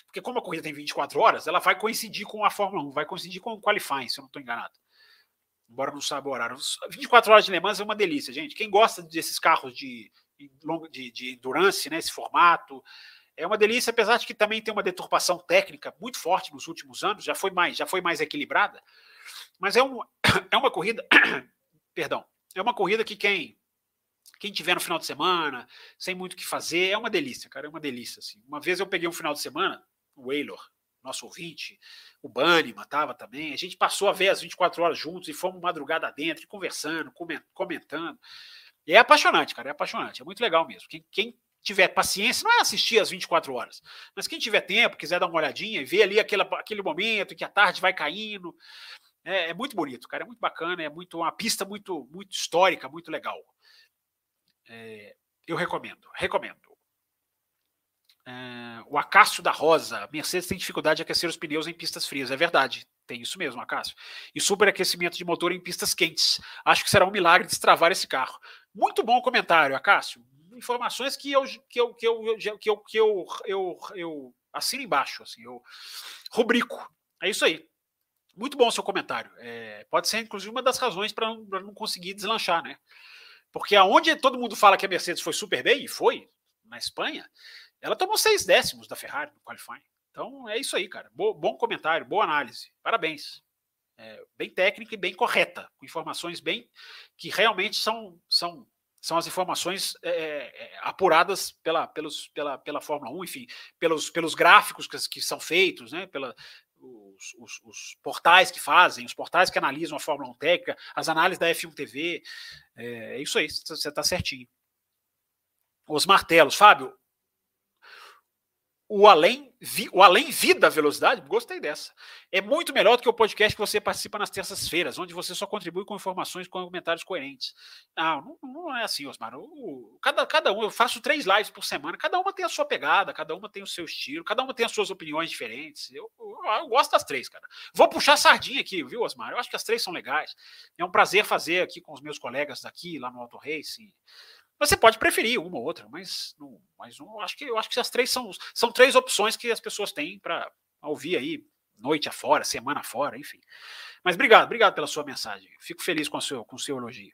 Porque como a corrida tem 24 horas, ela vai coincidir com a Fórmula 1, vai coincidir com o qualifying, se eu não estou enganado. Embora não saiba o horário. 24 horas de Le Mans é uma delícia, gente. Quem gosta desses carros de de, de endurance, né, esse formato. É uma delícia, apesar de que também tem uma deturpação técnica muito forte nos últimos anos, já foi mais, já foi mais equilibrada. Mas é, um, é uma corrida, perdão, é uma corrida que quem quem tiver no final de semana, sem muito o que fazer, é uma delícia, cara, é uma delícia. Assim. Uma vez eu peguei um final de semana, o Waylor, nosso ouvinte, o Banima estava também, a gente passou a ver as 24 horas juntos e fomos madrugada dentro, conversando, comentando. E é apaixonante, cara, é apaixonante, é muito legal mesmo. Quem, quem tiver paciência, não é assistir às 24 horas, mas quem tiver tempo, quiser dar uma olhadinha e ver ali aquele, aquele momento que a tarde vai caindo, é, é, muito bonito, cara, é muito bacana, é muito uma pista muito, muito histórica, muito legal. É, eu recomendo, recomendo. É, o Acácio da Rosa, Mercedes tem dificuldade de aquecer os pneus em pistas frias, é verdade. Tem isso mesmo, Acácio. E superaquecimento de motor em pistas quentes. Acho que será um milagre destravar esse carro. Muito bom comentário, Acácio. Informações que eu que eu que eu que eu, que eu, eu, eu assino embaixo, assim, eu rubrico. É isso aí. Muito bom o seu comentário. É, pode ser, inclusive, uma das razões para não, não conseguir deslanchar, né? Porque aonde todo mundo fala que a Mercedes foi super bem, e foi, na Espanha, ela tomou seis décimos da Ferrari no qualifying. Então é isso aí, cara. Bo bom comentário, boa análise. Parabéns. É, bem técnica e bem correta, com informações bem que realmente são, são, são as informações é, é, apuradas pela, pelos, pela, pela Fórmula 1, enfim, pelos, pelos gráficos que, que são feitos, né, pela, os, os, os, portais que fazem, os portais que analisam a Fórmula 1 técnica, as análises da F1 TV. É, é isso aí, você está certinho. Os martelos, Fábio, o além, vi, o além vida velocidade, gostei dessa. É muito melhor do que o podcast que você participa nas terças-feiras, onde você só contribui com informações com comentários coerentes. Ah, não, não é assim, Osmar. O, cada, cada um, eu faço três lives por semana, cada uma tem a sua pegada, cada uma tem o seu estilo, cada uma tem as suas opiniões diferentes. Eu, eu, eu gosto das três, cara. Vou puxar sardinha aqui, viu, Osmar? Eu acho que as três são legais. É um prazer fazer aqui com os meus colegas daqui, lá no Auto Racing. Você pode preferir uma ou outra, mas, não, mas não, acho que eu acho que as três são, são três opções que as pessoas têm para ouvir aí noite afora, semana afora, enfim. Mas obrigado, obrigado pela sua mensagem. Fico feliz com o seu, com o seu elogio.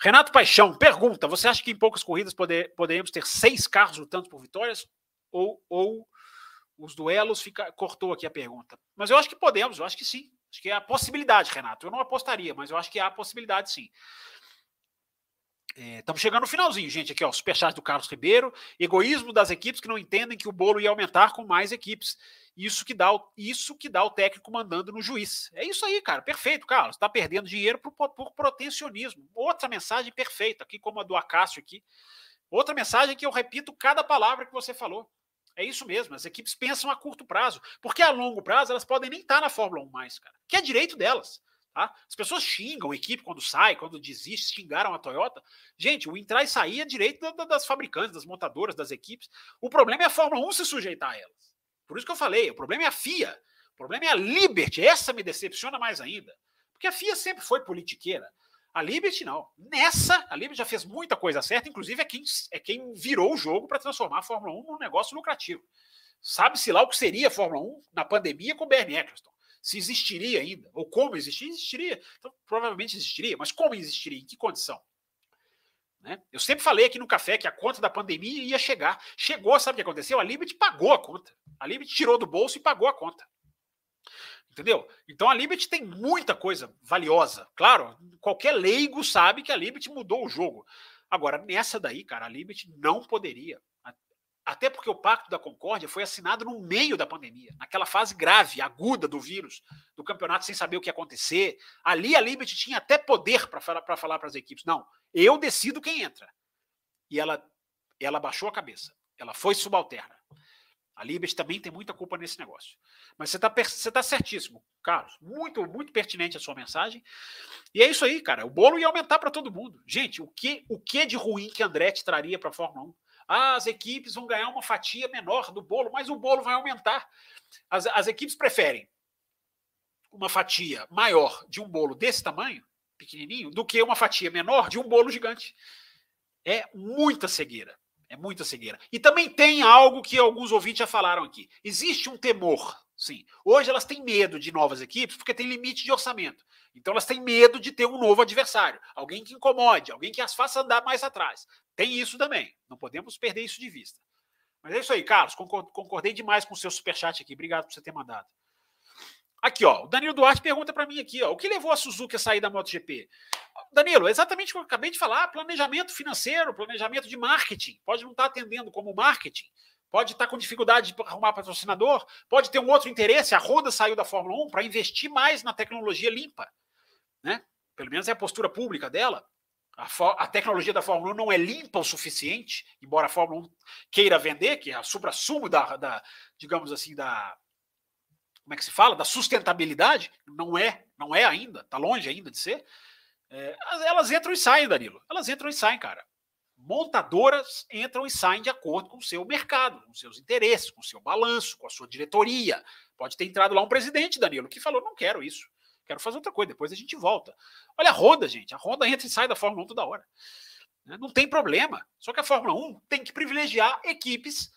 Renato Paixão pergunta: você acha que em poucas corridas poder, poderemos ter seis carros lutando por vitórias? Ou, ou os duelos fica, cortou aqui a pergunta. Mas eu acho que podemos, eu acho que sim. Acho que é a possibilidade, Renato. Eu não apostaria, mas eu acho que há a possibilidade sim. Estamos é, chegando no finalzinho, gente. Aqui, ó, superchat do Carlos Ribeiro. Egoísmo das equipes que não entendem que o bolo ia aumentar com mais equipes. Isso que dá o, isso que dá o técnico mandando no juiz. É isso aí, cara. Perfeito, Carlos. Está perdendo dinheiro por, por protecionismo. Outra mensagem perfeita, aqui como a do Acácio aqui. Outra mensagem que eu repito cada palavra que você falou. É isso mesmo, as equipes pensam a curto prazo, porque a longo prazo elas podem nem estar na Fórmula 1 mais, cara, que é direito delas. Tá? As pessoas xingam a equipe quando sai, quando desiste, xingaram a Toyota. Gente, o entrar e sair é direito das fabricantes, das montadoras, das equipes. O problema é a Fórmula 1 se sujeitar a elas. Por isso que eu falei, o problema é a FIA. O problema é a Liberty. Essa me decepciona mais ainda. Porque a FIA sempre foi politiqueira. A Liberty não. Nessa, a Liberty já fez muita coisa certa, inclusive é quem, é quem virou o jogo para transformar a Fórmula 1 num negócio lucrativo. Sabe-se lá o que seria a Fórmula 1 na pandemia com o Bernie Eccleston se existiria ainda, ou como existiria, existiria. Então, provavelmente existiria, mas como existiria? Em que condição? Né? Eu sempre falei aqui no café que a conta da pandemia ia chegar. Chegou, sabe o que aconteceu? A Liberty pagou a conta. A Liberty tirou do bolso e pagou a conta. Entendeu? Então a Liberty tem muita coisa valiosa. Claro, qualquer leigo sabe que a Liberty mudou o jogo. Agora, nessa daí, cara, a Liberty não poderia, porque o Pacto da Concórdia foi assinado no meio da pandemia, naquela fase grave, aguda do vírus, do campeonato sem saber o que ia acontecer. Ali a Liberty tinha até poder para falar para as equipes: não, eu decido quem entra. E ela, ela baixou a cabeça, ela foi subalterna. A Liberty também tem muita culpa nesse negócio. Mas você está você tá certíssimo, Carlos. Muito, muito pertinente a sua mensagem. E é isso aí, cara. O bolo ia aumentar para todo mundo. Gente, o que, o que de ruim que Andretti traria para a Fórmula 1? As equipes vão ganhar uma fatia menor do bolo, mas o bolo vai aumentar. As, as equipes preferem uma fatia maior de um bolo desse tamanho, pequenininho, do que uma fatia menor de um bolo gigante. É muita cegueira. É muita cegueira. E também tem algo que alguns ouvintes já falaram aqui. Existe um temor, sim. Hoje elas têm medo de novas equipes porque tem limite de orçamento. Então elas têm medo de ter um novo adversário, alguém que incomode, alguém que as faça andar mais atrás. Tem isso também. Não podemos perder isso de vista. Mas é isso aí, Carlos. Concordei demais com o seu superchat aqui. Obrigado por você ter mandado. Aqui, ó, o Danilo Duarte pergunta para mim aqui, ó, o que levou a Suzuki a sair da MotoGP? Danilo, exatamente o que eu acabei de falar, planejamento financeiro, planejamento de marketing. Pode não estar tá atendendo como marketing, pode estar tá com dificuldade de arrumar patrocinador, pode ter um outro interesse. A Honda saiu da Fórmula 1 para investir mais na tecnologia limpa, né? Pelo menos é a postura pública dela. A, a, tecnologia da Fórmula 1 não é limpa o suficiente, embora a Fórmula 1 queira vender, que é a supra-sumo da, da, digamos assim, da, como é que se fala, da sustentabilidade, não é, não é ainda, está longe ainda de ser. É, elas entram e saem, Danilo. Elas entram e saem, cara. Montadoras entram e saem de acordo com o seu mercado, com seus interesses, com o seu balanço, com a sua diretoria. Pode ter entrado lá um presidente, Danilo, que falou: não quero isso, quero fazer outra coisa, depois a gente volta. Olha a Honda, gente. A Honda entra e sai da Fórmula 1 toda hora. Né, não tem problema. Só que a Fórmula 1 tem que privilegiar equipes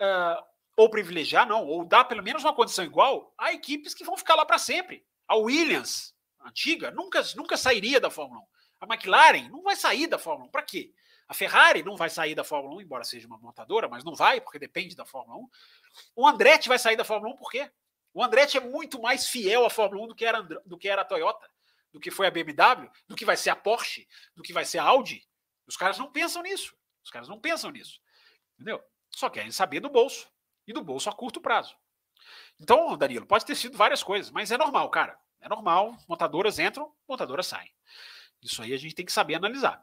uh, ou privilegiar, não, ou dar pelo menos uma condição igual a equipes que vão ficar lá para sempre. A Williams, antiga, nunca, nunca sairia da Fórmula 1. A McLaren não vai sair da Fórmula 1. Para quê? A Ferrari não vai sair da Fórmula 1, embora seja uma montadora, mas não vai, porque depende da Fórmula 1. O Andretti vai sair da Fórmula 1 por quê? O Andretti é muito mais fiel à Fórmula 1 do que era, do que era a Toyota, do que foi a BMW, do que vai ser a Porsche, do que vai ser a Audi. Os caras não pensam nisso. Os caras não pensam nisso. Entendeu? Só querem saber do bolso e do bolso a curto prazo. Então, Danilo, pode ter sido várias coisas, mas é normal, cara. É normal, montadoras entram, montadoras saem. Isso aí a gente tem que saber analisar.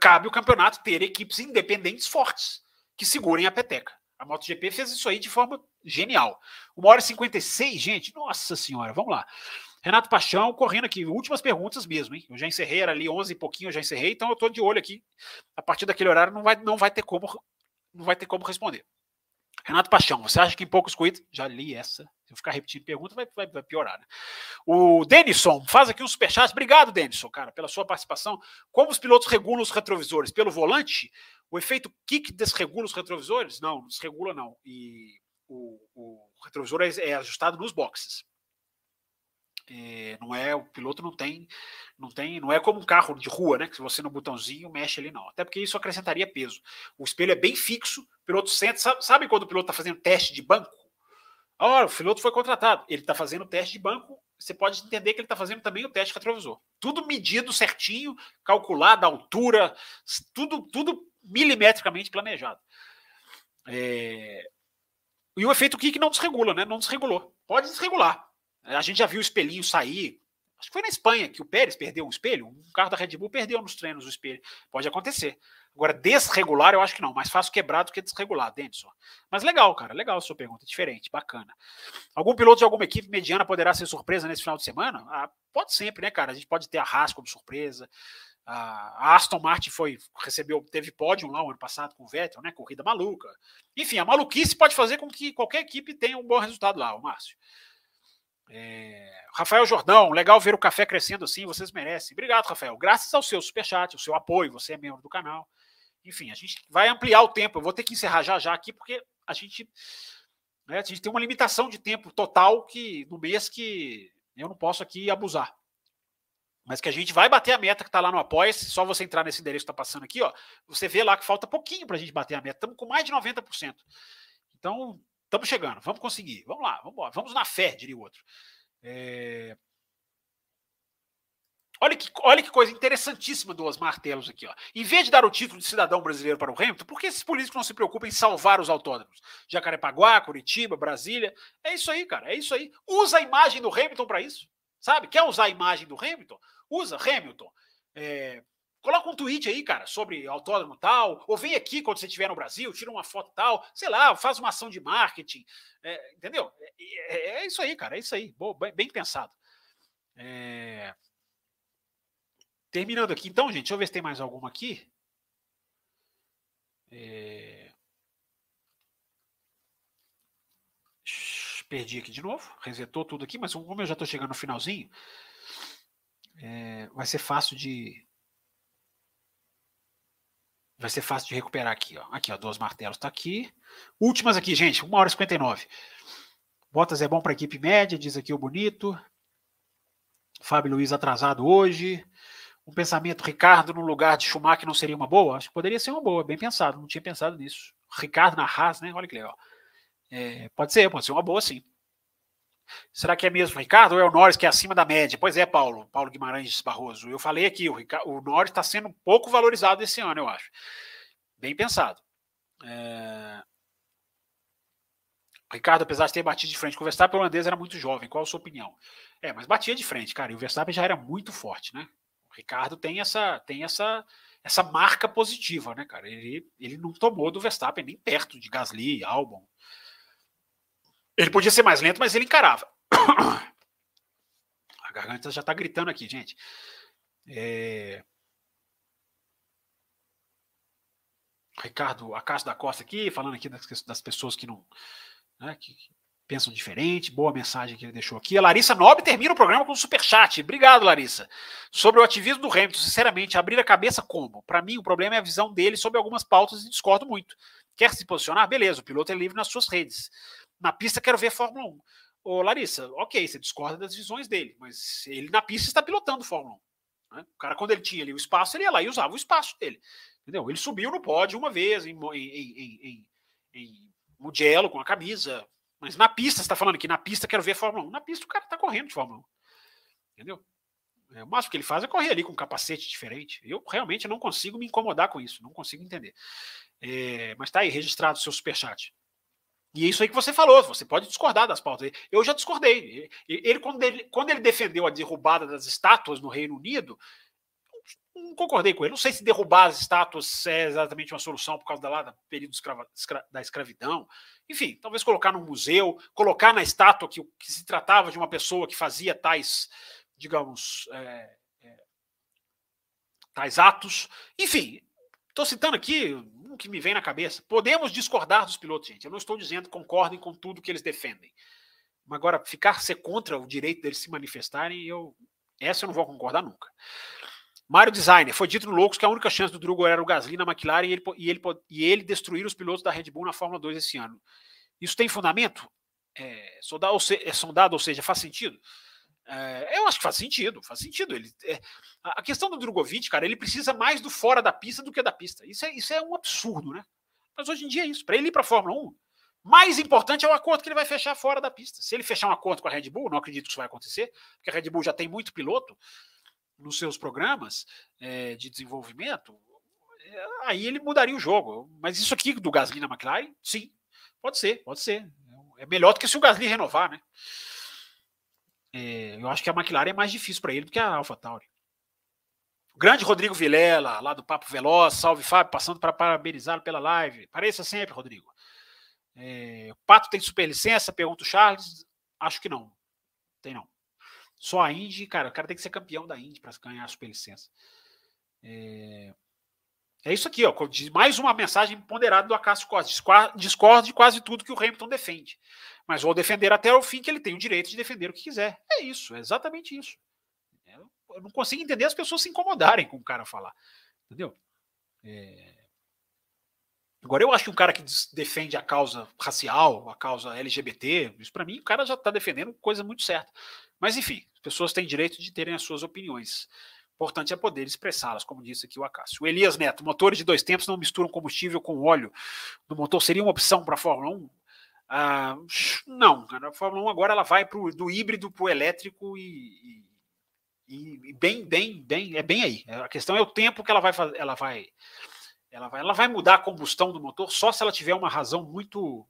Cabe o campeonato ter equipes independentes fortes que segurem a peteca. A MotoGP fez isso aí de forma genial. Uma hora e 56, gente, nossa senhora, vamos lá. Renato Paixão, correndo aqui, últimas perguntas mesmo, hein? Eu já encerrei, era ali 11 e pouquinho, eu já encerrei, então eu tô de olho aqui. A partir daquele horário não vai, não vai ter como não vai ter como responder. Renato Paixão, você acha que em poucos corridas. Já li essa. Se eu ficar repetindo pergunta, vai, vai, vai piorar. Né? O Denison, faz aqui um superchat. Obrigado, Denison, cara, pela sua participação. Como os pilotos regulam os retrovisores? Pelo volante? O efeito kick desregula os retrovisores? Não, não desregula, não. E o, o retrovisor é, é ajustado nos boxes. É, não é o piloto não tem não tem não é como um carro de rua né que se você no botãozinho mexe ali não até porque isso acrescentaria peso o espelho é bem fixo o piloto sente sabe, sabe quando o piloto está fazendo teste de banco Ora, o piloto foi contratado ele está fazendo teste de banco você pode entender que ele está fazendo também o teste retrovisor tudo medido certinho calculado a altura tudo tudo milimetricamente planejado é... e o efeito kick não desregula né não desregulou pode desregular a gente já viu o espelhinho sair. Acho que foi na Espanha que o Pérez perdeu um espelho. Um carro da Red Bull perdeu nos treinos o espelho. Pode acontecer. Agora, desregular, eu acho que não. Mais fácil quebrar do que desregular, Denison. Mas legal, cara. Legal a sua pergunta. Diferente, bacana. Algum piloto de alguma equipe mediana poderá ser surpresa nesse final de semana? Ah, pode sempre, né, cara? A gente pode ter a Haas como surpresa. A Aston Martin foi, recebeu, teve pódio lá o ano passado com o Vettel, né? Corrida maluca. Enfim, a maluquice pode fazer com que qualquer equipe tenha um bom resultado lá, o Márcio. É... Rafael Jordão, legal ver o café crescendo assim, vocês merecem. Obrigado, Rafael. Graças ao seu superchat, ao seu apoio, você é membro do canal. Enfim, a gente vai ampliar o tempo. Eu vou ter que encerrar já já aqui, porque a gente, né, a gente tem uma limitação de tempo total que no mês que eu não posso aqui abusar. Mas que a gente vai bater a meta que está lá no apoia -se. Só você entrar nesse endereço que está passando aqui, ó. Você vê lá que falta pouquinho para a gente bater a meta. Estamos com mais de 90%. Então, Estamos chegando, vamos conseguir. Vamos lá, vamos embora. Vamos na fé, diria o outro. É... Olha que, olha que coisa interessantíssima do Osmar Telos aqui. Ó. Em vez de dar o título de cidadão brasileiro para o Hamilton, por que esses políticos não se preocupam em salvar os autódromos? Jacarepaguá, Curitiba, Brasília. É isso aí, cara. É isso aí. Usa a imagem do Hamilton para isso. Sabe? Quer usar a imagem do Hamilton? Usa Hamilton. É, coloca um tweet aí, cara, sobre autódromo tal, ou vem aqui quando você estiver no Brasil, tira uma foto tal, sei lá, faz uma ação de marketing. É, entendeu? É, é, é, isso aí, cara. É isso aí. Bem, bem pensado. É... Terminando aqui, então, gente, deixa eu ver se tem mais alguma aqui. É... Perdi aqui de novo, resetou tudo aqui, mas como eu já estou chegando no finalzinho, é... vai ser fácil de. Vai ser fácil de recuperar aqui, ó. Aqui, ó, dois martelos está aqui. Últimas aqui, gente, 1 hora e 59. Botas é bom para equipe média, diz aqui o bonito. Fábio Luiz atrasado hoje um pensamento Ricardo no lugar de Schumacher não seria uma boa? Acho que poderia ser uma boa, bem pensado, não tinha pensado nisso. Ricardo na Haas, né? Olha que legal. É, pode ser, pode ser uma boa, sim. Será que é mesmo Ricardo ou é o Norris que é acima da média? Pois é, Paulo, Paulo Guimarães Barroso. Eu falei aqui, o, Ricardo, o Norris está sendo um pouco valorizado esse ano, eu acho. Bem pensado. É... Ricardo, apesar de ter batido de frente com o Verstappen, o holandês era muito jovem. Qual a sua opinião? É, mas batia de frente, cara. E o Verstappen já era muito forte, né? Ricardo tem essa tem essa essa marca positiva, né, cara? Ele, ele não tomou do Verstappen nem perto de Gasly, Albon. Ele podia ser mais lento, mas ele encarava. A garganta já tá gritando aqui, gente. É... Ricardo Acácio da Costa aqui, falando aqui das, das pessoas que não. Né, que, pensam diferente. Boa mensagem que ele deixou aqui. A Larissa Nobre termina o programa com um superchat. Obrigado, Larissa. Sobre o ativismo do Hamilton, sinceramente, abrir a cabeça como? Para mim, o problema é a visão dele sobre algumas pautas e discordo muito. Quer se posicionar? Beleza, o piloto é livre nas suas redes. Na pista, quero ver Fórmula 1. Ô, Larissa, ok, você discorda das visões dele, mas ele na pista está pilotando Fórmula 1. Né? O cara, quando ele tinha ali o espaço, ele ia lá e usava o espaço dele. Entendeu? Ele subiu no pódio uma vez em, em, em, em, Mugello com a camisa, mas na pista, você está falando que na pista quero ver Fórmula 1. Na pista o cara está correndo de Fórmula 1. Entendeu? É, o máximo que ele faz é correr ali com um capacete diferente. Eu realmente não consigo me incomodar com isso, não consigo entender. É, mas está aí registrado o seu superchat. E é isso aí que você falou, você pode discordar das pautas. Eu já discordei. Ele quando, ele, quando ele defendeu a derrubada das estátuas no Reino Unido, não concordei com ele. Não sei se derrubar as estátuas é exatamente uma solução por causa da, lá, do período escrava, escra, da escravidão. Enfim, talvez colocar num museu, colocar na estátua que, que se tratava de uma pessoa que fazia tais, digamos, é, é, tais atos. Enfim, estou citando aqui um que me vem na cabeça. Podemos discordar dos pilotos, gente. Eu não estou dizendo concordem com tudo que eles defendem. Mas agora, ficar ser contra o direito deles se manifestarem, eu, essa eu não vou concordar nunca. Mário Designer, foi dito no Loucos que a única chance do Drugo era o Gasly na McLaren e ele, e ele, e ele destruir os pilotos da Red Bull na Fórmula 2 esse ano. Isso tem fundamento? É, sondado, ou, se, é sondado, ou seja, faz sentido? É, eu acho que faz sentido, faz sentido. Ele, é, a questão do Drogovic, cara, ele precisa mais do fora da pista do que da pista. Isso é, isso é um absurdo, né? Mas hoje em dia é isso. Para ele ir para a Fórmula 1, mais importante é o acordo que ele vai fechar fora da pista. Se ele fechar um acordo com a Red Bull, não acredito que isso vai acontecer, porque a Red Bull já tem muito piloto nos seus programas é, de desenvolvimento, é, aí ele mudaria o jogo. Mas isso aqui do Gasly na McLaren, sim, pode ser, pode ser. É melhor do que se o Gasly renovar, né? É, eu acho que a McLaren é mais difícil para ele do que a AlphaTauri. O grande Rodrigo Vilela, lá do Papo Veloz, salve Fábio, passando para parabenizá-lo pela live. Pareça sempre, Rodrigo. É, o Pato tem superlicença? Pergunta o Charles. Acho que não. Tem não. Só a Indy, cara, o cara tem que ser campeão da Indy para ganhar a superlicença. É... é isso aqui, ó. Mais uma mensagem ponderada do Acácio Costa. Discordo de quase tudo que o Hamilton defende. Mas vou defender até o fim que ele tem o direito de defender o que quiser. É isso, é exatamente isso. Eu não consigo entender as pessoas se incomodarem com o cara falar. Entendeu? É... Agora, eu acho que um cara que defende a causa racial, a causa LGBT, isso para mim, o cara já está defendendo coisa muito certa. Mas, enfim, as pessoas têm direito de terem as suas opiniões. Importante é poder expressá-las, como disse aqui o Acácio. O Elias Neto, motores de dois tempos não misturam combustível com óleo no motor. Seria uma opção para a Fórmula 1? Ah, não, a Fórmula 1 agora ela vai pro, do híbrido para o elétrico e, E bem, bem, bem, é bem aí. A questão é o tempo que ela vai ela vai, ela vai, ela vai mudar a combustão do motor só se ela tiver uma razão muito,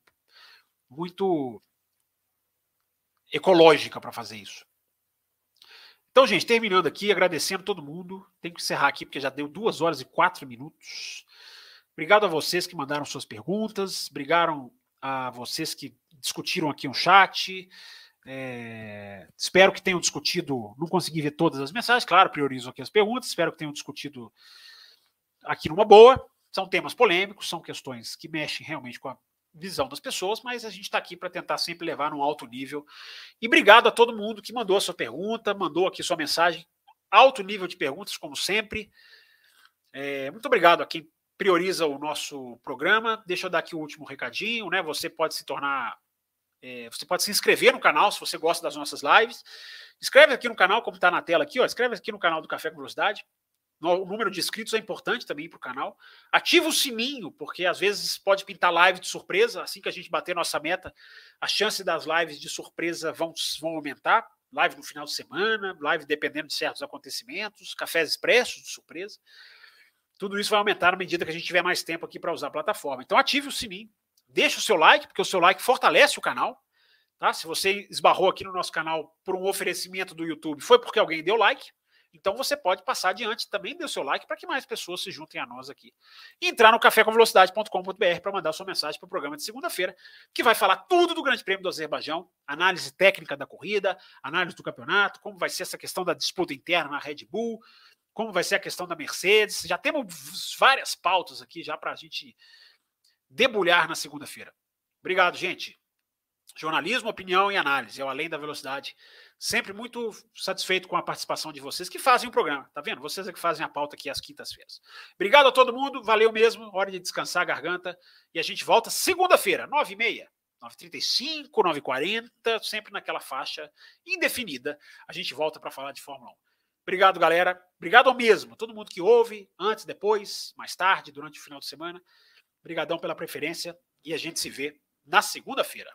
muito ecológica para fazer isso. Então, gente, terminando aqui, agradecendo todo mundo. Tenho que encerrar aqui porque já deu duas horas e quatro minutos. Obrigado a vocês que mandaram suas perguntas. Obrigado a vocês que discutiram aqui um chat. É, espero que tenham discutido. Não consegui ver todas as mensagens, claro, priorizo aqui as perguntas. Espero que tenham discutido aqui numa boa. São temas polêmicos, são questões que mexem realmente com a visão das pessoas, mas a gente está aqui para tentar sempre levar num alto nível. E obrigado a todo mundo que mandou a sua pergunta, mandou aqui sua mensagem. Alto nível de perguntas, como sempre. É, muito obrigado a quem prioriza o nosso programa. Deixa eu dar aqui o último recadinho, né? Você pode se tornar. É, você pode se inscrever no canal se você gosta das nossas lives. Escreve aqui no canal, como está na tela aqui, ó. Escreve aqui no canal do Café com Velocidade. O número de inscritos é importante também para o canal. Ativa o sininho, porque às vezes pode pintar live de surpresa. Assim que a gente bater nossa meta, a chance das lives de surpresa vão, vão aumentar. Live no final de semana, live dependendo de certos acontecimentos, cafés expressos de surpresa. Tudo isso vai aumentar na medida que a gente tiver mais tempo aqui para usar a plataforma. Então ative o sininho, deixe o seu like, porque o seu like fortalece o canal. Tá? Se você esbarrou aqui no nosso canal por um oferecimento do YouTube, foi porque alguém deu like. Então você pode passar adiante, também dê o seu like para que mais pessoas se juntem a nós aqui. E entrar no cafécomvelocidade.com.br para mandar sua mensagem para o programa de segunda-feira, que vai falar tudo do Grande Prêmio do Azerbaijão, análise técnica da corrida, análise do campeonato, como vai ser essa questão da disputa interna na Red Bull, como vai ser a questão da Mercedes. Já temos várias pautas aqui já para a gente debulhar na segunda-feira. Obrigado, gente. Jornalismo, opinião e análise, o Além da Velocidade Sempre muito satisfeito com a participação de vocês que fazem o programa, tá vendo? Vocês é que fazem a pauta aqui às quintas-feiras. Obrigado a todo mundo, valeu mesmo. Hora de descansar a garganta. E a gente volta segunda-feira, 9h30. 9h35, 9h40, sempre naquela faixa indefinida. A gente volta para falar de Fórmula 1. Obrigado, galera. Obrigado ao mesmo. Todo mundo que ouve, antes, depois, mais tarde, durante o final de semana. Obrigadão pela preferência e a gente se vê na segunda-feira.